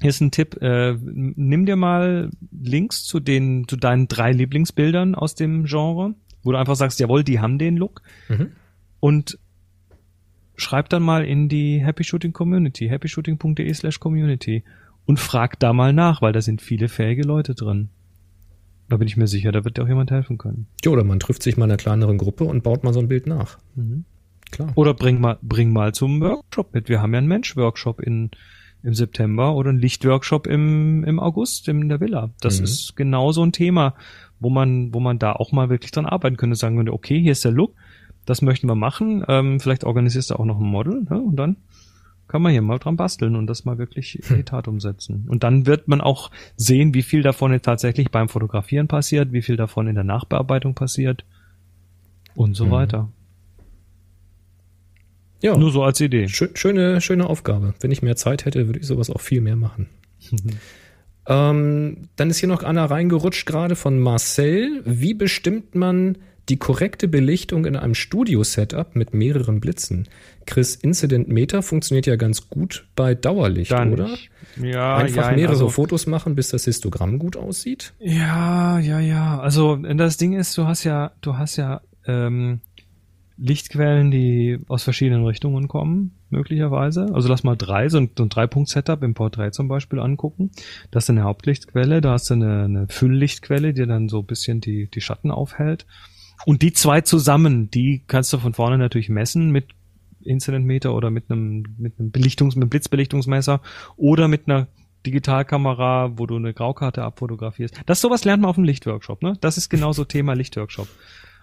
Hier ist ein Tipp. Äh, nimm dir mal Links zu den, zu deinen drei Lieblingsbildern aus dem Genre, wo du einfach sagst, jawohl, die haben den Look. Mhm. Und schreib dann mal in die Happy Shooting Community, happyshooting.de slash community und frag da mal nach, weil da sind viele fähige Leute drin. Da bin ich mir sicher, da wird dir auch jemand helfen können. Ja, oder man trifft sich mal in einer kleineren Gruppe und baut mal so ein Bild nach. Mhm. Klar. Oder bring mal, bring mal zum Workshop mit. Wir haben ja einen Mensch-Workshop in, im September oder einen Lichtworkshop im, im August in der Villa. Das Mhm. ist genau so ein Thema, wo man, wo man da auch mal wirklich dran arbeiten könnte. Sagen könnte, okay, hier ist der Look, das möchten wir machen. Ähm, vielleicht organisierst du auch noch ein Model ne? und dann kann man hier mal dran basteln und das mal wirklich in die Tat umsetzen. Und dann wird man auch sehen, wie viel davon jetzt tatsächlich beim Fotografieren passiert, wie viel davon in der Nachbearbeitung passiert und so Mhm. weiter. Ja, Nur so als Idee. schö schöne, schöne Aufgabe. Wenn ich mehr Zeit hätte, würde ich sowas auch viel mehr machen. (laughs) ähm, dann ist hier noch einer reingerutscht gerade von Marcel. Wie bestimmt man die korrekte Belichtung in einem Studio-Setup mit mehreren Blitzen? Chris, Incident Meter funktioniert ja ganz gut bei Dauerlicht, Dann oder? nicht. Ja, Einfach ja, mehrere also, Fotos machen, bis das Histogramm gut aussieht? Ja, ja, ja. Also das Ding ist, du hast ja, du hast ja ähm, Lichtquellen, die aus verschiedenen Richtungen kommen, möglicherweise. Also lass mal drei, so ein, so ein Drei-Punkt-Setup im Porträt zum Beispiel angucken. Das ist eine Hauptlichtquelle, da hast du eine, eine Fülllichtquelle, die dann so ein bisschen die, die Schatten aufhält. Und die zwei zusammen, die kannst du von vorne natürlich messen mit Incidentmeter oder mit einem, mit einem Belichtungs-, mit einem Blitzbelichtungsmesser oder mit einer Digitalkamera, wo du eine Graukarte abfotografierst. Das sowas lernt man auf dem Lichtworkshop, ne? Das ist genauso (laughs) Thema Lichtworkshop.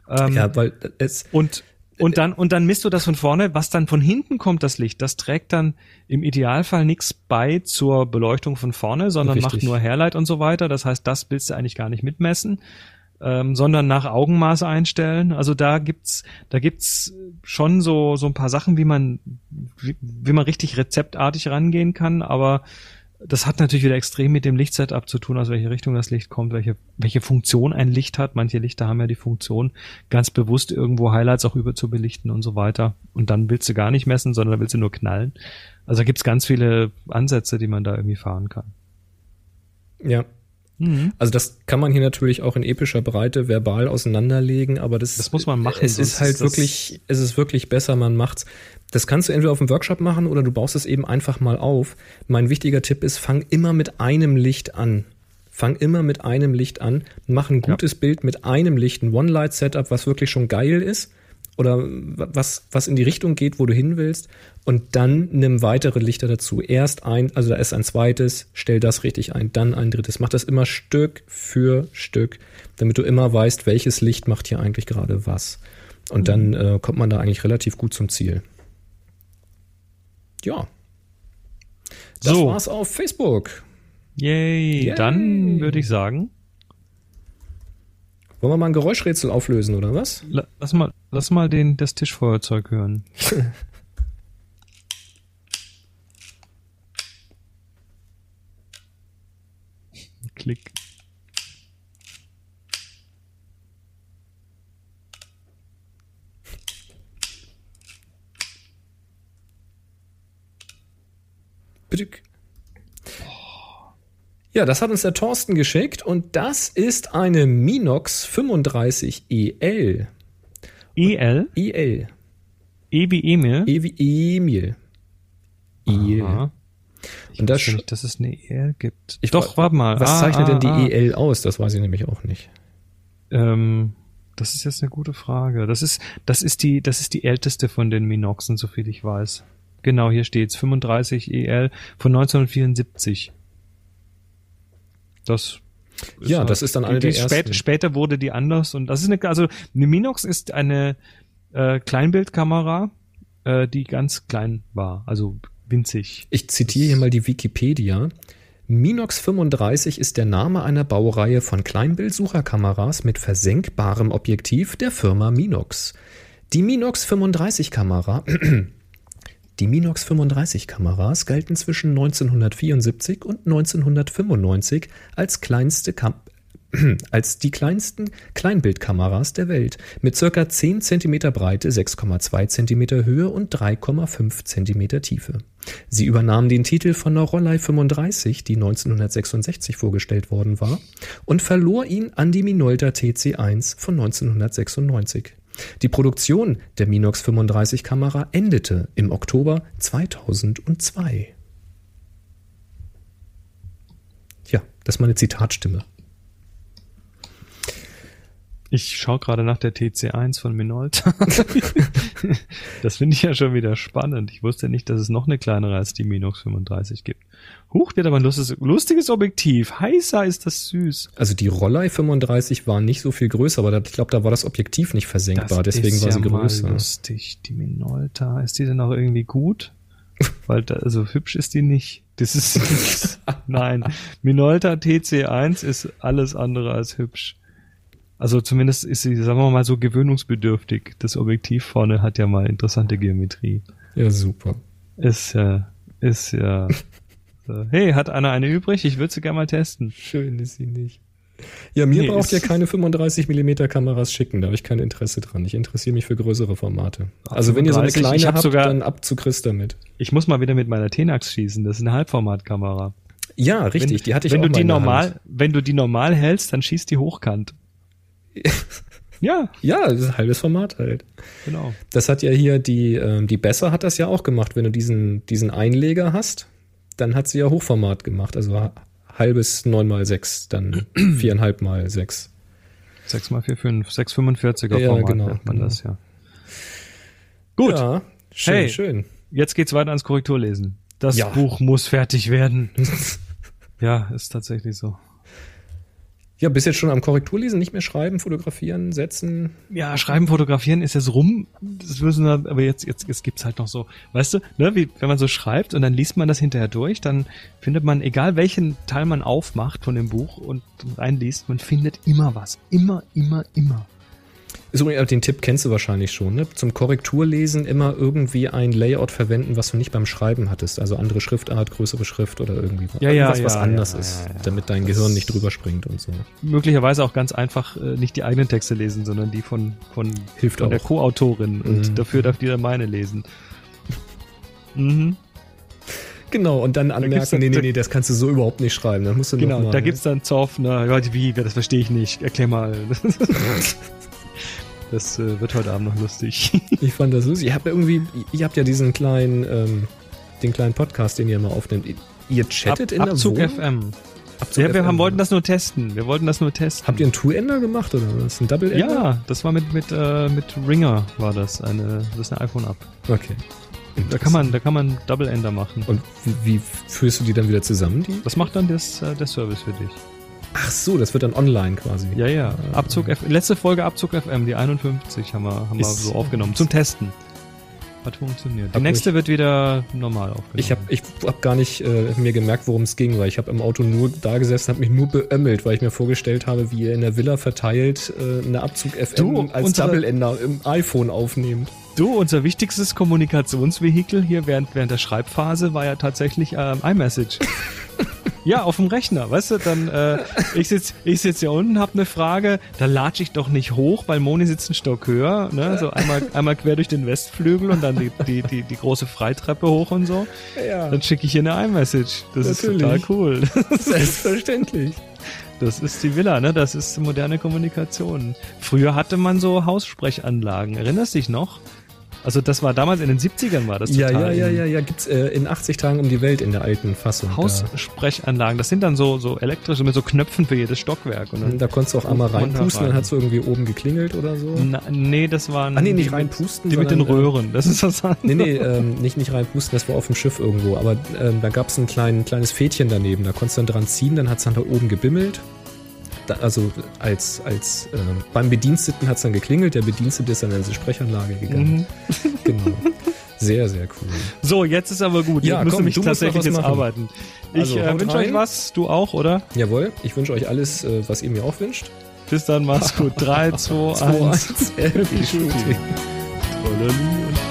Ähm, ja, weil es, und und dann und dann misst du das von vorne, was dann von hinten kommt, das Licht, das trägt dann im Idealfall nichts bei zur Beleuchtung von vorne, sondern Richtig. macht nur Hairlight und so weiter. Das heißt, das willst du eigentlich gar nicht mitmessen, ähm, sondern nach Augenmaß einstellen. Also da gibt's da gibt's schon so so ein paar Sachen, wie man wie, wie man richtig rezeptartig rangehen kann, aber das hat natürlich wieder extrem mit dem Lichtsetup zu tun, aus welche Richtung das Licht kommt, welche, welche Funktion ein Licht hat. Manche Lichter haben ja die Funktion, ganz bewusst irgendwo Highlights auch über zu belichten und so weiter. Und dann willst du gar nicht messen, sondern willst du nur knallen. Also da gibt's ganz viele Ansätze, die man da irgendwie fahren kann. ja, Also das kann man hier natürlich auch in epischer Breite verbal auseinanderlegen, aber das, Das muss man machen, Es ist halt ist wirklich, es ist wirklich besser, man macht's. Das kannst du entweder auf dem Workshop machen oder du baust es eben einfach mal auf. Mein wichtiger Tipp ist, fang immer mit einem Licht an. Fang immer mit einem Licht an, mach ein gutes Bild mit einem Licht, ein One-Light-Setup, was wirklich schon geil ist oder was, was in die Richtung geht, wo du hin willst und dann nimm weitere Lichter dazu. Erst ein, also da ist ein zweites, stell das richtig ein, dann ein drittes. Mach das immer Stück für Stück, damit du immer weißt, welches Licht macht hier eigentlich gerade was. Und dann äh, kommt man da eigentlich relativ gut zum Ziel. Ja. Das So. war's auf Facebook. Yay, Yay. dann würde ich sagen, Wollen wir mal ein Geräuschrätsel auflösen, oder was? la- lass mal, lass mal den, das Tischfeuerzeug hören. (laughs) Klick. Bedück. Ja, das hat uns der Thorsten geschickt und das ist eine Minox 35EL. EL, EL. E wie Emil. E wie Emil. EL. Aha. Und das, nicht, dass es eine EL gibt. Ich Doch, wa- warte mal. was Ah, zeichnet ah, denn die ah. EL aus? Das weiß ich nämlich auch nicht. Ähm, das ist jetzt eine gute Frage. Das ist, das ist die, das ist die älteste von den Minoxen, soviel ich weiß. Genau, hier steht's. 35 EL von 1974. Das ist Ja, halt- das ist dann eine der spät. Später wurde die anders und das ist eine, also eine Minox ist eine äh, Kleinbildkamera, äh, die ganz klein war, also winzig. Ich zitiere hier mal die Wikipedia. Minox 35 ist der Name einer Baureihe von Kleinbildsucherkameras mit versenkbarem Objektiv der Firma Minox. Die Minox 35 Kamera, Die Minox 35 Kameras galten zwischen 1974 und 1995 als Kam (clears throat) als die kleinsten Kleinbildkameras der Welt mit circa 10 cm Breite, 6,2 cm Höhe und 3,5 cm Tiefe. Sie übernahmen den Titel von der Rollei 35, die 1966 vorgestellt worden war, und verlor ihn an die Minolta TC1 von 1996. Die Produktion der Minox 35 Kamera endete im Oktober 2002. Ja, das ist meine Zitatstimme. Ich schaue gerade nach der TC1 von Minolta. (laughs) das finde ich ja schon wieder spannend. Ich wusste nicht, dass es noch eine kleinere als die Minox 35 gibt. Huch, wird aber ein lustiges, lustiges Objektiv. Heißer ist das süß. Also die Rollei 35 war nicht so viel größer, aber da, ich glaube, da war das Objektiv nicht versenkbar, Das deswegen ist war ja sie größer. Mal lustig. Die Minolta, ist die denn auch irgendwie gut? (laughs) Weil da, also hübsch ist die nicht. Das ist, nein. Minolta TC1 ist alles andere als hübsch. Also zumindest ist sie, sagen wir mal, so gewöhnungsbedürftig. Das Objektiv vorne hat ja mal interessante Geometrie. Ja, super. Ist ja, ist ja. (laughs) so. Hey, hat einer eine übrig? Ich würde sie gerne mal testen. Schön ist sie nicht. Ja, mir Nee, braucht ihr keine 35 mm Kameras schicken, da habe ich kein Interesse dran. Ich interessiere mich für größere Formate. Also wenn ihr so eine 35, kleine hab habt, sogar- dann ab zu Chris damit. Ich muss mal wieder mit meiner Tenax schießen. Das ist eine Halbformatkamera. Ja, richtig, wenn, die hatte ich wenn auch du mal die normal, Hand. wenn du die normal hältst, dann schießt die hochkant. (laughs) ja, Ja, das ist ein halbes Format halt. genau. Das hat ja hier die, ähm, die Besser hat das ja auch gemacht. Wenn du diesen, diesen Einleger hast, dann hat sie ja Hochformat gemacht. Also ha- halbes 9x6, dann (clears throat) viereinhalb mal 6. 6 mal 4, 5, 645er Ja, Format genau, nennt man genau. das ja. Gut, Ja, schön, Hey. schön. jetzt geht's weiter ans Korrekturlesen. Das Ja. Buch muss fertig werden. (laughs) ja, ist tatsächlich so. Ja, bist jetzt schon am Korrekturlesen, nicht mehr schreiben, fotografieren, setzen. Ja, schreiben, fotografieren ist jetzt rum. Das müssen wir, aber jetzt, jetzt, jetzt gibt's halt noch so, weißt du, ne, wie, wenn man so schreibt und dann liest man das hinterher durch, dann findet man, egal welchen Teil man aufmacht von dem Buch und reinliest, man findet immer was. Immer, immer, immer. So, ja, den Tipp kennst du wahrscheinlich schon. Ne? Zum Korrekturlesen immer irgendwie ein Layout verwenden, was du nicht beim Schreiben hattest. Also andere Schriftart, größere Schrift oder irgendwie Ja, ja, was ja, anders ja, ist, damit dein Das- Gehirn nicht drüber springt und so. Möglicherweise auch ganz einfach äh, nicht die eigenen Texte lesen, sondern die von, von, Hilft von der auch. Co-Autorin und Mhm. dafür darf die dann meine lesen. Mhm. Genau, und dann anmerken, dann- nee, nee, da- nee, das kannst du so überhaupt nicht schreiben. Dann musst du Genau, noch mal, da gibt's dann Zoff, ja, wie, das verstehe ich nicht, erklär mal. (laughs) Das äh, wird heute Abend noch lustig. (laughs) Ich fand das lustig. Ihr habt ja irgendwie, ihr habt ja diesen kleinen, ähm, den kleinen Podcast, den ihr immer aufnimmt. Ihr chattet in der Abzug Wohnung? FM. Abzug Ja, wir FM. haben, wollten das nur testen. Wir wollten das nur testen. Habt ihr einen Two-Ender gemacht oder was? Ein Double-Ender? Ja, das war mit mit äh, mit Ringer war das eine das ist eine iPhone App. Okay. Da kann man da kann man Double Ender machen. Und wie, wie führst du die dann wieder zusammen, die? Das macht dann das äh, der Service für dich. Ach so, das wird dann online quasi. Ja, ja. Abzug F letzte Folge Abzug FM, die 51 haben wir haben wir so aufgenommen zum Testen. Hat funktioniert. Die nächste wird wieder normal aufgenommen. Ich habe ich hab gar nicht äh, mir gemerkt, worum es ging, weil ich habe im Auto nur da gesessen, habe mich nur beömmelt, weil ich mir vorgestellt habe, wie ihr in der Villa verteilt äh, eine Abzug FM Du, als unsere- Double-Ender im iPhone aufnehmt. Du, unser wichtigstes Kommunikationsvehikel hier während, während der Schreibphase war ja tatsächlich ähm, iMessage. (laughs) ja, auf dem Rechner, weißt du, dann äh, ich sitz ich sitz hier unten, hab eine Frage, da latsch ich doch nicht hoch, weil Moni sitzt einen Stock höher, ne, so einmal einmal quer durch den Westflügel und dann die die die, die große Freitreppe hoch und so. Ja, Dann schicke ich hier eine iMessage. Das Natürlich. ist total cool. (laughs) selbstverständlich. Das ist die Villa, ne? Das ist moderne Kommunikation. Früher hatte man so Haussprechanlagen. Erinnerst dich noch? Also das war damals in den 70ern war das Ja, total ja, ja, in. ja, ja, gibt's äh, in 80 Tagen um die Welt in der alten Fassung. Haussprechanlagen, das sind dann so, so elektrische mit so Knöpfen für jedes Stockwerk. Und Da, dann, da konntest du auch einmal reinpusten, dann rein. hat's irgendwie oben geklingelt oder so. Na, nee, das waren. Ah, nee, nicht reinpusten, die mit den äh, Röhren. Das ist was anderes. Nee, nee, ähm, nicht, nicht reinpusten, das war auf dem Schiff irgendwo. Aber ähm, da gab's ein klein, kleines Fädchen daneben. Da konntest du dann dran ziehen, dann hat's dann da oben gebimmelt. Also als, als ähm, beim Bediensteten hat's dann geklingelt, der Bedienstete ist dann in diese Sprechanlage gegangen. Mhm. (laughs) Genau. Sehr, sehr cool. So, jetzt ist aber gut. Ja, ich müsste komm, mich tatsächlich jetzt arbeiten. Ich Also, äh, wünsche euch was. Du auch, oder? Jawohl, ich wünsche euch alles, äh, was ihr mir auch wünscht. Bis dann, mach's gut. 3, 2, 2, 1. 1, Happy Shooting. Trollerli und